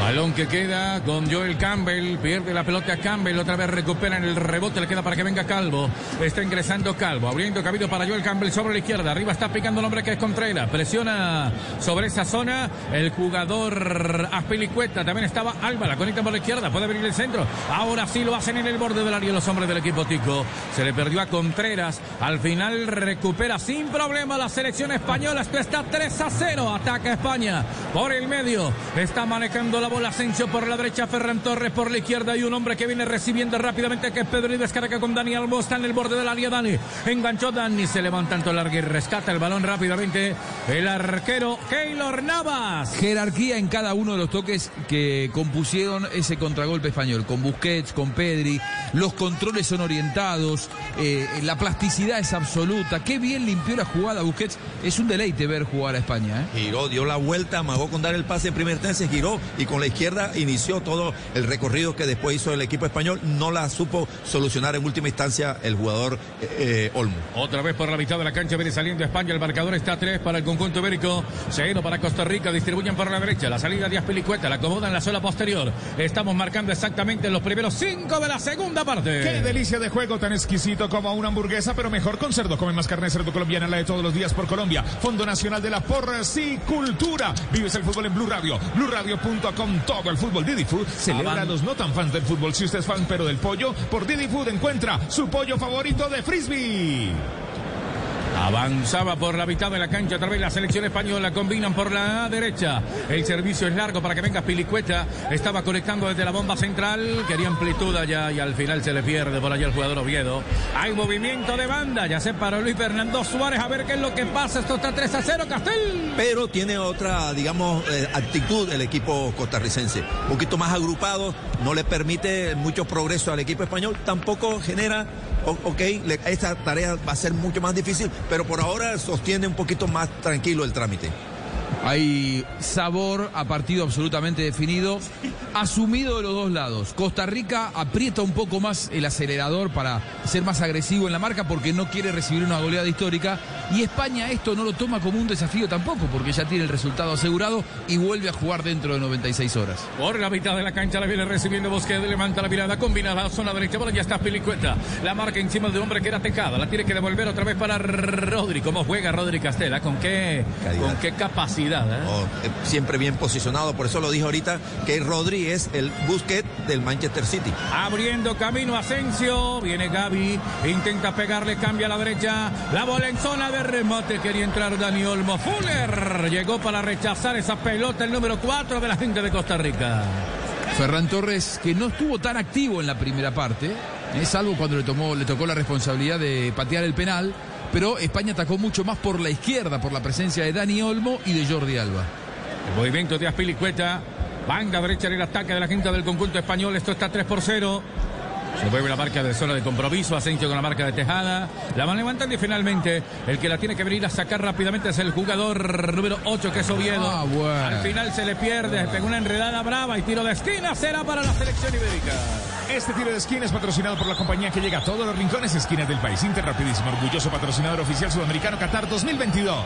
Balón que queda con Joel Campbell, pierde la pelota Campbell, otra vez recupera en el rebote, le queda para que venga Calvo. Está ingresando Calvo, abriendo camino para Joel Campbell sobre la izquierda, arriba está picando el hombre que es Contreras, presiona sobre esa zona el jugador Aspilicueta, también estaba Alba, la conecta por la izquierda, puede venir el centro, ahora sí lo hacen en el borde del área los hombres del equipo Tico, se le perdió a Contreras, al final recupera sin problema la selección española, esto está 3 a 0, ataca España por el medio, está manejando la bola Asensio por la derecha, Ferran Torres por la izquierda y un hombre que viene recibiendo rápidamente que es Pedro y descarga con Dani Albo, está en el borde del área Dani, enganchó Dani, se levanta tanto larga y rescata el balón rápidamente el arquero Keylor Navas. Jerarquía en cada uno de los toques que compusieron ese contragolpe español, con Busquets, con Pedri, los controles son orientados, eh, la plasticidad es absoluta, qué bien limpió la jugada Busquets, es un deleite ver jugar a España. ¿eh? Giró, dio la vuelta, amagó con dar el pase en primer tense, giró y con la izquierda inició todo el recorrido que después hizo el equipo español. No la supo solucionar en última instancia el jugador eh, Olmo. Otra vez por la mitad de la cancha viene saliendo España. El marcador está 3 para el conjunto ibérico. Cero para Costa Rica. Distribuyen por la derecha. La salida de Aspilicueta. La acomodan en la sola posterior. Estamos marcando exactamente los primeros 5 de la segunda parte. Qué delicia de juego tan exquisito como una hamburguesa, pero mejor con cerdo. Come más carne de cerdo colombiana, la de todos los días por Colombia. Fondo Nacional de la Porcicultura. Vives el fútbol en Blue Radio. BlueRadio.com. Todo el fútbol. Didi Food celebra a los no tan fans del fútbol. Si usted es fan, pero del pollo, por Didi Food encuentra su pollo favorito de frisbee. Avanzaba por la mitad de la cancha, otra vez la selección española combinan por la derecha. El servicio es largo para que venga Pilicueta. Estaba conectando desde la bomba central, quería amplitud allá y al final se le pierde por allá el jugador Oviedo. Hay movimiento de banda, ya se paró Luis Fernando Suárez a ver qué es lo que pasa. Esto está 3 a 0, Castel. Pero tiene otra, digamos, eh, actitud el equipo costarricense. Un poquito más agrupado, no le permite mucho progreso al equipo español, tampoco genera ok, esta tarea va a ser mucho más difícil, pero por ahora sostiene un poquito más tranquilo el trámite. Hay sabor a partido absolutamente definido, asumido de los dos lados. Costa Rica aprieta un poco más el acelerador para ser más agresivo en la marca porque no quiere recibir una goleada histórica. Y España esto no lo toma como un desafío tampoco porque ya tiene el resultado asegurado y vuelve a jugar dentro de 96 horas. Por la mitad de la cancha la viene recibiendo Bosquet, levanta la mirada, combina la zona derecha, bueno, ya está Pilicueta. La marca encima del hombre que era Tecada, la tiene que devolver otra vez para Rodri. ¿Cómo juega Rodri Castela? ¿Con qué, con qué capacidad? Eh? Oh, eh, siempre bien posicionado, por eso lo dijo ahorita que Rodri es el Busquet del Manchester City. Abriendo camino Asensio, viene Gaby, intenta pegarle, cambia a la derecha, la bola en zona de remate, quería entrar Dani Olmo. Fuller llegó para rechazar esa pelota, el número 4 de la gente de Costa Rica. Ferran Torres, que no estuvo tan activo en la primera parte, es salvo cuando le, tomó, le tocó la responsabilidad de patear el penal, pero España atacó mucho más por la izquierda, por la presencia de Dani Olmo y de Jordi Alba. El movimiento de Aspilicueta, banda derecha en el ataque de la gente del conjunto español, esto está 3 por 0. Se mueve la marca de zona de compromiso, Asensio con la marca de Tejada. La van levantando y finalmente el que la tiene que venir a sacar rápidamente es el jugador número 8 que es Oviedo. Ah, bueno. Al final se le pierde, pegó una enredada brava y tiro de esquina será para la selección ibérica. Este tiro de esquina es patrocinado por la compañía que llega a todos los rincones esquinas del país. Inter Rapidísimo, orgulloso patrocinador oficial sudamericano Qatar 2022.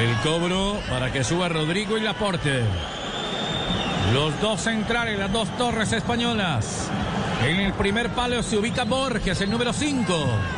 El cobro para que suba Rodrigo y Laporte. Los dos centrales, las dos torres españolas. En el primer palo se ubica Borges, el número 5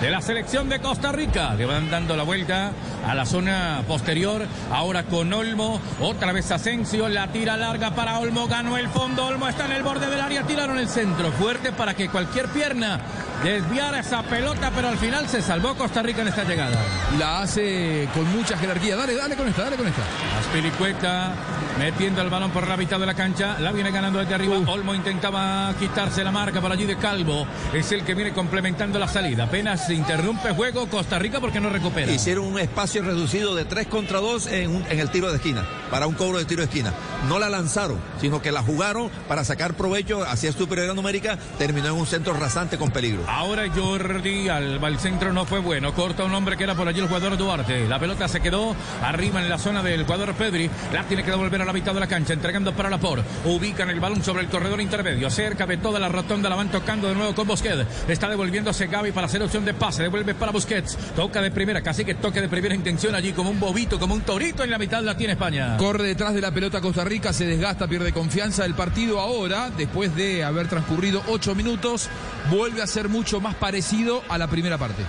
de la selección de Costa Rica. Le van dando la vuelta a la zona posterior. Ahora con Olmo. Otra vez Asensio. La tira larga para Olmo. Ganó el fondo. Olmo está en el borde del área. Tiraron el centro. Fuerte para que cualquier pierna desviara esa pelota. Pero al final se salvó Costa Rica en esta llegada. La hace con mucha jerarquía. Dale, dale con esta, dale con esta. Aspilicueta metiendo el balón por la mitad de la cancha. La viene ganando desde arriba. Olmo intentaba quitarse la marca por allí de Calvo. Es el que viene complementando la salida. Apenas se interrumpe juego Costa Rica porque no recupera. Hicieron un espacio reducido de 3 contra 2 en, un- en el tiro de esquina, para un cobro de tiro de esquina. No la lanzaron, sino que la jugaron para sacar provecho hacia superioridad numérica. Terminó en un centro rasante con peligro. Ahora Jordi Alba, el centro no fue bueno. Corta un hombre que era por allí el jugador Duarte. La pelota se quedó arriba en la zona del jugador Pedri. La tiene que devolver a la mitad de la cancha, entregando para Lapor. Ubican el balón sobre el corredor intermedio. Cerca de toda la rotonda la van tocando de nuevo con Busquets. Está devolviéndose Gaby para hacer opción de pase. Devuelve para Busquets. Toca de primera, casi que toque de primera intención allí como un bobito, como un torito en la mitad la tiene España. Corre detrás de la pelota Costa Rica, se desgasta, pierde confianza. El partido ahora, después de haber transcurrido ocho minutos, vuelve a ser mucho más parecido a la primera parte.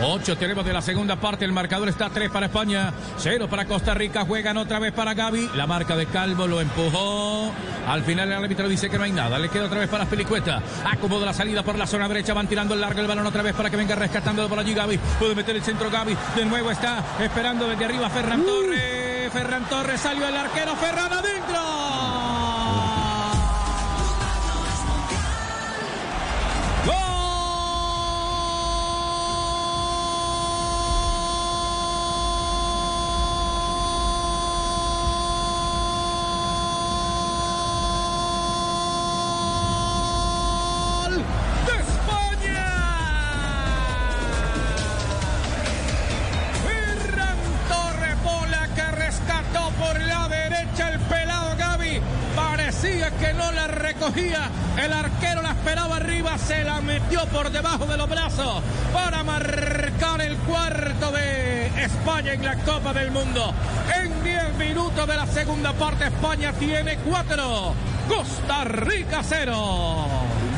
8 tenemos de la segunda parte. El marcador está 3 para España, 0 para Costa Rica. Juegan otra vez para Gaby. La marca de Calvo lo empujó. Al final el árbitro dice que no hay nada. Le queda otra vez para Pelicueta. Acomoda la salida por la zona derecha. Van tirando el largo el balón otra vez para que venga rescatando por allí Gaby. Puede meter el centro Gaby. De nuevo está esperando desde arriba Ferran Torres. Ferran Torres salió el arquero. Ferran adentro. Por debajo de los brazos para marcar el cuarto de España en la Copa del Mundo. En 10 minutos de la segunda parte, España tiene 4. Costa Rica 0.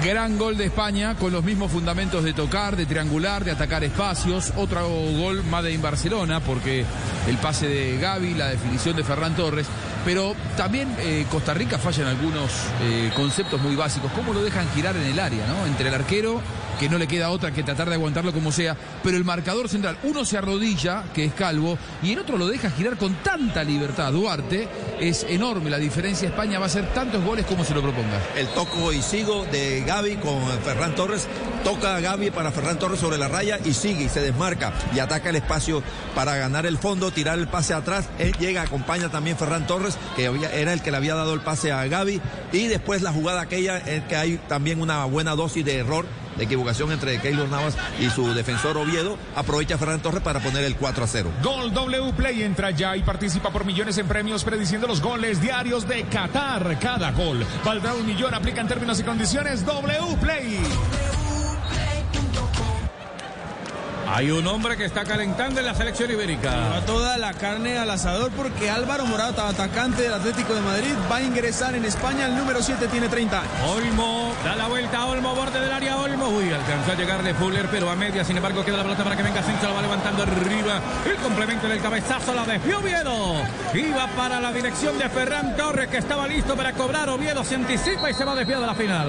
Gran gol de España con los mismos fundamentos de tocar, de triangular, de atacar espacios. Otro gol Made in Barcelona porque el pase de Gaby, la definición de Ferran Torres. Pero también eh, Costa Rica falla en algunos eh, conceptos muy básicos. ¿Cómo lo dejan girar en el área? ¿no? Entre el arquero, que no le queda otra que tratar de aguantarlo como sea, pero el marcador central, uno se arrodilla, que es Calvo, y el otro lo deja girar con tanta libertad. Duarte es enorme. La diferencia España va a ser tantos goles como se lo proponga. El toco y sigo de Gaby con Ferran Torres. Toca a Gaby para Ferran Torres sobre la raya y sigue y se desmarca y ataca el espacio para ganar el fondo, tirar el pase atrás. Él llega, acompaña también Ferran Torres, que era el que le había dado el pase a Gaby. Y después la jugada aquella en que hay también una buena dosis de error equivocación entre Keylor Navas y su defensor Oviedo, aprovecha Ferran Torres para poner el 4 a 0. Gol W Play entra ya y participa por millones en premios prediciendo los goles diarios de Qatar. Cada gol valdrá un millón. Aplica en términos y condiciones W Play. Hay un hombre que está calentando en la selección ibérica. Va toda la carne al asador porque Álvaro Morata, atacante del Atlético de Madrid, va a ingresar en España. El número 7 tiene 30 años. Olmo, da la vuelta, Olmo, borde del área, Olmo. Uy, alcanzó a llegar de Fuller, pero a media, sin embargo, queda la pelota para que venga Asensio, la va levantando arriba. El complemento del cabezazo, la desvió Oviedo. Iba para la dirección de Ferran Torres, que estaba listo para cobrar. Oviedo se anticipa y se va desviado a la final.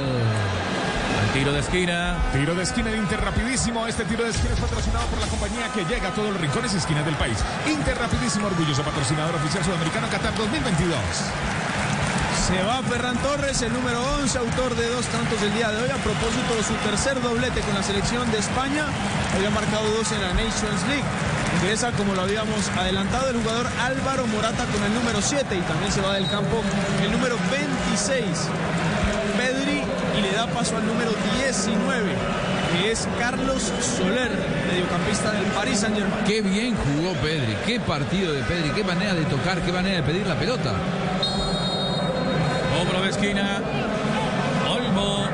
Tiro de esquina. Tiro de esquina de Inter rapidísimo. Este tiro de esquina es patrocinado por la compañía que llega a todos los rincones y esquinas del país. Inter rapidísimo, orgulloso patrocinador oficial sudamericano Qatar 2022. Se va Ferran Torres, el número 11, autor de dos tantos del día de hoy. A propósito de su tercer doblete con la selección de España, había marcado dos en la Nations League. Ingresa, como lo habíamos adelantado, el jugador Álvaro Morata con el número 7 y también se va del campo el número 26, Pedri, y le da paso al número 19, que es Carlos Soler, mediocampista del Paris Saint Germain. Qué bien jugó Pedri, qué partido de Pedri, qué manera de tocar, qué manera de pedir la pelota. Obro de esquina. Olmo.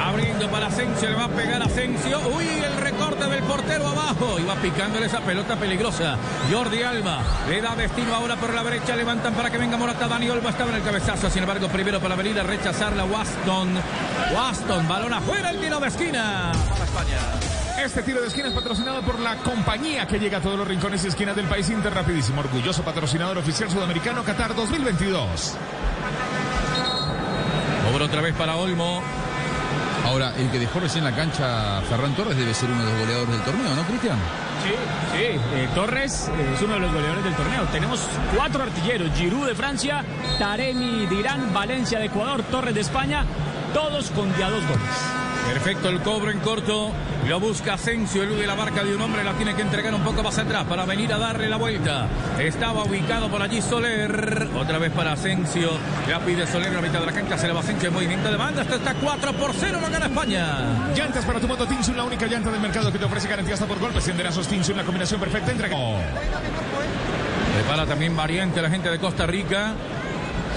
Abriendo para Asensio. Le va a pegar Asensio. Uy, el del portero abajo. Y va picándole esa pelota peligrosa. Jordi Alba. Le da destino ahora por la derecha. Levantan para que venga Morata. Dani Olmo estaba en el cabezazo. Sin embargo, primero para venir a rechazarla. Waston. Waston. Balón afuera. El tiro de esquina. Para España. Este tiro de esquina es patrocinado por la compañía que llega a todos los rincones y esquinas del país Inter rapidísimo. Orgulloso patrocinador oficial sudamericano Qatar 2022. Obra otra vez para Olmo. Ahora, el que dejó recién la cancha Ferran Torres debe ser uno de los goleadores del torneo, ¿no, Cristian? Sí, sí. eh, Torres eh, es uno de los goleadores del torneo. Tenemos cuatro artilleros: Giroud de Francia, Taremi de Irán, Valencia de Ecuador, Torres de España, todos con ya dos goles. Perfecto el cobro en corto. Lo busca Asensio, elude la marca de un hombre, la tiene que entregar un poco más atrás para venir a darle la vuelta. Estaba ubicado por allí Soler. Otra vez para Asensio. Ya pide Soler en la mitad de la cancha. Se le va Asensio en movimiento de banda. Esto está 4 por 0. Lo gana España. Llantas para tu moto Tinsun, la única llanta del mercado que te ofrece garantía hasta por golpes. Enderazos Tinsun, la combinación perfecta. Entrega. Prepara también variante la gente de Costa Rica.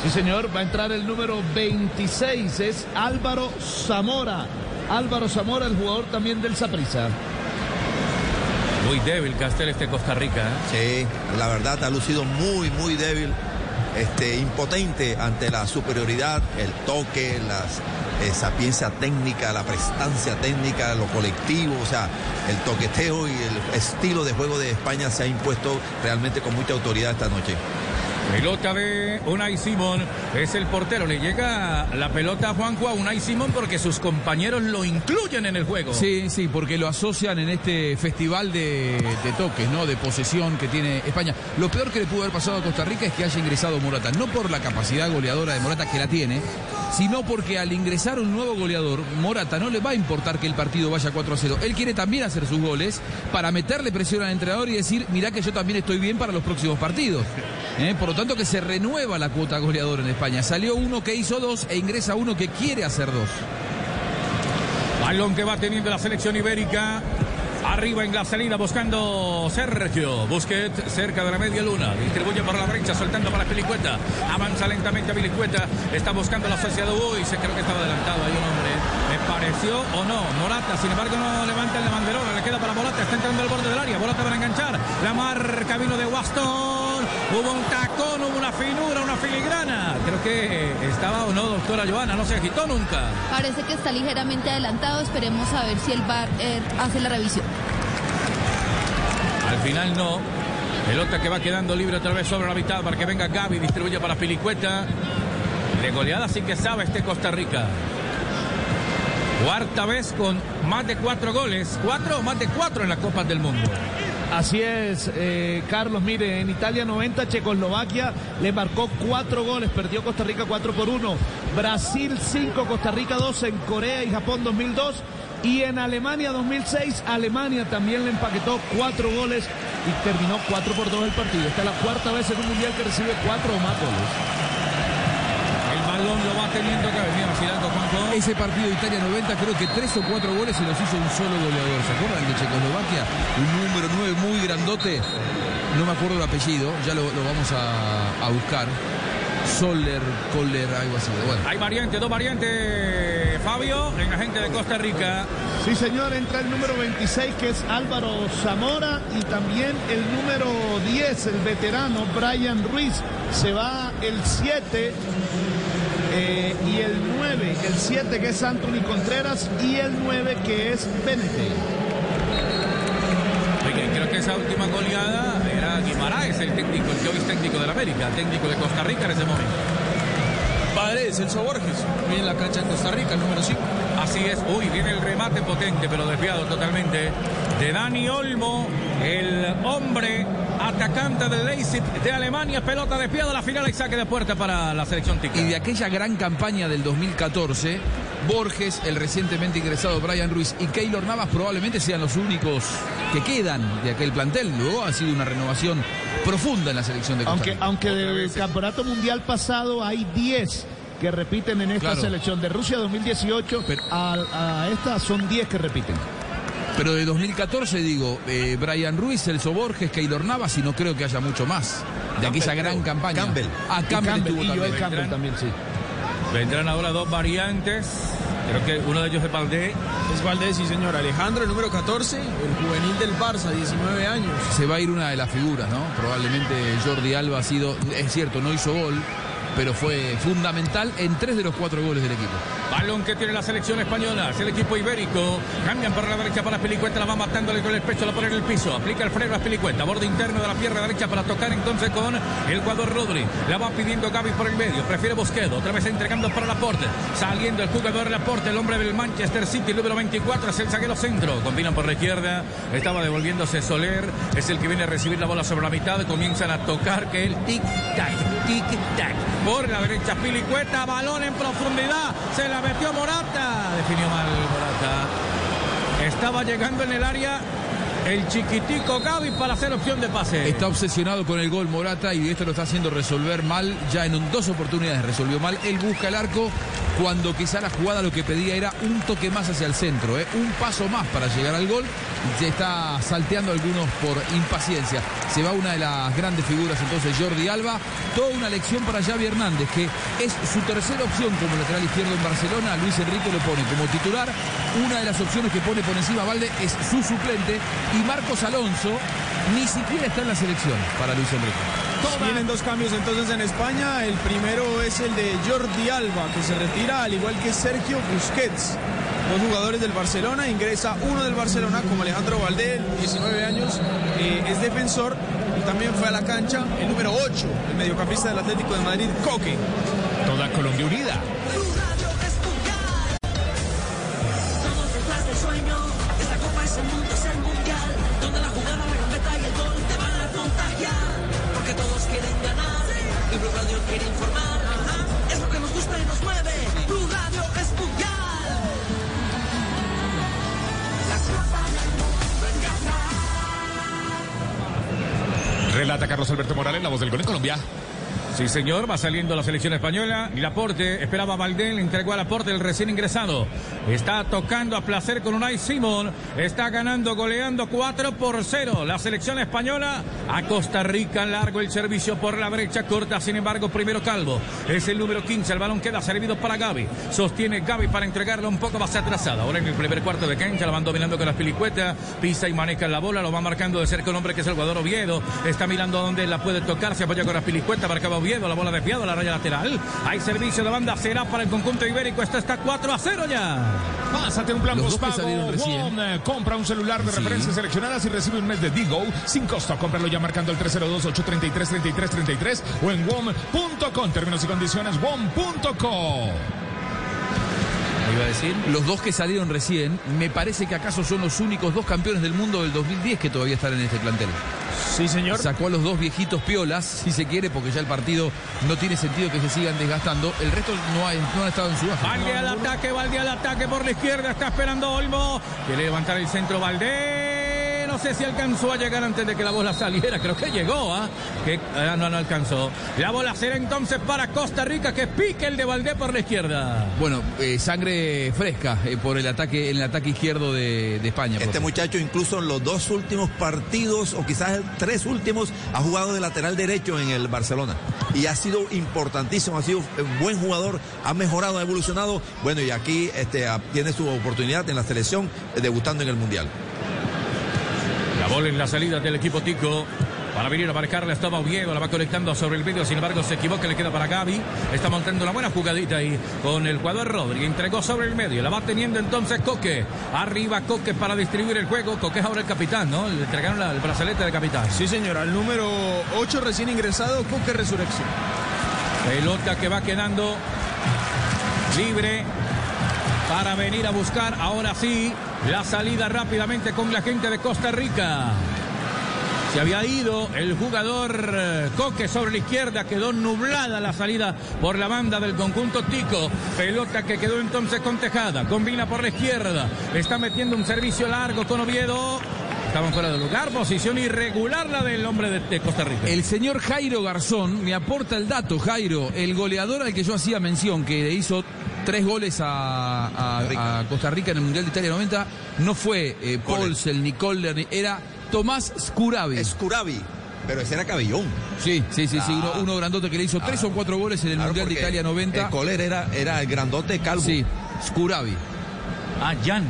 Sí, señor, va a entrar el número 26, es Álvaro Zamora. Álvaro Zamora, el jugador también del Saprissa. Muy débil Castel este Costa Rica. ¿eh? Sí, la verdad ha lucido muy, muy débil, este, impotente ante la superioridad, el toque, las eh, sapiencia técnica, la prestancia técnica, lo colectivo, o sea, el toqueteo y el estilo de juego de España se ha impuesto realmente con mucha autoridad esta noche. Pelota de Unai Simón. Es el portero. Le llega la pelota a Juanjo a Unai Simón porque sus compañeros lo incluyen en el juego. Sí, sí, porque lo asocian en este festival de, toques, ¿no? De posesión que tiene España. Lo peor que le pudo haber pasado a Costa Rica es que haya ingresado Morata. No por la capacidad goleadora de Morata que la tiene, sino porque al ingresar un nuevo goleador, Morata no le va a importar que el partido vaya 4 a 0. Él quiere también hacer sus goles para meterle presión al entrenador y decir, mirá que yo también estoy bien para los próximos partidos. ¿Eh? Tanto que se renueva la cuota goleador en España. Salió uno que hizo dos e ingresa uno que quiere hacer dos. Balón que va teniendo la selección ibérica. Arriba en la salida buscando Sergio. Busquets cerca de la media luna. Distribuye por la derecha, soltando para Pilicueta. Avanza lentamente a Pilicueta. Está buscando la sociedad. Uy, se creo que estaba adelantado ahí un hombre. Pareció o no. Morata, sin embargo, no levanta el de banderola. Le queda para Morata. Está entrando al borde del área. Morata para enganchar. La marca vino de Waston. Hubo un tacón, hubo una finura, una filigrana. Creo que estaba o no, doctora Joana. No se agitó nunca. Parece que está ligeramente adelantado. Esperemos a ver si el VAR eh, hace la revisión. Al final no. Pelota que va quedando libre otra vez sobre la mitad para que venga Gaby, distribuye para Pilicueta. De goleada sí que sabe este Costa Rica. Cuarta vez con más de cuatro goles. Cuatro o más de cuatro en las Copas del Mundo. Así es, eh, Carlos, mire, en Italia 90, Checoslovaquia le marcó cuatro goles, perdió Costa Rica 4 por 1, Brasil 5, Costa Rica 2, en Corea y Japón 2002 y en Alemania 2006, Alemania también le empaquetó cuatro goles y terminó 4 por 2 el partido. Esta es la cuarta vez en un mundial que recibe cuatro o más goles. Balón lo va teniendo que venir vacilando Juanjo. Ese partido de Italia 90, creo que tres o cuatro goles se los hizo un solo goleador. ¿Se acuerdan de Checoslovaquia? Un número 9 muy grandote. No me acuerdo el apellido, ya lo, lo vamos a, a buscar. Soler, Kohler, algo así. Bueno. Hay variante, dos variantes, Fabio, en la gente de Costa Rica. Sí, señor, entra el número 26 que es Álvaro Zamora y también el número 10, el veterano Brian Ruiz. Se va el 7 eh, y el 9, el 7 que es Anthony Contreras y el 9 que es Benete. Oye, creo que esa última goleada era Guimaraes, el técnico, el que hoy es técnico del América, técnico de Costa Rica en ese momento. Padre de Celso Borges, en la cancha de Costa Rica, el número 5. Así es, uy, viene el remate potente, pero desviado totalmente de Dani Olmo, el hombre atacante del Leipzig de Alemania, pelota desviada a la final y saque de puerta para la selección tica. Y de aquella gran campaña del 2014, Borges, el recientemente ingresado Brian Ruiz y Keylor Navas probablemente sean los únicos que quedan de aquel plantel. Luego ha sido una renovación profunda en la selección de Costa Aunque, Rica. aunque del campeonato mundial pasado hay 10 que repiten en esta Claro. selección. De Rusia 2018 a, a esta son 10 que repiten. Pero de 2014 digo, eh, Brian Ruiz, Celso Borges, Keylor Navas y no creo que haya mucho más de aquella Campbell, gran creo. campaña. Campbell. Ah, Y Campbell, Campbell, y también. Campbell Vendrán. también, sí. Vendrán ahora dos variantes. Creo que uno de ellos es Valdé. Es Valdés, sí señor. Alejandro, el número 14, el juvenil del Barça, 19 años. Se va a ir una de las figuras, ¿no? Probablemente Jordi Alba ha sido, es cierto, no hizo gol, pero fue fundamental en tres de los cuatro goles del equipo. Balón que tiene la selección española, es el equipo ibérico. Cambian por la derecha para Pelicueta, la va matándole con el pecho, la pone en el piso. Aplica el freno a Pelicueta, borde interno de la pierna derecha para tocar entonces con el jugador Rodri. La va pidiendo Gaby por el medio, prefiere Bosquedo, otra vez entregando para Laporte. Saliendo el jugador Laporte, el hombre del Manchester City, el número 24, es el zaguero centro. Combinan por la izquierda, estaba devolviéndose Soler, es el que viene a recibir la bola sobre la mitad. Comienzan a tocar que el tic-tac, tic-tac. Por la derecha, Pilicueta, balón en profundidad, se la metió Morata. Definió mal Morata. Estaba llegando en el área el chiquitico Gaby para hacer opción de pase. Está obsesionado con el gol Morata y esto lo está haciendo resolver mal. Ya en dos oportunidades resolvió mal. Él busca el arco cuando quizá la jugada lo que pedía era un toque más hacia el centro, ¿eh? un paso más para llegar al gol. Se está salteando algunos por impaciencia. Se va una de las grandes figuras entonces Jordi Alba. Toda una lección para Xavi Hernández, que es su tercera opción como lateral izquierdo en Barcelona. Luis Enrique lo pone como titular. Una de las opciones que pone por encima Valde es su suplente. Y Marcos Alonso ni siquiera está en la selección para Luis Enrique. Vienen dos cambios entonces en España. El primero es el de Jordi Alba, que se retira al igual que Sergio Busquets. Dos jugadores del Barcelona, ingresa uno del Barcelona como Alejandro Valdés, 19 años, eh, es defensor y también fue a la cancha el número 8, el mediocampista del Atlético de Madrid, Coque. Toda Colombia unida. Quiere informar, ajá, es lo que nos gusta y nos mueve, Blue Radio es mundial. La copa del mundo. Relata Carlos Alberto Morales, la voz del gol en Colombia. Sí, señor, va saliendo la selección española. Y Laporte esperaba a Valdés, le entregó a Laporte el recién ingresado. Está tocando a placer con Unai Simón. Está ganando, goleando 4 por 0. La selección española a Costa Rica. Largo el servicio por la brecha, corta, sin embargo, primero Calvo. Es el número 15. El balón queda servido para Gaby. Sostiene Gaby para entregarlo un poco más atrasada. Ahora en el primer cuarto de cancha la van dominando con las pilicuetas. Pisa y maneja la bola. Lo va marcando de cerca el hombre que es el jugador Oviedo. Está mirando dónde la puede tocar. Se apoya con las pilicuetas. Marcaba Oviedo. La bola desviada a la raya lateral. Hay servicio de banda. Será para el conjunto ibérico. Esto está 4 a 0 ya. Pásate un plan postpago. eh, compra un celular de Sí. referencias seleccionadas y recibe un mes de Digo sin costo. Cómpralo ya marcando el 302-833-3333 o en WOM.com. Términos y condiciones WOM.com. iba a decir? Los dos que salieron recién, me parece que acaso son los únicos dos campeones del mundo del 2010 que todavía están en este plantel. Sí, señor. Sacó a los dos viejitos piolas, si se quiere, porque ya el partido no tiene sentido que se sigan desgastando. El resto no, ha- no han estado en su baja. Valde al ataque, Valde al ataque por la izquierda. Está esperando Olmo. Quiere levantar el centro Valdés. Que no sé si alcanzó a llegar antes de que la bola saliera. Creo que llegó, ¿ah? Que ah, no, no alcanzó. La bola será entonces para Costa Rica, que pique el de Valdés por la izquierda. Bueno, eh, sangre fresca eh, por el ataque, en el ataque izquierdo de, de España. Este profe. muchacho incluso en los dos últimos partidos, o quizás tres últimos, ha jugado de lateral derecho en el Barcelona. Y ha sido importantísimo, ha sido un buen jugador, ha mejorado, ha evolucionado. Bueno, y aquí este, ah, tiene su oportunidad en la selección, eh, debutando en el Mundial. La bola en la salida del equipo Tico. Para venir a marcarla estaba Oviedo, la va conectando sobre el medio, sin embargo se equivoca, le queda para Gaby. Está montando una buena jugadita ahí con el jugador Rodri. Entregó sobre el medio, la va teniendo entonces Coque. Arriba Coque para distribuir el juego. Coque es ahora el capitán, ¿no? Le entregaron la- el brazalete de capitán. Sí, señor, al número 8 recién ingresado, Coque Resurrección. Pelota que va quedando libre para venir a buscar ahora sí la salida rápidamente con la gente de Costa Rica. Se había ido el jugador eh, Coque sobre la izquierda, quedó nublada la salida por la banda del conjunto Tico. Pelota que quedó entonces con Tejada, combina por la izquierda, está metiendo un servicio largo con Oviedo. Estaban fuera de lugar, posición irregular la del hombre de, de Costa Rica. El señor Jairo Garzón me aporta el dato, Jairo, el goleador al que yo hacía mención, que hizo tres goles a, a- a Costa Rica en el Mundial de Italia 90, no fue eh, Paulsen ni Kohler, ni- era Tomás Scuravi. Scuravi, pero ese era Cabellón. Sí, sí, sí, sí, uno, uno grandote que le hizo tres o cuatro goles en el Claro, Mundial de Italia 90. El Kohler era, era el grandote calvo. Sí, Scuravi. Ah, Jan.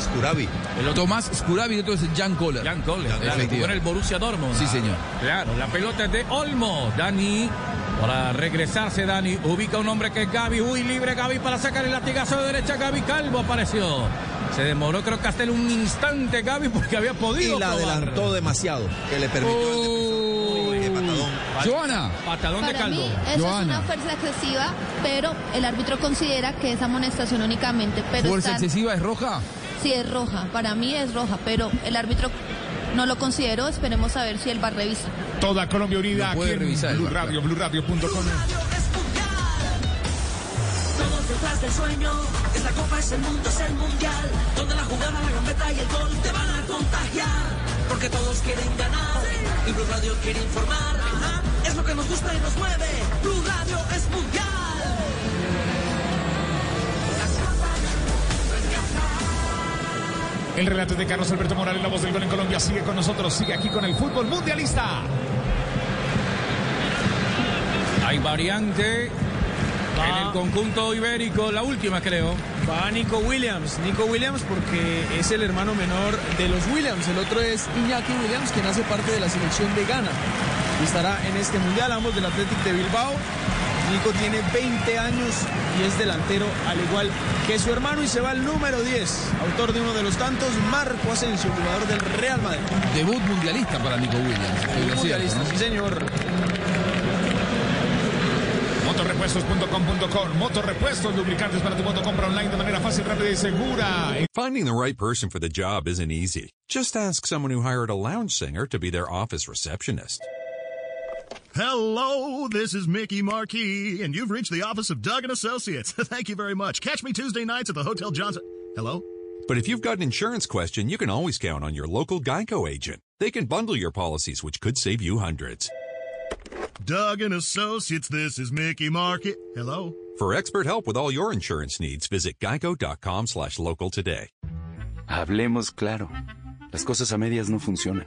Scuravi. Tomás Scuravi y otro es Jan Kohler. Jan Kohler, claro, en el Borussia Dortmund. Sí, señor. Claro, la pelota es de Olmo. Dani, para regresarse, Dani, ubica un hombre que es Gaby. Uy, libre Gaby para sacar el latigazo de derecha. Gaby Calvo apareció. Se demoró, creo que hasta un instante Gaby porque había podido Y la probar. adelantó demasiado, que le permitió el. Uy, qué patadón. Joana. Patadón de Para mí, Calvo. eso es una fuerza excesiva, pero el árbitro considera que es amonestación únicamente. Pero ¿Fuerza están- excesiva es roja? Sí, es roja. Para mí es roja, pero el árbitro no lo consideró. Esperemos a ver si él va a revisar. Toda Colombia unida Lo aquí en revisar, Blue Radio, BlueRadio.com. Todos detrás del sueño, es la copa, es el mundo, es el mundial. Donde la jugada, la gambeta y el gol te van a contagiar. Porque todos quieren ganar y Blue Radio quiere informar. Ajá, Es lo que nos gusta y nos mueve. Blue Radio es mundial. El relato de Carlos Alberto Morales, la voz del gol en Colombia, sigue con nosotros, sigue aquí con el fútbol mundialista. Hay variante en el conjunto ibérico, la última creo. Va Nico Williams. Nico Williams porque es el hermano menor de los Williams. El otro es Iñaki Williams, quien hace parte de la selección de Ghana. Y estará en este mundial, ambos del Athletic de Bilbao. Nico tiene 20 años y es delantero al igual que su hermano y se va al número 10, autor de uno de los tantos, Marco Asensio, jugador del Real Madrid. Debut mundialista para Nico Williams. lo Mundialista, cierto, ¿no? sí señor. Motorrepuestos.com.com Motorrepuestos, lubricantes para tu moto. Compra online de manera fácil, rápida y segura. Finding the right person for the job isn't easy. Just ask someone who hired a lounge singer to be their office receptionist. Hello, this is Mickey Marquis, and you've reached the office of Doug and Associates. Thank you very much. Catch me Tuesday nights at the Hotel Johnson. Hello? But if you've got an insurance question, you can always count on your local Geico agent. They can bundle your policies, which could save you hundreds. Doug and Associates, this is Mickey Marquis. Hello? For expert help with all your insurance needs, visit geico.com slash local today. Hablemos claro. Las cosas a medias no funcionan.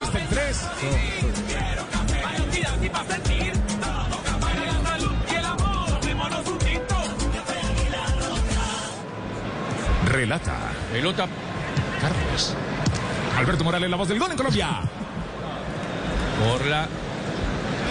Hasta el 3. aquí para sentir. Todo café, la salud y el amor. Tomémonos un tinto. Café Águila Roja. Relata. Pelota. Carlos. Alberto Morales, la voz del gol en Colombia. Por la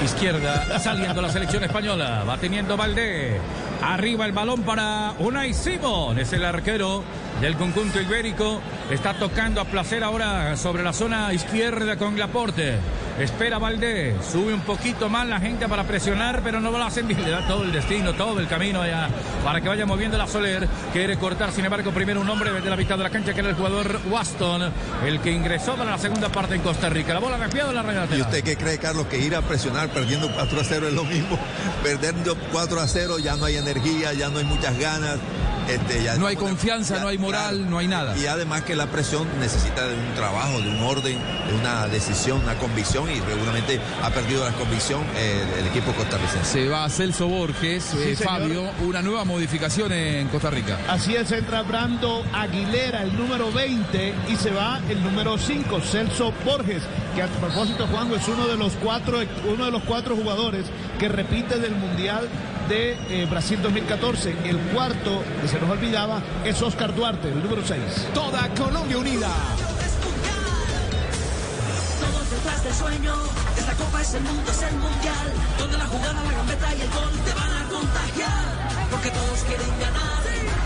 izquierda, saliendo la selección española. Va teniendo Valdé. Arriba el balón para Unai Simón. Es el arquero del conjunto ibérico. Está tocando a placer ahora sobre la zona izquierda con Laporte. Espera Valdé. Sube un poquito más la gente para presionar, pero no lo hacen bien. Le da todo el destino, todo el camino allá para que vaya moviendo la Soler. Quiere cortar, sin embargo, primero un hombre de la mitad de la cancha que era el jugador Waston, el que ingresó para la segunda parte en Costa Rica. La bola desviada la red ¿Y usted qué cree, Carlos, que ir a presionar perdiendo 4 a 0 es lo mismo? Perdiendo 4 a 0 ya no hay energía, ya no hay muchas ganas. Este, ya No hay confianza, no hay moral, no hay nada. Y además que la presión necesita de un trabajo, de un orden, de una decisión, una convicción y regularmente ha perdido la convicción eh, el equipo costarricense. Se va Celso Borges, Sí, eh. Fabio, una nueva modificación en Costa Rica. Así es, entra Brando Aguilera, el número 20, y se va el número 5, Celso Borges, que a propósito, Juan, es uno de los cuatro, uno de los cuatro jugadores que repite del Mundial de eh, Brasil 2014. El cuarto, que se nos olvidaba, es Oscar Duarte, el número 6. Toda Colombia unida. Todos detrás del sueño, esta copa es el mundo, es el mundial, donde la jugada, la gambeta y el gol te van a contagiar, porque todos quieren ganar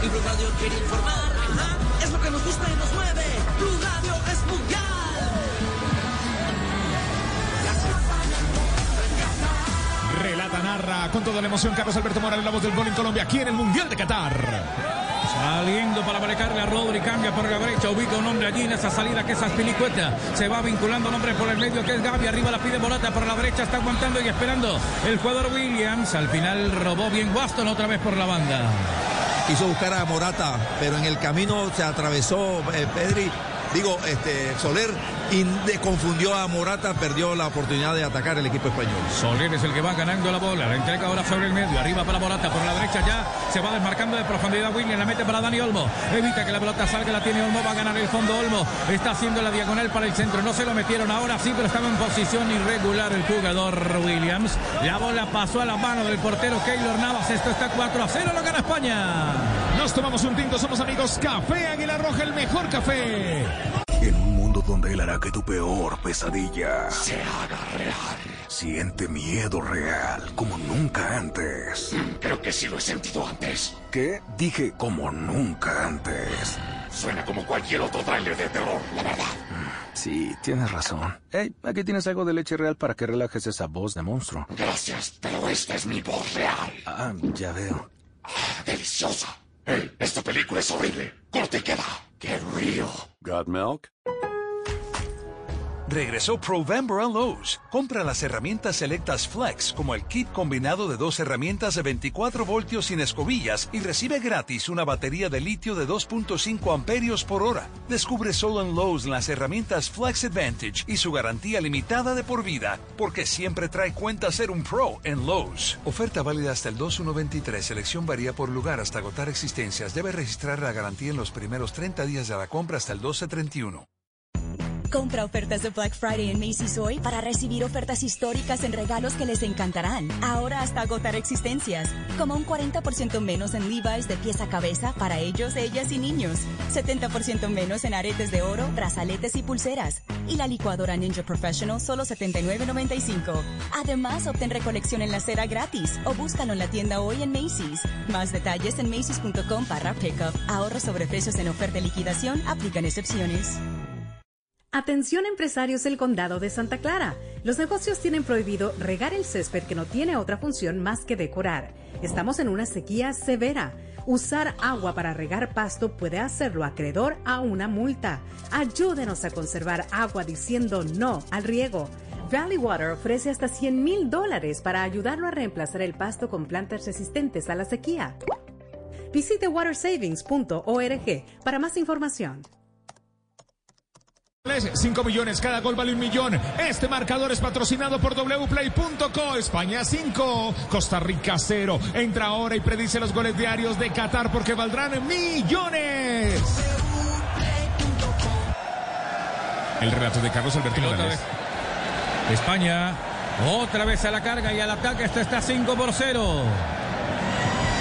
y Blue Radio quiere informar, ajá, es lo que nos gusta y nos mueve, Blue Radio es mundial. Relata, narra con toda la emoción Carlos Alberto Morales, la voz del gol en Colombia, aquí en el Mundial de Qatar. Saliendo para marcarle a Rodri, cambia por la derecha, ubica un hombre allí en esa salida que es Aspilicueta. Se va vinculando un hombre por el medio que es Gaby, arriba la pide Morata por la derecha, está aguantando y esperando el jugador Williams. Al final robó bien Waston otra vez por la banda. Quiso buscar a Morata, pero en el camino se atravesó eh, Pedri, digo, este, Soler, y confundió a Morata, perdió la oportunidad de atacar el equipo español. Soler es el que va ganando la bola, la entrega ahora sobre el medio, arriba para Morata, por la derecha ya se va desmarcando de profundidad Williams, la mete para Dani Olmo, evita que la pelota salga, la tiene Olmo, va a ganar el fondo Olmo, está haciendo la diagonal para el centro, no se lo metieron ahora sí, pero estaba en posición irregular el jugador Williams, la bola pasó a la mano del portero Keylor Navas, esto está 4 a 0, lo gana España. Nos tomamos un tinto, somos amigos. Café Águila Roja, el mejor café. En un mundo donde él hará que tu peor pesadilla se haga real. Siente miedo real como nunca antes. Creo que sí lo he sentido antes. ¿Qué? Dije como nunca antes. Suena como cualquier otro tráiler de terror, la verdad. Sí, tienes razón. Hey, aquí tienes algo de leche real para que relajes esa voz de monstruo. Gracias, pero esta es mi voz real. Ah, ya veo. Deliciosa. Hey, esta película es horrible. Corte y queda. Get real. Got milk? Regresó Provember a Lowe's. Compra las herramientas selectas Flex, como el kit combinado de dos herramientas de 24 voltios sin escobillas y recibe gratis una batería de litio de 2.5 amperios por hora. Descubre solo en Lowe's las herramientas Flex Advantage y su garantía limitada de por vida, porque siempre trae cuenta ser un pro en Lowe's. Oferta válida hasta el 2123. Selección varía por lugar hasta agotar existencias. Debe registrar la garantía en los primeros 30 días de la compra hasta el 1231. Compra ofertas de Black Friday en Macy's hoy para recibir ofertas históricas en regalos que les encantarán. Ahora hasta agotar existencias. Como un 40% menos en Levi's de pieza a cabeza para ellos, ellas y niños. 70% menos en aretes de oro, brazaletes y pulseras. Y la licuadora Ninja Professional solo $79.95. Además, obtén recolección en la cera gratis o búscalo en la tienda hoy en Macy's. Más detalles en macy's.com barra pickup. Ahorro sobre precios en oferta y liquidación. Aplican excepciones. Atención empresarios del condado de Santa Clara. Los negocios tienen prohibido regar el césped que no tiene otra función más que decorar. Estamos en una sequía severa. Usar agua para regar pasto puede hacerlo acreedor a una multa. Ayúdenos a conservar agua diciendo no al riego. Valley Water ofrece hasta 100 mil dólares para ayudarlo a reemplazar el pasto con plantas resistentes a la sequía. Visite watersavings.org para más información. 5 millones, cada gol vale un millón. Este marcador es patrocinado por wplay.co. España 5, Costa Rica 0. Entra ahora y predice los goles diarios de Qatar porque valdrán millones. El relato de Carlos Alberto Morales. España Otra vez a la carga y al ataque. Esto está 5 por 0.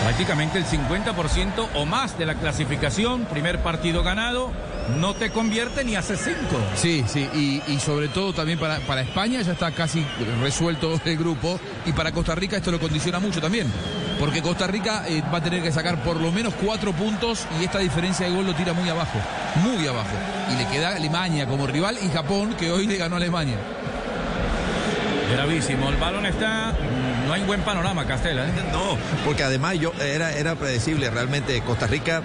Prácticamente el 50% o más de la clasificación. Primer partido ganado. No te convierte ni hace 5. Sí, sí, y, y sobre todo también para, para España ya está casi resuelto el grupo y para Costa Rica esto lo condiciona mucho también, porque Costa Rica eh, va a tener que sacar por lo menos cuatro puntos y esta diferencia de gol lo tira muy abajo, muy abajo. Y le queda Alemania como rival y Japón que hoy le ganó a Alemania. Gravísimo. El balón está. No hay buen panorama, Castela. ¿eh? No, porque además yo era, era predecible realmente Costa Rica.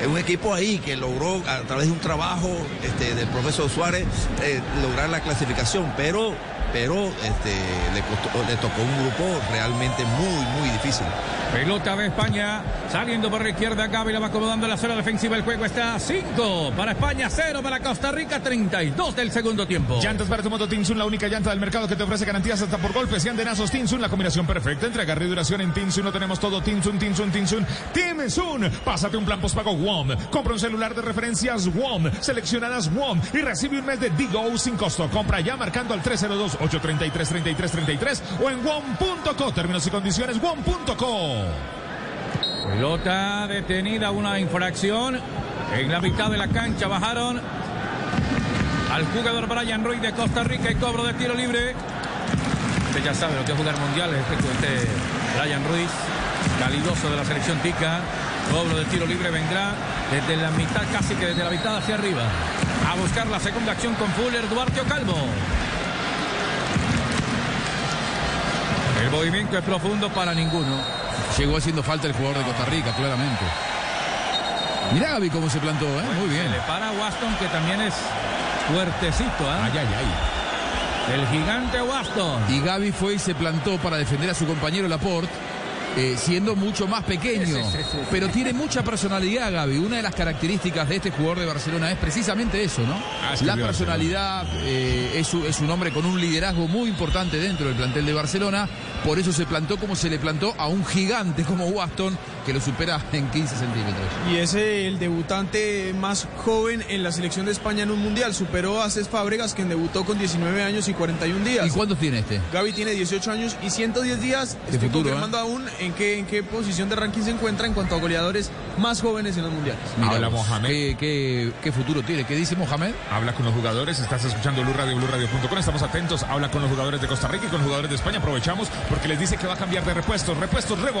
Es un equipo ahí que logró a través de un trabajo este, del profesor Suárez eh, lograr la clasificación, pero, pero este, le, costó- le tocó un grupo realmente muy, muy difícil. Pelota de España, saliendo por la izquierda, Gaby la va acomodando en la zona defensiva. El juego está 5 para España, 0 para Costa Rica, 32 del segundo tiempo. Llantas para tu moto Tinsun, la única llanta del mercado que te ofrece garantías hasta por golpes y andenazos. Tinsun, la combinación perfecta entre agarre y duración en Tinsun. No tenemos todo Tinsun, Tinsun, Tinsun. Tinsun. Pásate un plan postpago WOM. Compra un celular de referencias WOM. Seleccionadas WOM y recibe un mes de Digo sin costo. Compra ya marcando al 302-833-3333 o en WOM.co. Términos y condiciones WOM.co. Pelota detenida, una infracción. En la mitad de la cancha bajaron al jugador Brian Ruiz de Costa Rica y cobro de tiro libre. Usted ya sabe lo que es jugar mundial, este, este Brian Ruiz, calidoso de la selección tica. Cobro de tiro libre vendrá desde la mitad, casi que desde la mitad hacia arriba. A buscar la segunda acción con Fuller, Duarte o Calvo. El movimiento es profundo para ninguno. Llegó haciendo falta el jugador de Costa Rica, claramente. Mirá Gaby cómo se plantó, ¿eh? muy bien. Se le para a Waston, que también es fuertecito. ¿ah? Ay, ay, ay. El gigante Waston. Y Gaby fue y se plantó para defender a su compañero Laporte. Eh, siendo mucho más pequeño, Sí, sí, sí, sí. pero tiene mucha personalidad Gaby. Una de las características de este jugador de Barcelona es precisamente eso, ¿no? Ah, es La personalidad eh, es, es un hombre con un liderazgo muy importante dentro del plantel de Barcelona. Por eso se plantó como se le plantó a un gigante como Waston, que lo supera en 15 centímetros. Y es el debutante más joven en la selección de España en un mundial. Superó a Cés Fábregas, quien debutó con 19 años y 41 días. ¿Y cuántos tiene este? Gaby tiene 18 años y 110 días. Estoy futuro, confirmando aún en qué, en qué posición de ranking se encuentra en cuanto a goleadores más jóvenes en los mundiales. Habla Mohamed. ¿Qué, qué, qué futuro tiene? ¿Qué dice Mohamed? Habla con los jugadores, estás escuchando Blue Radio, BlueRadio.com, estamos atentos, habla con los jugadores de Costa Rica y con los jugadores de España, aprovechamos porque les dice que va a cambiar de repuestos, repuestos Rebo.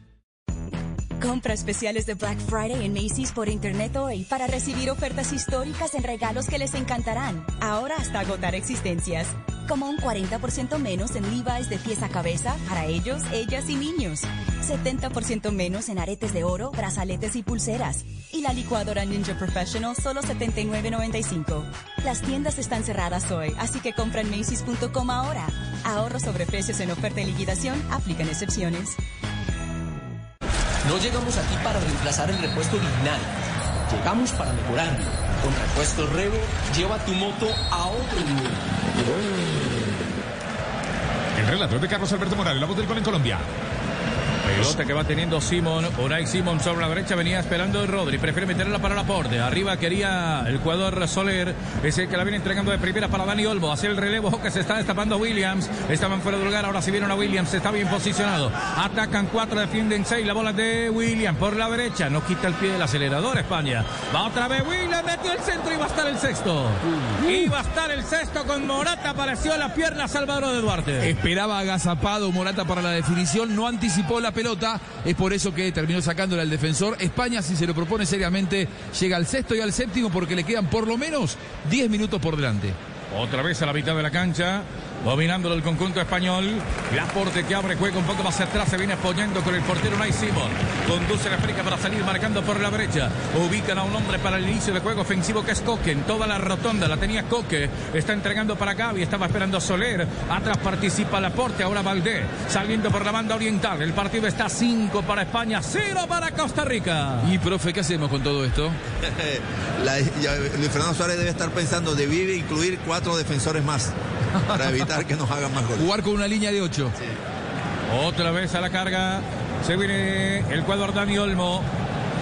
Compra especiales de Black Friday en Macy's por internet hoy para recibir ofertas históricas en regalos que les encantarán. Ahora hasta agotar existencias. Como un 40% menos en Levi's de pies a cabeza para ellos, ellas y niños. 70% menos en aretes de oro, brazaletes y pulseras. Y la licuadora Ninja Professional solo $79.95. Las tiendas están cerradas hoy, así que compra en Macy's.com ahora. Ahorro sobre precios en oferta y liquidación, aplican excepciones. No llegamos aquí para reemplazar el repuesto original. Llegamos para mejorarlo. Con repuestos Revo, lleva tu moto a otro nivel. El relato es de Carlos Alberto Morales, la voz del gol en Colombia. Pelota que va teniendo Simón. Unai Simón sobre la derecha venía esperando Rodri. Prefiere meterla para Laporte. Arriba quería el jugador Soler. Es el que la viene entregando de primera para Dani Olmo. Hacia el relevo que se está destapando Williams. Estaban fuera de lugar. Ahora si vieron a Williams. Está bien posicionado. Atacan cuatro, defienden seis. La bola de Williams por la derecha. No quita el pie del acelerador España. Va otra vez Williams. Metió el centro y va a estar el sexto. Y va a estar el sexto con Morata. Apareció la pierna Salvador de Duarte. Esperaba agazapado Morata para la definición, no anticipó la pelota, es por eso que terminó sacándola al defensor. España, si se lo propone seriamente, llega al sexto y al séptimo porque le quedan por lo menos 10 minutos por delante. Otra vez a la mitad de la cancha, dominándolo el conjunto español. Laporte que abre juego un poco más atrás, se viene apoyando con el portero Unai Simón. Conduce la África para salir marcando por la derecha. Ubican a un hombre para el inicio de juego ofensivo que es Coque. En toda la rotonda la tenía Coque. Está entregando para Gaby, estaba esperando Soler. Atrás participa Laporte, ahora Valdé. Saliendo por la banda oriental. El partido está 5 para España, 0 para Costa Rica. Y profe, ¿qué hacemos con todo esto? La- ya, Luis Fernando Suárez debe estar pensando, debí incluir cuatro defensores más para evitar que nos hagan más goles. Jugar con una línea de 8. Otra vez a la carga. Se viene el cuadro Dani Olmo.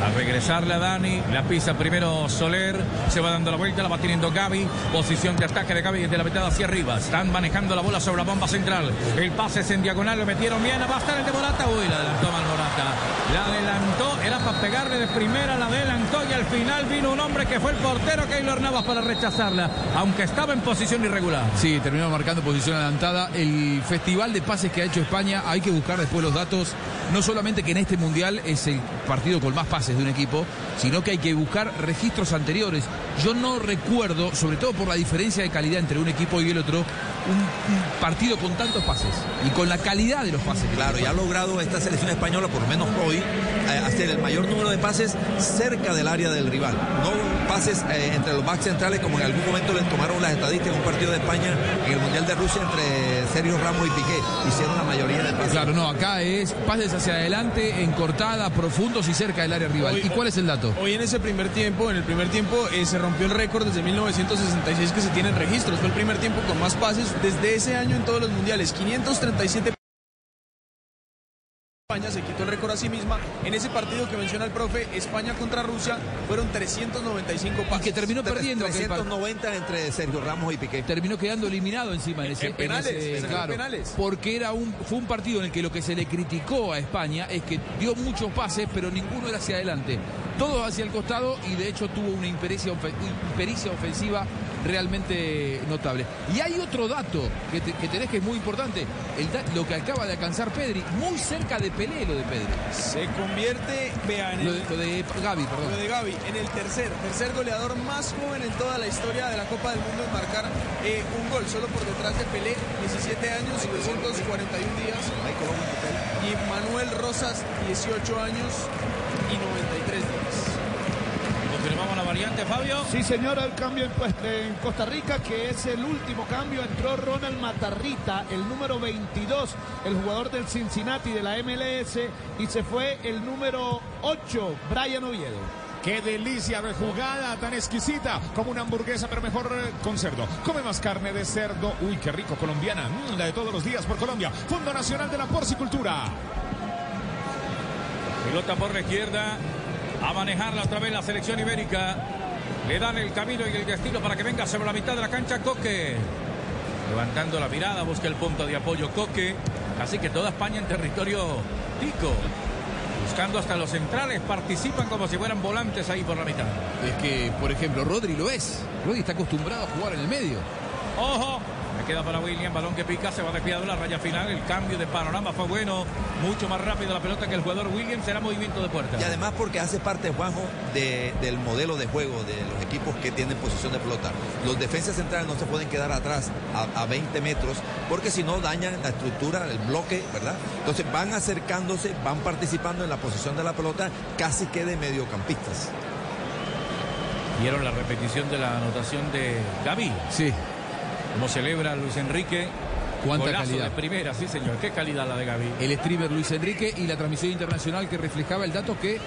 A regresarle a Dani, la pisa primero Soler, se va dando la vuelta, la va teniendo Gaby, posición de ataque de Gaby desde la mitad hacia arriba, están manejando la bola sobre la bomba central, el pase es en diagonal, lo metieron bien, va a estar el de Morata, uy, la adelantó mal Morata, la adelantó, era para pegarle de primera, la adelantó y al final vino un hombre que fue el portero Keylor Navas para rechazarla, aunque estaba en posición irregular. Sí, terminó marcando posición adelantada. El festival de pases que ha hecho España, hay que buscar después los datos. No solamente que en este mundial es el partido con más pases de un equipo, sino que hay que buscar registros anteriores. Yo no recuerdo, sobre todo por la diferencia de calidad entre un equipo y el otro, un, un partido con tantos pases y con la calidad de los pases. Claro, ya ha logrado esta selección española, por lo menos hoy, eh, hacer el mayor número de pases cerca del área del rival. No pases eh, entre los backs centrales, como en algún momento le tomaron las estadísticas en un partido de España en el Mundial de Rusia entre Sergio Ramos y Piqué. Hicieron la mayoría de pases. Claro, no, acá es pases hacia adelante, en cortada, profundos y cerca del área rival. Hoy- ¿Y cuál es el dato? Hoy en ese primer tiempo, en el primer tiempo eh, se rompió el récord desde 1966 que se tienen registros. Fue el primer tiempo con más pases desde ese año en todos los mundiales. 537 España se quitó el récord a sí misma. En ese partido que menciona el profe, España contra Rusia, fueron 395 pases. que terminó perdiendo aquel par- 390 entre Sergio Ramos y Piqué. terminó quedando eliminado encima en ese En penales, ese- en claro, penales. porque era un fue un partido en el que lo que se le criticó a España es que dio muchos pases pero ninguno era hacia adelante todos hacia el costado y de hecho tuvo una impericia ofensiva realmente notable. Y hay otro dato que, te- que tenés que es muy importante. El lo que acaba de alcanzar Pedri muy cerca de Pelé lo de Pedri. Se convierte, vean, en lo de, lo de Gaby Lo perdón de Gaby, en el tercer, tercer goleador más joven en toda la historia de la Copa del Mundo en marcar eh, un gol, solo por detrás de Pelé, 17 años, 241 días. Y Manuel Rosas, 18 años variante, Fabio. Sí, señora, el cambio en, pues, en Costa Rica, que es el último cambio. Entró Ronald Matarrita, el número 22, el jugador del Cincinnati de la MLS, y se fue el número 8, Brian Oviedo. Qué delicia de jugada tan exquisita, como una hamburguesa, pero mejor eh, con cerdo. Come más carne de cerdo. Uy, qué rico, colombiana. Mm, la de todos los días por Colombia. Fondo Nacional de la Porcicultura. Pelota por la izquierda. A manejarla otra vez la selección ibérica. Le dan el camino y el destino para que venga sobre la mitad de la cancha Coque. Levantando la mirada, busca el punto de apoyo Coque. Así que toda España en territorio tico. Buscando hasta los centrales, participan como si fueran volantes ahí por la mitad. es que por ejemplo Rodri lo es Rodri está acostumbrado a jugar en el medio ¡Ojo! Me queda para William, balón que pica, se va desviado la raya final. El cambio de panorama fue bueno. Mucho más rápido la pelota que el jugador William. Será movimiento de puerta. Y además porque hace parte, Juanjo, de- del modelo de juego de los equipos que tienen posición de pelota. Los defensas centrales no se pueden quedar atrás a, a 20 metros porque si no dañan la estructura, el bloque, ¿verdad? Entonces van acercándose, van participando en la posición de la pelota casi que de mediocampistas. Vieron la repetición de la anotación de Gaby. Sí. Como celebra Luis Enrique. Cuánta Golazo calidad. de primera, sí señor. Qué calidad la de Gaby. el streamer Luis Enrique y la transmisión internacional que reflejaba el dato que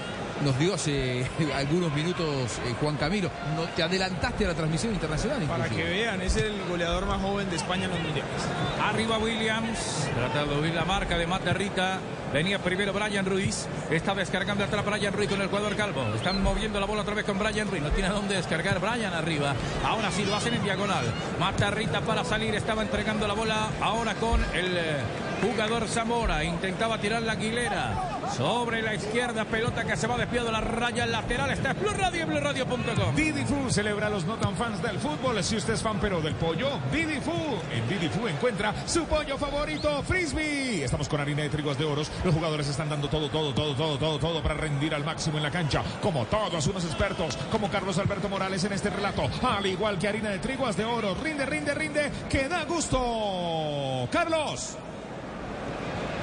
nos dio hace algunos minutos eh, Juan Camilo. No, te adelantaste a la transmisión internacional. Para que vean, es el goleador más joven de España en los mundiales. Arriba Williams, tratando de huir la marca de Matarrita. Venía primero Brian Ruiz. Está descargando atrás Brian Ruiz con el jugador Calvo. Están moviendo la bola otra vez con Brian Ruiz. No tiene dónde descargar Brian arriba. Ahora sí lo hacen en diagonal. Matarrita para salir. Estaba entregando la bola ahora con el eh, jugador Zamora. Intentaba tirar la Aguilera. Sobre la izquierda, pelota que se va despido de la raya lateral. Está Blue Radio, BlueRadio.com. Didi Fu celebra a los no tan fans del fútbol. Si usted es fan pero del pollo, Didi Fu. En Didi Fu encuentra su pollo favorito, Frisbee. Estamos con harina de trigos de oros. Los jugadores están dando todo, todo, todo, todo, todo, todo para rendir al máximo en la cancha. Como todos unos expertos, como Carlos Alberto Morales en este relato. Al igual que harina de triguas de oro. Rinde, rinde, rinde. Que da gusto. Carlos.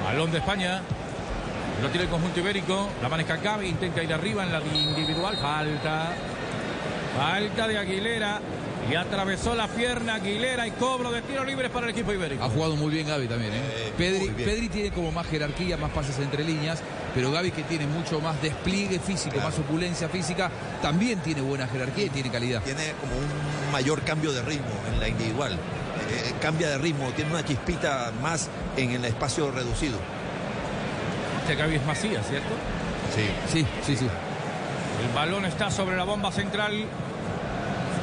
Balón de España. Lo tiene el conjunto ibérico. La maneja Gaby. Intenta ir arriba en la individual. Falta. Falta de Aguilera. Y atravesó la pierna Aguilera y cobro de tiro libre para el equipo ibérico. Ha jugado muy bien Gaby también. ¿eh? Pedri, bien. Pedri tiene como más jerarquía, más pases entre líneas, pero Gaby que tiene mucho más despliegue físico, más opulencia física, también tiene buena jerarquía y tiene calidad. Tiene como un mayor cambio de ritmo en la individual. Eh, cambia de ritmo, tiene una chispita más en el espacio reducido. Este Gaby es Macías, ¿cierto? Sí. Sí, sí, sí. El balón está sobre la bomba central.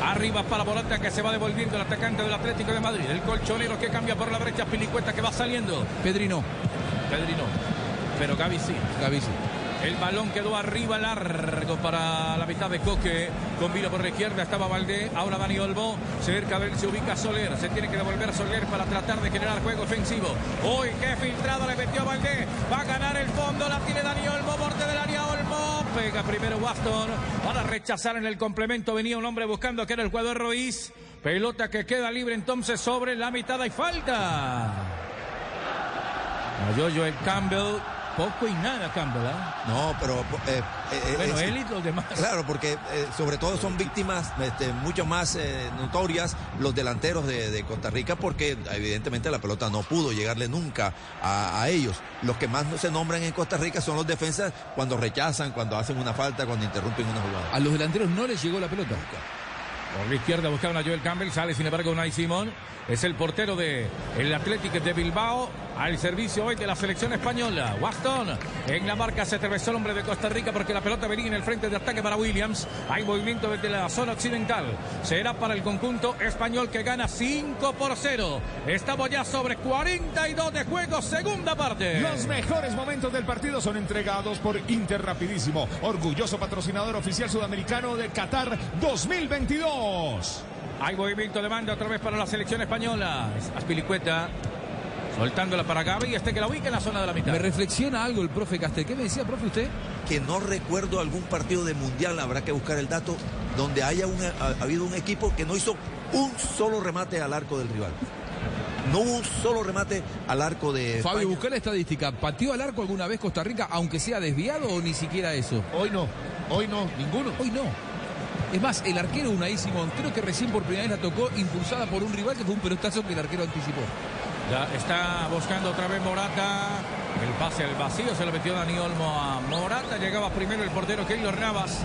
Arriba para Morata que se va devolviendo el atacante del Atlético de Madrid. El colchonero que cambia por la derecha. Pilicueta que va saliendo. Pedri no. Pedri no. Pero Gaby sí. Gaby sí. El balón quedó arriba largo para la mitad de Coque. Con Vilo por la izquierda estaba Valdé. Ahora Dani Olmo. Cerca de él se ubica Soler. Se tiene que devolver Soler para tratar de generar juego ofensivo. Uy, qué filtrado le metió Valdé. Va a ganar el fondo. La tiene Dani Olmo. Borde del área Olmo. Pega primero Waston. Para rechazar en el complemento. Venía un hombre buscando que era el jugador Ruiz. Pelota que queda libre entonces sobre la mitad. Hay falta. Yo, el Campbell. Poco y nada Campbell, ¿ah? No, pero... eh, eh, Bueno, es- él y los demás. Claro, porque eh, sobre todo son víctimas este, mucho más eh, notorias los delanteros de, de Costa Rica porque evidentemente la pelota no pudo llegarle nunca a, a ellos. Los que más no se nombran en Costa Rica son los defensas cuando rechazan, cuando hacen una falta, cuando interrumpen una jugada. A los delanteros no les llegó la pelota. Por la izquierda buscaban a Joel Campbell, sale sin embargo Unai Simón. Es el portero de el Atlético de Bilbao al servicio hoy de la selección española. Waston en la marca se atravesó el hombre de Costa Rica porque la pelota venía en el frente de ataque para Williams. Hay movimiento desde la zona occidental. Será para el conjunto español que gana 5 por 0. Estamos ya sobre 42 de juego, segunda parte. Los mejores momentos del partido son entregados por Inter Rapidísimo, orgulloso patrocinador oficial sudamericano de Qatar 2022. Hay movimiento de manda otra vez para la selección española. Aspilicueta soltándola para Gaby y este que la ubica en la zona de la mitad. Me reflexiona algo el profe Castel. ¿Qué me decía, profe, usted? Que no recuerdo algún partido de mundial, habrá que buscar el dato, donde haya un- ha, ha habido un equipo que no hizo un solo remate al arco del rival. No hubo un solo remate al arco de Fabio, España. busca la estadística. ¿Pateó al arco alguna vez Costa Rica, aunque sea desviado o ni siquiera eso? Hoy no. Hoy no. ¿Ninguno? Hoy no. Es más, el arquero Unai Simón, creo que recién por primera vez la tocó impulsada por un rival que fue un pelotazo que el arquero anticipó. Ya está buscando otra vez Morata. El pase al vacío se lo metió Dani Olmo a Morata. Llegaba primero el portero Keylor Navas.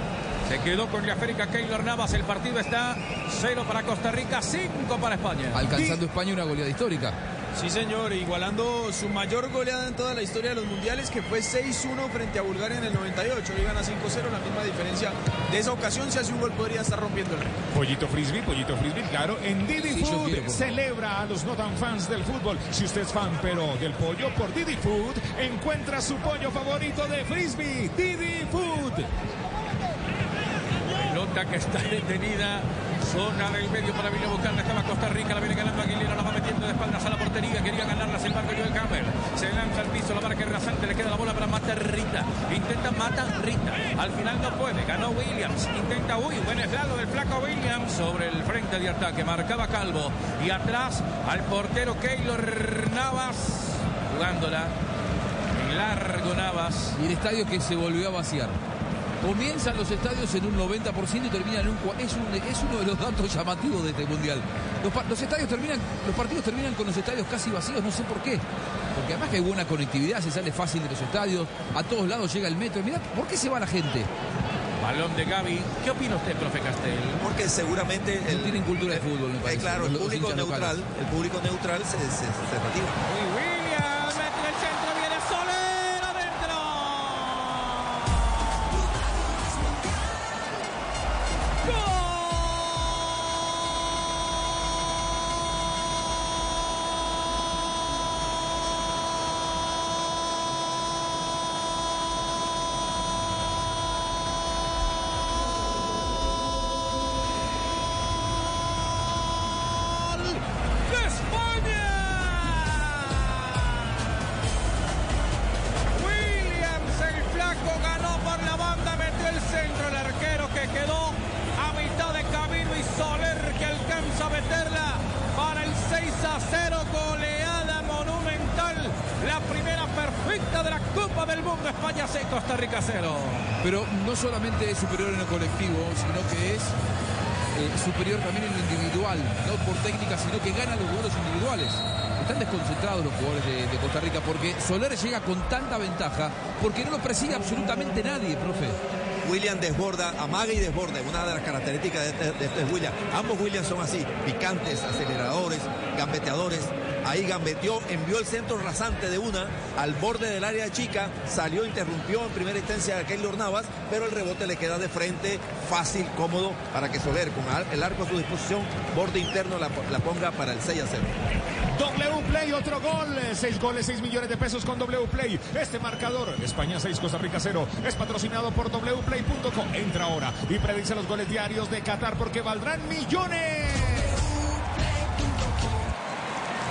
Se quedó con la América Keylor Navas. El partido está 0 para Costa Rica, 5 para España. Alcanzando España una goleada histórica. Sí, señor, igualando su mayor goleada en toda la historia de los mundiales, que fue 6-1 frente a Bulgaria en el 98. Hoy gana 5-0, la misma diferencia de esa ocasión. Si hace un gol, podría estar rompiendo el. Pollito frisbee, pollito frisbee, claro, en Didi Sí, Food quiero, celebra a los no tan fans del fútbol. Si usted es fan pero del pollo, por Didi Food encuentra su pollo favorito de frisbee, Didi Food. Pelota que está detenida. Zona del medio para venir a. Estaba Costa Rica. La viene ganando Aguilera. La va metiendo de espaldas a la portería. Quería ganarla. Sin embargo, Joel Campbell. Se lanza al piso. La marca rasante. Le queda la bola para Mata Rita. Intenta Mata Rita. Al final no puede. Ganó Williams. Intenta. Uy, buen eslado del flaco Williams. Sobre el frente de ataque. Marcaba Calvo. Y atrás al portero Keylor Navas. Jugándola. Largo Navas. Y el estadio que se volvió a vaciar. Comienzan los estadios en un 90% y terminan en un es, un- es uno de los datos llamativos de este mundial. Los, estadios terminan, los partidos terminan con los estadios casi vacíos, no sé por qué. Porque además que hay buena conectividad, se sale fácil de los estadios, a todos lados llega el metro. Mirá, ¿por qué se va la gente? Balón de Gaby. ¿Qué opina usted, profe Castel? Porque seguramente el, No tienen cultura de fútbol, me Eh, parece. claro, el público neutral, el público neutral se, se, se retira. Y Williams Soler llega con tanta ventaja porque no lo persigue absolutamente nadie, profe. William desborda, amaga y desborda, una de las características de este, de este es William. Ambos Williams son así, picantes, aceleradores, gambeteadores. Ahí gambeteó, envió el centro rasante de una al borde del área chica, salió, interrumpió en primera instancia a Keylor Navas, pero el rebote le queda de frente, fácil, cómodo, para que Soler, con el arco a su disposición, borde interno, la ponga para el 6 a 0. W Play, otro gol. Seis goles, 6 millones de pesos con W Play. Este marcador, España 6, Costa Rica 0, es patrocinado por wplay.com. Entra ahora y predice los goles diarios de Qatar porque valdrán millones.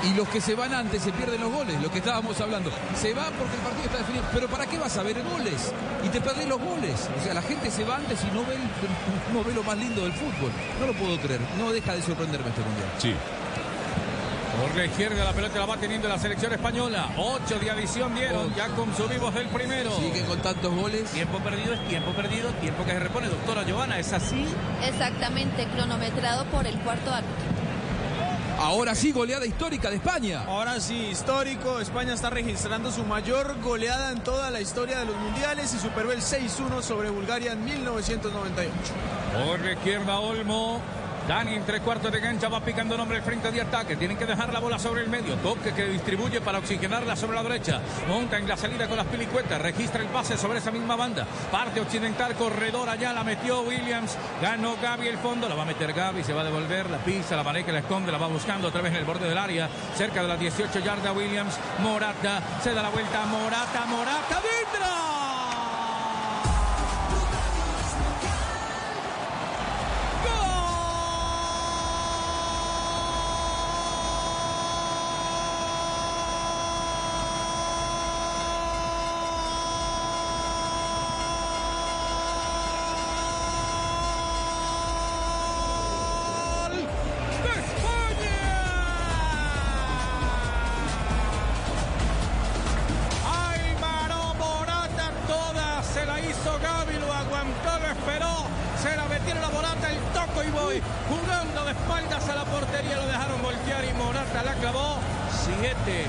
Y los que se van antes se pierden los goles, lo que estábamos hablando. Se va porque el partido está definido. Pero ¿para qué vas a ver goles? Y te perdés los goles. O sea, la gente se va antes y no ve, el- no ve lo más lindo del fútbol. No lo puedo creer. No deja de sorprenderme este mundial. Sí. Por la izquierda la pelota la va teniendo la selección española. 8 de adición dieron, ya consumimos el primero. Sigue con tantos goles. Tiempo perdido es tiempo perdido, tiempo que se repone. Doctora Giovanna, ¿es así? Exactamente, cronometrado por el cuarto árbitro. Ahora sí, goleada histórica de España. Ahora sí, histórico. España está registrando su mayor goleada en toda la historia de los mundiales y superó el 6-1 sobre Bulgaria en 1998. Por la izquierda Olmo. Dani en tres cuartos de cancha va picando nombre el frente de ataque. Tienen que dejar la bola sobre el medio. Toque que distribuye para oxigenarla sobre la derecha. Monta en la salida con las pilicuetas. Registra el pase sobre esa misma banda. Parte occidental, corredor allá. La metió Williams. Ganó Gaby el fondo. La va a meter Gaby. Se va a devolver. La pisa. La maneja, la esconde. La va buscando otra vez en el borde del área. Cerca de las 18 yardas Williams. Morata. Se da la vuelta. Morata. Morata. ¡Dentro! Morata, el toco y voy, jugando de espaldas a la portería, lo dejaron voltear y Morata la clavó. Siete,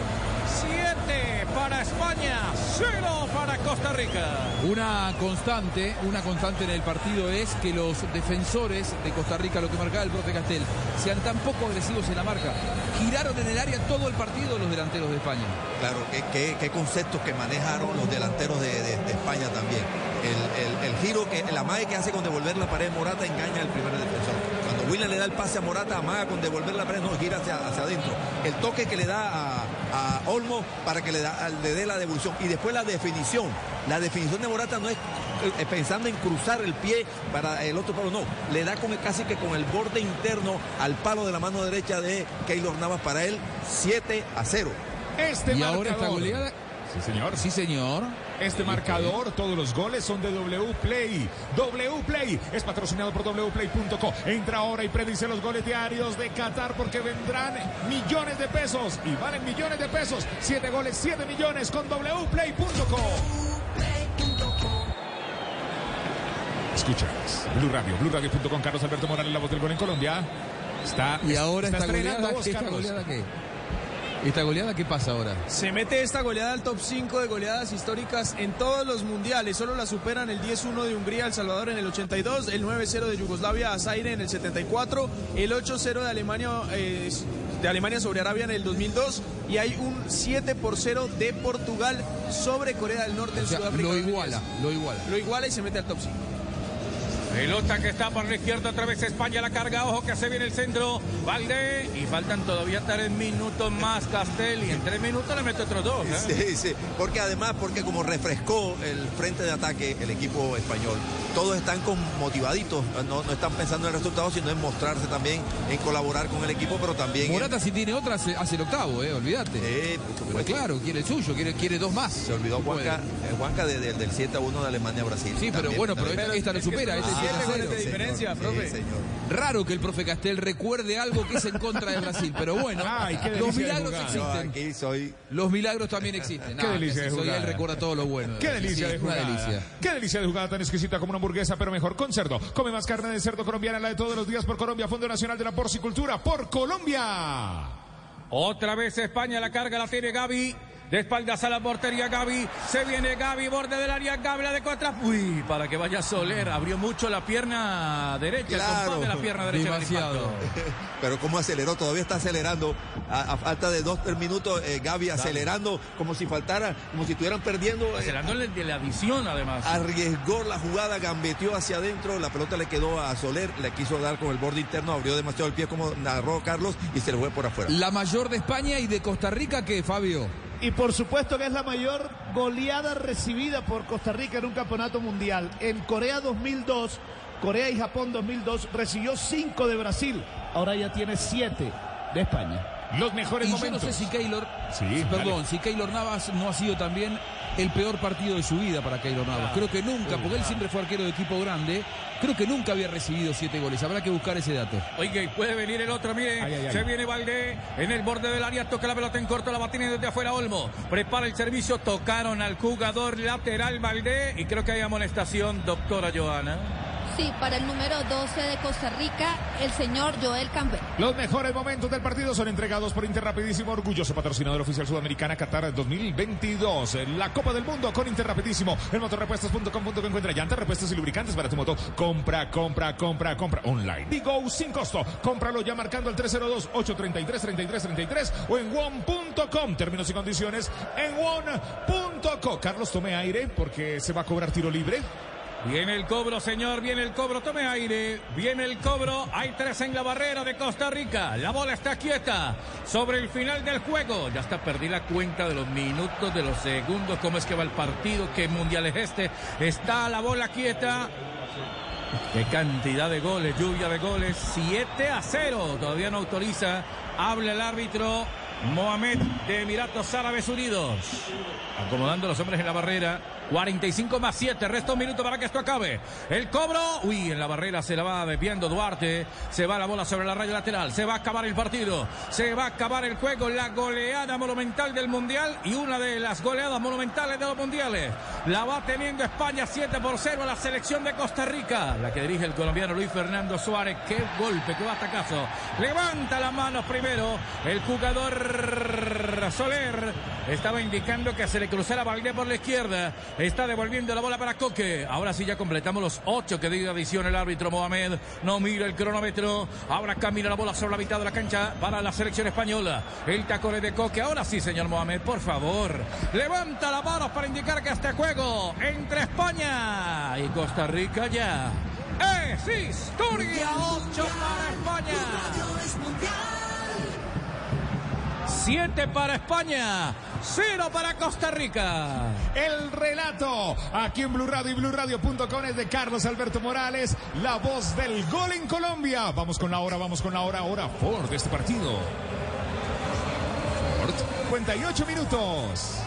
siete para España, cero para Costa Rica. Una constante, una constante en el partido es que los defensores de Costa Rica, lo que marcaba el profe Castel, sean tan poco agresivos en la marca. Giraron en el área todo el partido los delanteros de España. Claro, qué, qué- qué conceptos que manejaron los delanteros de, de- de España también. El, el- el giro, que, la amague que hace con devolver la pared Morata engaña al primer defensor. Cuando William le da el pase a Morata, amaga con devolver la pared, no, gira hacia, hacia adentro. El toque que le da a, a Olmo para que le, da, le dé la devolución. Y después la definición. La definición de Morata no es eh, pensando en cruzar el pie para el otro palo, no. Le da con casi que con el borde interno al palo de la mano derecha de Keylor Navas para él 7 a 0. Este y marcador. ahora esta goleada. Sí, señor. Sí, señor. Este marcador, todos los goles son de W Play. W Play es patrocinado por wplay.co. Entra ahora y predice los goles diarios de Qatar porque vendrán millones de pesos y valen millones de pesos. Siete goles, siete millones con wplay.co. Escuchas. Blue Radio, BlueRadio.com, Carlos Alberto Morales, la voz del gol en Colombia. Está, Y ahora está esta estrenando goleada, voz, ¿qué, esta Carlos. ¿Esta goleada qué pasa ahora? Se mete esta goleada al top 5 de goleadas históricas en todos los mundiales. Solo la superan el 10-1 de Hungría El Salvador en el 82, el 9-0 de Yugoslavia a Zaire en el 74, el 8-0 de Alemania eh, de Alemania sobre Arabia en el 2002 y hay un 7 por 0 de Portugal sobre Corea del Norte en O sea, Sudáfrica. lo 2010. iguala, lo iguala. Lo iguala y se mete al top 5. Pelota que está por la izquierda, otra vez España la carga, ojo que se viene el centro, Valde, y faltan todavía tres minutos más Castel, y en tres minutos le mete otros dos. ¿eh? Sí, sí, porque además, porque como refrescó el frente de ataque el equipo español, todos están con motivaditos, no, no están pensando en el resultado, sino en mostrarse también, en colaborar con el equipo, pero también... en- Morata si tiene otra hace, hace el octavo, eh, olvídate. Eh, Pero claro, quiere el suyo, quiere, quiere dos más. Se olvidó Juanca, eh, Juanca de- de- del 7 a 1 de Alemania a Brasil. Sí, pero También, bueno, pero esta, esta lo supera. Este 7 a goles 0. de diferencia, Sí, profe. señor. Raro que el profe Castel recuerde algo que es en contra de Brasil, pero bueno, Ay, qué los delicia de milagros existen. aquí soy... Los milagros también existen. Qué Ah, delicia de soy él recuerda todo lo bueno. Qué delicia Sí, de una jugada. delicia. Qué delicia de jugada tan exquisita como una hamburguesa, pero mejor con cerdo. Come más carne de cerdo colombiana, la de todos los días por Colombia, Fondo Nacional de la Porcicultura, por Colombia. Otra vez España la carga, la tiene Gaby. De espaldas a la portería Gaby. Se viene Gaby, borde del área. Gaby la de contra. Uy, para que vaya Soler. Abrió mucho la pierna derecha. Claro. el de la pierna derecha. Demasiado. Pero cómo aceleró, todavía está acelerando. A, a falta de dos, tres minutos, eh, Gaby acelerando como si faltara, como si estuvieran perdiendo. eh, Acelerando de la visión, además. arriesgó la jugada, gambeteó hacia adentro, la pelota le quedó a Soler, le quiso dar con el borde interno, abrió demasiado el pie como narró Carlos y se le fue por afuera. La mayor de España y de Costa Rica, ¿qué, Fabio? Y por supuesto que es la mayor goleada recibida por Costa Rica en un campeonato mundial. En Corea 2002, Corea y Japón 2002 recibió 5 de Brasil. Ahora ya tiene 7 de España. Los mejores Y yo no momentos. sé si Keylor, Sí, perdón, dale. si Keylor Navas no ha sido también el peor partido de su vida para Keylor Navas. Creo que nunca, porque él siempre fue arquero de equipo grande, creo que nunca había recibido siete goles. Habrá que buscar ese dato. Oiga, y puede venir el otro, mire, Ay, ay, ay. se viene Valdé en el borde del área, toca la pelota en corto, la teniendo desde afuera Olmo, prepara el servicio, tocaron al jugador lateral Valdé y creo que hay amonestación, doctora Joana. Sí, para el número 12 de Costa Rica, el señor Joel Campbell. Los mejores momentos del partido son entregados por Interrapidísimo, orgulloso patrocinador oficial sudamericana Qatar 2022. La Copa del Mundo con Interrapidísimo. El motorrepuestos.com.co encuentra llantas, repuestos y lubricantes para tu moto. Compra, compra, compra, compra online. Digo sin costo. Cómpralo ya marcando al 302-833-3333 o en one.com. Términos y condiciones en one.co. Carlos, tome aire porque se va a cobrar tiro libre. Viene el cobro, señor, viene el cobro, tome aire, viene el cobro, hay tres en la barrera de Costa Rica, la bola está quieta sobre el final del juego, ya está perdí la cuenta de los minutos, de los segundos, cómo es que va el partido, qué mundial es este, está la bola quieta, qué cantidad de goles, lluvia de goles, 7 a 0, todavía no autoriza, habla el árbitro Mohamed de Emiratos Árabes Unidos, acomodando a los hombres en la barrera. 45 más 7, resta un minuto para que esto acabe. El cobro, uy, en la barrera se la va desviando Duarte, se va la bola sobre la raya lateral, se va a acabar el partido, se va a acabar el juego, la goleada monumental del Mundial y una de las goleadas monumentales de los Mundiales. La va teniendo España 7 por 0 a la selección de Costa Rica, la que dirige el colombiano Luis Fernando Suárez. Qué golpe, qué batacazo. Levanta las manos primero el jugador Soler. Estaba indicando que se le cruzara Valdés por la izquierda. Está devolviendo la bola para Coque. Ahora sí ya completamos los ocho que dio adición el árbitro Mohamed. No mira el cronómetro. Ahora camina la bola sobre la mitad de la cancha para la selección española. El tacón es de Coque. Ahora sí, señor Mohamed, por favor. Levanta la mano para indicar que este juego entre España y Costa Rica ya es historia. 8 para España. 7 para España, 0 para Costa Rica. El relato aquí en Blue Radio y BlueRadio.com es de Carlos Alberto Morales, la voz del gol en Colombia. Vamos con la hora, vamos con la hora, hora Ford de este partido. Ford, 58 minutos.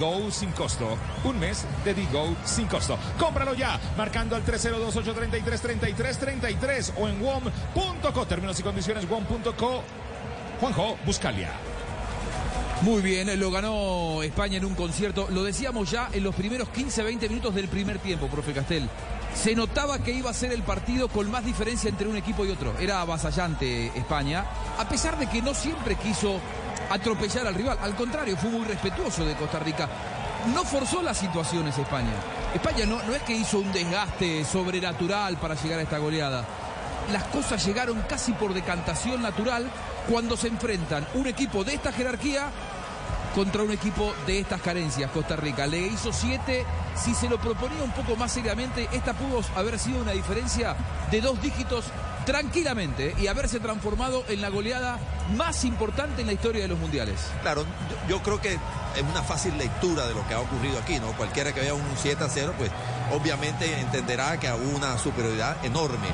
Go sin costo. Un mes de Digo sin costo. Cómpralo ya, marcando al 302-833-3333 o en WOM.co. Términos y condiciones WOM.co. Juanjo Buscalia. Muy bien, lo ganó España en un concierto. Lo decíamos ya en los primeros 15-20 minutos del primer tiempo, profe Castel. Se notaba que iba a ser el partido con más diferencia entre un equipo y otro. Era avasallante España, a pesar de que no siempre quiso atropellar al rival. Al contrario, fue muy respetuoso de Costa Rica. No forzó las situaciones España. España no, no es que hizo un desgaste sobrenatural para llegar a esta goleada. Las cosas llegaron casi por decantación natural cuando se enfrentan un equipo de esta jerarquía contra un equipo de estas carencias, Costa Rica. Le hizo siete. Si se lo proponía un poco más seriamente, esta pudo haber sido una diferencia de dos dígitos tranquilamente y haberse transformado en la goleada más importante en la historia de los mundiales. Claro, yo, yo creo que es una fácil lectura de lo que ha ocurrido aquí, ¿no? Cualquiera que vea un 7 a 0, pues obviamente entenderá que hubo una superioridad enorme.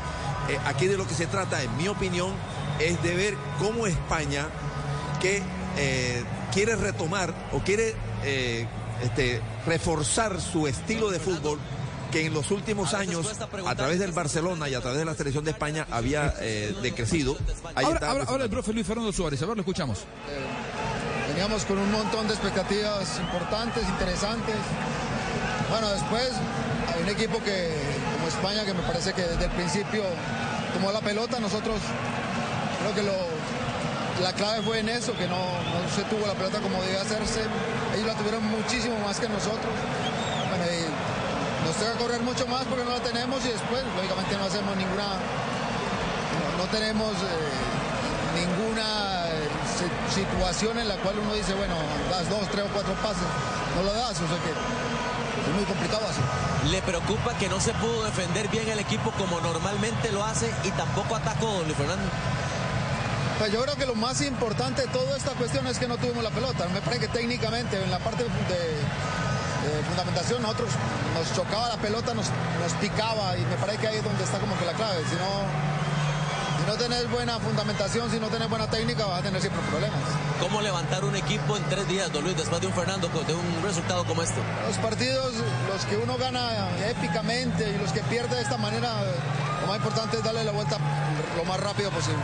Eh, aquí de lo que se trata, en mi opinión, es de ver cómo España, que eh, quiere retomar o quiere eh, este, reforzar su estilo de fútbol que en los últimos años, a través del Barcelona y a través de la selección de España, había eh, decrecido. Ahí Ahora, está ahora- ahora el profe Luis Fernando Suárez, a ver, lo escuchamos. Veníamos con un montón de expectativas importantes, interesantes. Bueno, después un equipo que, como España, que me parece que desde el principio tomó la pelota. Nosotros creo que lo, la clave fue en eso, que no, se tuvo la pelota como debía hacerse. Ellos la tuvieron muchísimo más que nosotros. Bueno, y nos toca correr mucho más porque no la tenemos y después, lógicamente, no hacemos ninguna. No, tenemos. eh, ninguna eh, si- situación en la cual uno dice, bueno, das dos, tres o cuatro pases, no lo das, o sea que es muy complicado así. Le preocupa que no se pudo defender bien el equipo como normalmente lo hace y tampoco atacó, Luis Fernando. Pues yo creo que lo más importante de toda esta cuestión es que no tuvimos la pelota. Me parece que técnicamente en la parte de, de fundamentación nosotros nos chocaba la pelota, nos, nos picaba y me parece que ahí es donde está como que la clave. Si no, no tenés buena fundamentación, si no tenés buena técnica, vas a tener siempre problemas. ¿Cómo levantar un equipo en tres días, don Luis, después de un Fernando, de un resultado como este? Los partidos, los que uno gana épicamente y los que pierde de esta manera, lo más importante es darle la vuelta lo más rápido posible.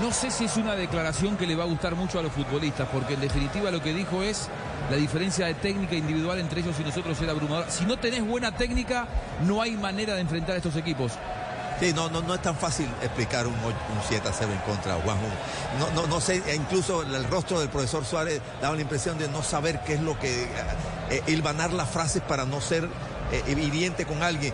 No sé si es una declaración que le va a gustar mucho a los futbolistas, porque en definitiva lo que dijo es la diferencia de técnica individual entre ellos y nosotros era abrumadora. Si no tenés buena técnica, no hay manera de enfrentar a estos equipos. Sí, no, no, no es tan fácil explicar un, un 7 a 0 en contra, Juanjo. No, no, no sé, e incluso el rostro del profesor Suárez daba la impresión de no saber qué es lo que. Eh, hilvanar las frases para no ser eh, hiriente con alguien.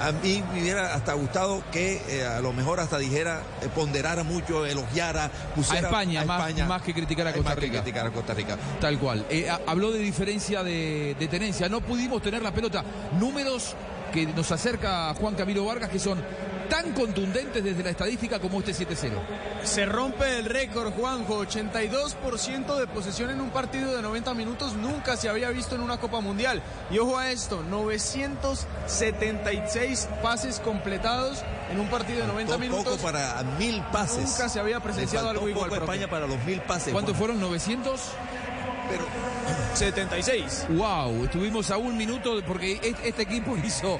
A mí me hubiera hasta gustado que eh, a lo mejor hasta dijera, eh, ponderara mucho, elogiara, A pusiera España, más, más que criticar a Costa más que Rica. criticar a Costa Rica. Tal cual. Eh, ha- habló de diferencia de, de tenencia. No pudimos tener la pelota. Números que nos acerca Juan Camilo Vargas que son tan contundentes desde la estadística como este 7-0. Se rompe el récord, Juanjo. 82% de posesión en un partido de 90 minutos nunca se había visto en una Copa Mundial. Y ojo a esto, 976 pases completados en un partido de 90 Faltó minutos. poco para mil pases. Nunca se había presenciado algo igual. España para los mil pases. ¿Cuántos fueron? ¿900? Pero 76. Wow, estuvimos a un minuto porque este equipo hizo,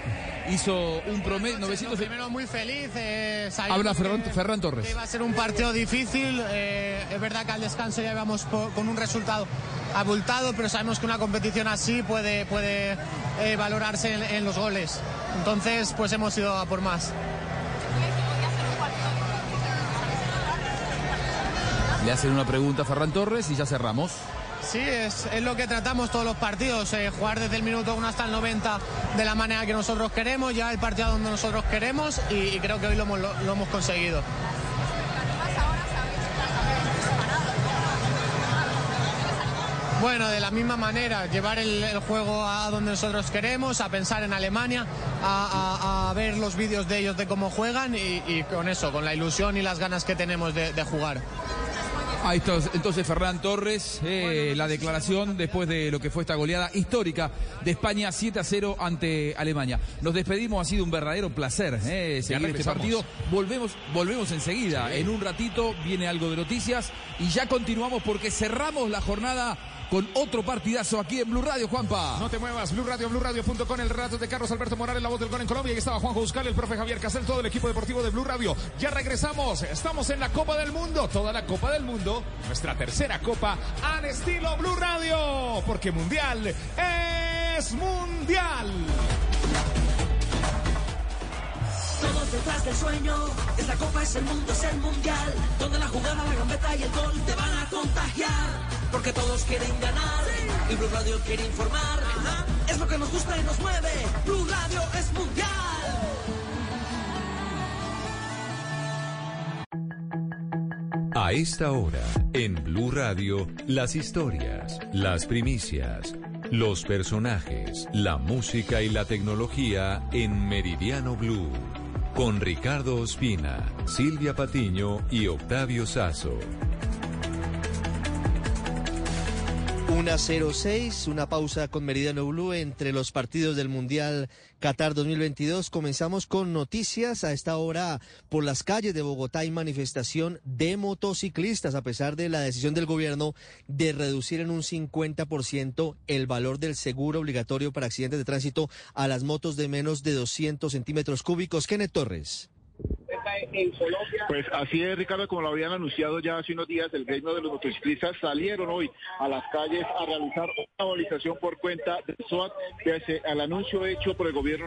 hizo un promedio 900. Primero muy feliz. eh, Habla que- Ferran, Torres. que iba a ser un partido difícil. eh, es verdad que al descanso ya íbamos con un resultado abultado, pero sabemos que una competición así puede, puede eh, valorarse en, en los goles. Entonces, pues hemos ido a por más. Le hacen una pregunta a Ferran Torres y ya cerramos. Sí, es, es lo que tratamos todos los partidos, eh, jugar desde el minuto 1 hasta el 90 de la manera que nosotros queremos, ya el partido donde nosotros queremos y, creo que hoy lo hemos, conseguido. Bueno, de la misma manera, llevar el, juego a donde nosotros queremos, a pensar en Alemania, a, ver los vídeos de ellos de cómo juegan y, con eso, con la ilusión y las ganas que tenemos de jugar. Ahí está entonces Ferran Torres, eh, la declaración después de lo que fue esta goleada histórica de España 7 a 0 ante Alemania. Nos despedimos, ha sido un verdadero placer eh, seguir este partido. Volvemos, volvemos enseguida. En un ratito viene algo de noticias y ya continuamos porque cerramos la jornada con otro partidazo aquí en Blue Radio, Juanpa. No te muevas, Blue Radio, BlueRadio.com, el relato de Carlos Alberto Morales, la voz del gol en Colombia. Y estaba Juanjo Buscal, el profe Javier Castel, todo el equipo deportivo de Blue Radio. Ya regresamos, estamos en la Copa del Mundo, toda la Copa del Mundo, nuestra tercera Copa al estilo Blue Radio, porque Mundial es es mundial. Todos detrás del sueño, es la copa, es el mundo, es el mundial. Donde la jugada, la gambeta y el gol te van a contagiar. Porque todos quieren ganar y Blue Radio quiere informar. Es lo que nos gusta y nos mueve. Blue Radio es mundial. A esta hora, en Blue Radio, las historias, las primicias, los personajes, la música y la tecnología en Meridiano Blue. Con Ricardo Ospina, Silvia Patiño y Octavio Sazo. Una 06, una pausa con Meridiano Blue entre los partidos del Mundial Qatar 2022. Comenzamos con noticias. A esta hora, por las calles de Bogotá hay manifestación de motociclistas, a pesar de la decisión del gobierno de reducir en un 50% el valor del seguro obligatorio para accidentes de tránsito a las motos de menos de 200 centímetros cúbicos. Kenneth Torres. Pues así es, Ricardo, como lo habían anunciado ya hace unos días, el gremio de los motociclistas salieron hoy a las calles a realizar una movilización por cuenta de SOAT, pese al anuncio hecho por el gobierno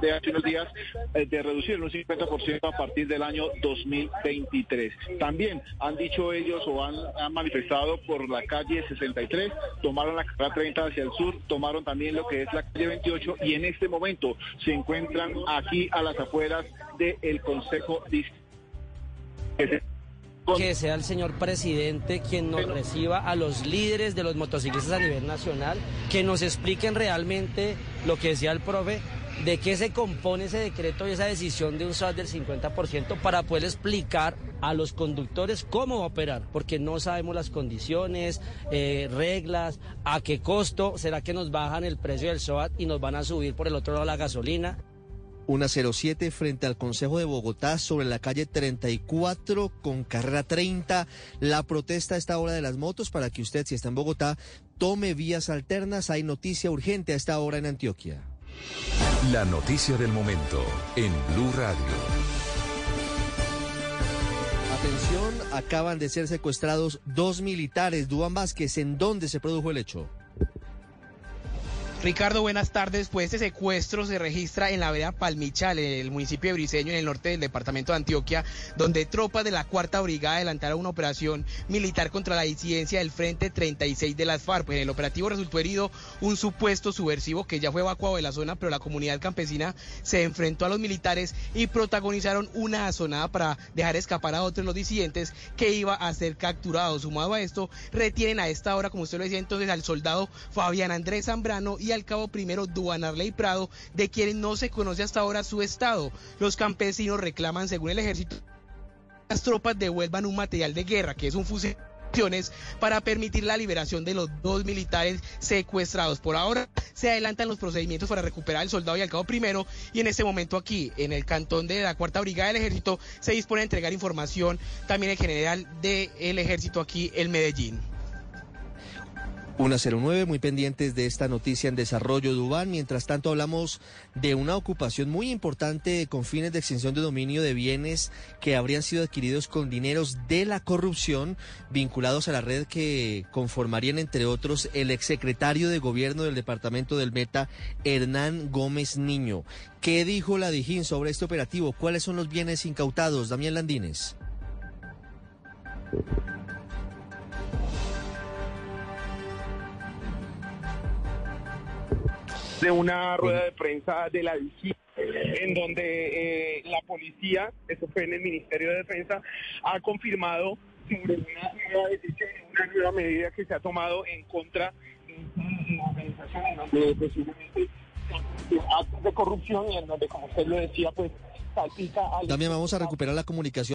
de hace unos días eh, de reducir en un 50% a partir del año 2023. También han dicho ellos o han, han manifestado por la calle 63, tomaron la carrera 30 hacia el sur, tomaron también lo que es la calle 28 y en este momento se encuentran aquí a las afueras del Consejo que sea el señor presidente quien nos reciba a los líderes de los motociclistas a nivel nacional, que nos expliquen realmente lo que decía el profe, de qué se compone ese decreto y esa decisión de un SAT del 50% para poder explicar a los conductores cómo operar, porque no sabemos las condiciones, eh, reglas, a qué costo, será que nos bajan el precio del SOAT y nos van a subir por el otro lado la gasolina. Una 07 frente al Consejo de Bogotá sobre la calle 34 con carrera 30. La protesta a esta hora de las motos para que usted, si está en Bogotá, tome vías alternas. Hay noticia urgente a esta hora en Antioquia. La noticia del momento en Blue Radio. Atención, acaban de ser secuestrados dos militares. Duan Vázquez, ¿en dónde se produjo el hecho? Ricardo, buenas tardes. Pues este secuestro se registra en la vereda Palmichal, en el municipio de Briseño, en el norte del departamento de Antioquia, donde tropas de la Cuarta Brigada adelantaron una operación militar contra la disidencia del Frente 36 de las FARC. Pues en el operativo resultó herido un supuesto subversivo que ya fue evacuado de la zona, pero la comunidad campesina se enfrentó a los militares y protagonizaron una azonada para dejar escapar a otros los disidentes que iba a ser capturado. Sumado a esto, retienen a esta hora, como usted lo decía entonces, al soldado Fabián Andrés Zambrano y al cabo primero Duanarley Prado, de quienes no se conoce hasta ahora su estado. Los campesinos reclaman, según el ejército, las tropas devuelvan un material de guerra, que es un fusil para permitir la liberación de los dos militares secuestrados. Por ahora se adelantan los procedimientos para recuperar al soldado y al cabo primero y en este momento aquí en el cantón de la Cuarta Brigada del Ejército se dispone a entregar información también el general del Ejército aquí en Medellín. 109, muy pendientes de esta noticia en desarrollo, Dubán. Mientras tanto, hablamos de una ocupación muy importante con fines de extinción de dominio de bienes que habrían sido adquiridos con dineros de la corrupción vinculados a la red que conformarían, entre otros, el exsecretario de gobierno del departamento del Meta, Hernán Gómez Niño. ¿Qué dijo la Dijín sobre este operativo? ¿Cuáles son los bienes incautados? Damián Landines de una rueda de prensa de la DICI en donde eh, la policía, eso fue en el Ministerio de Defensa, ha confirmado sobre una nueva decisión, una nueva medida que se ha tomado en contra de la organización, en donde posiblemente actos de corrupción y en donde, como usted lo decía, pues salpica al... También vamos a recuperar la comunicación.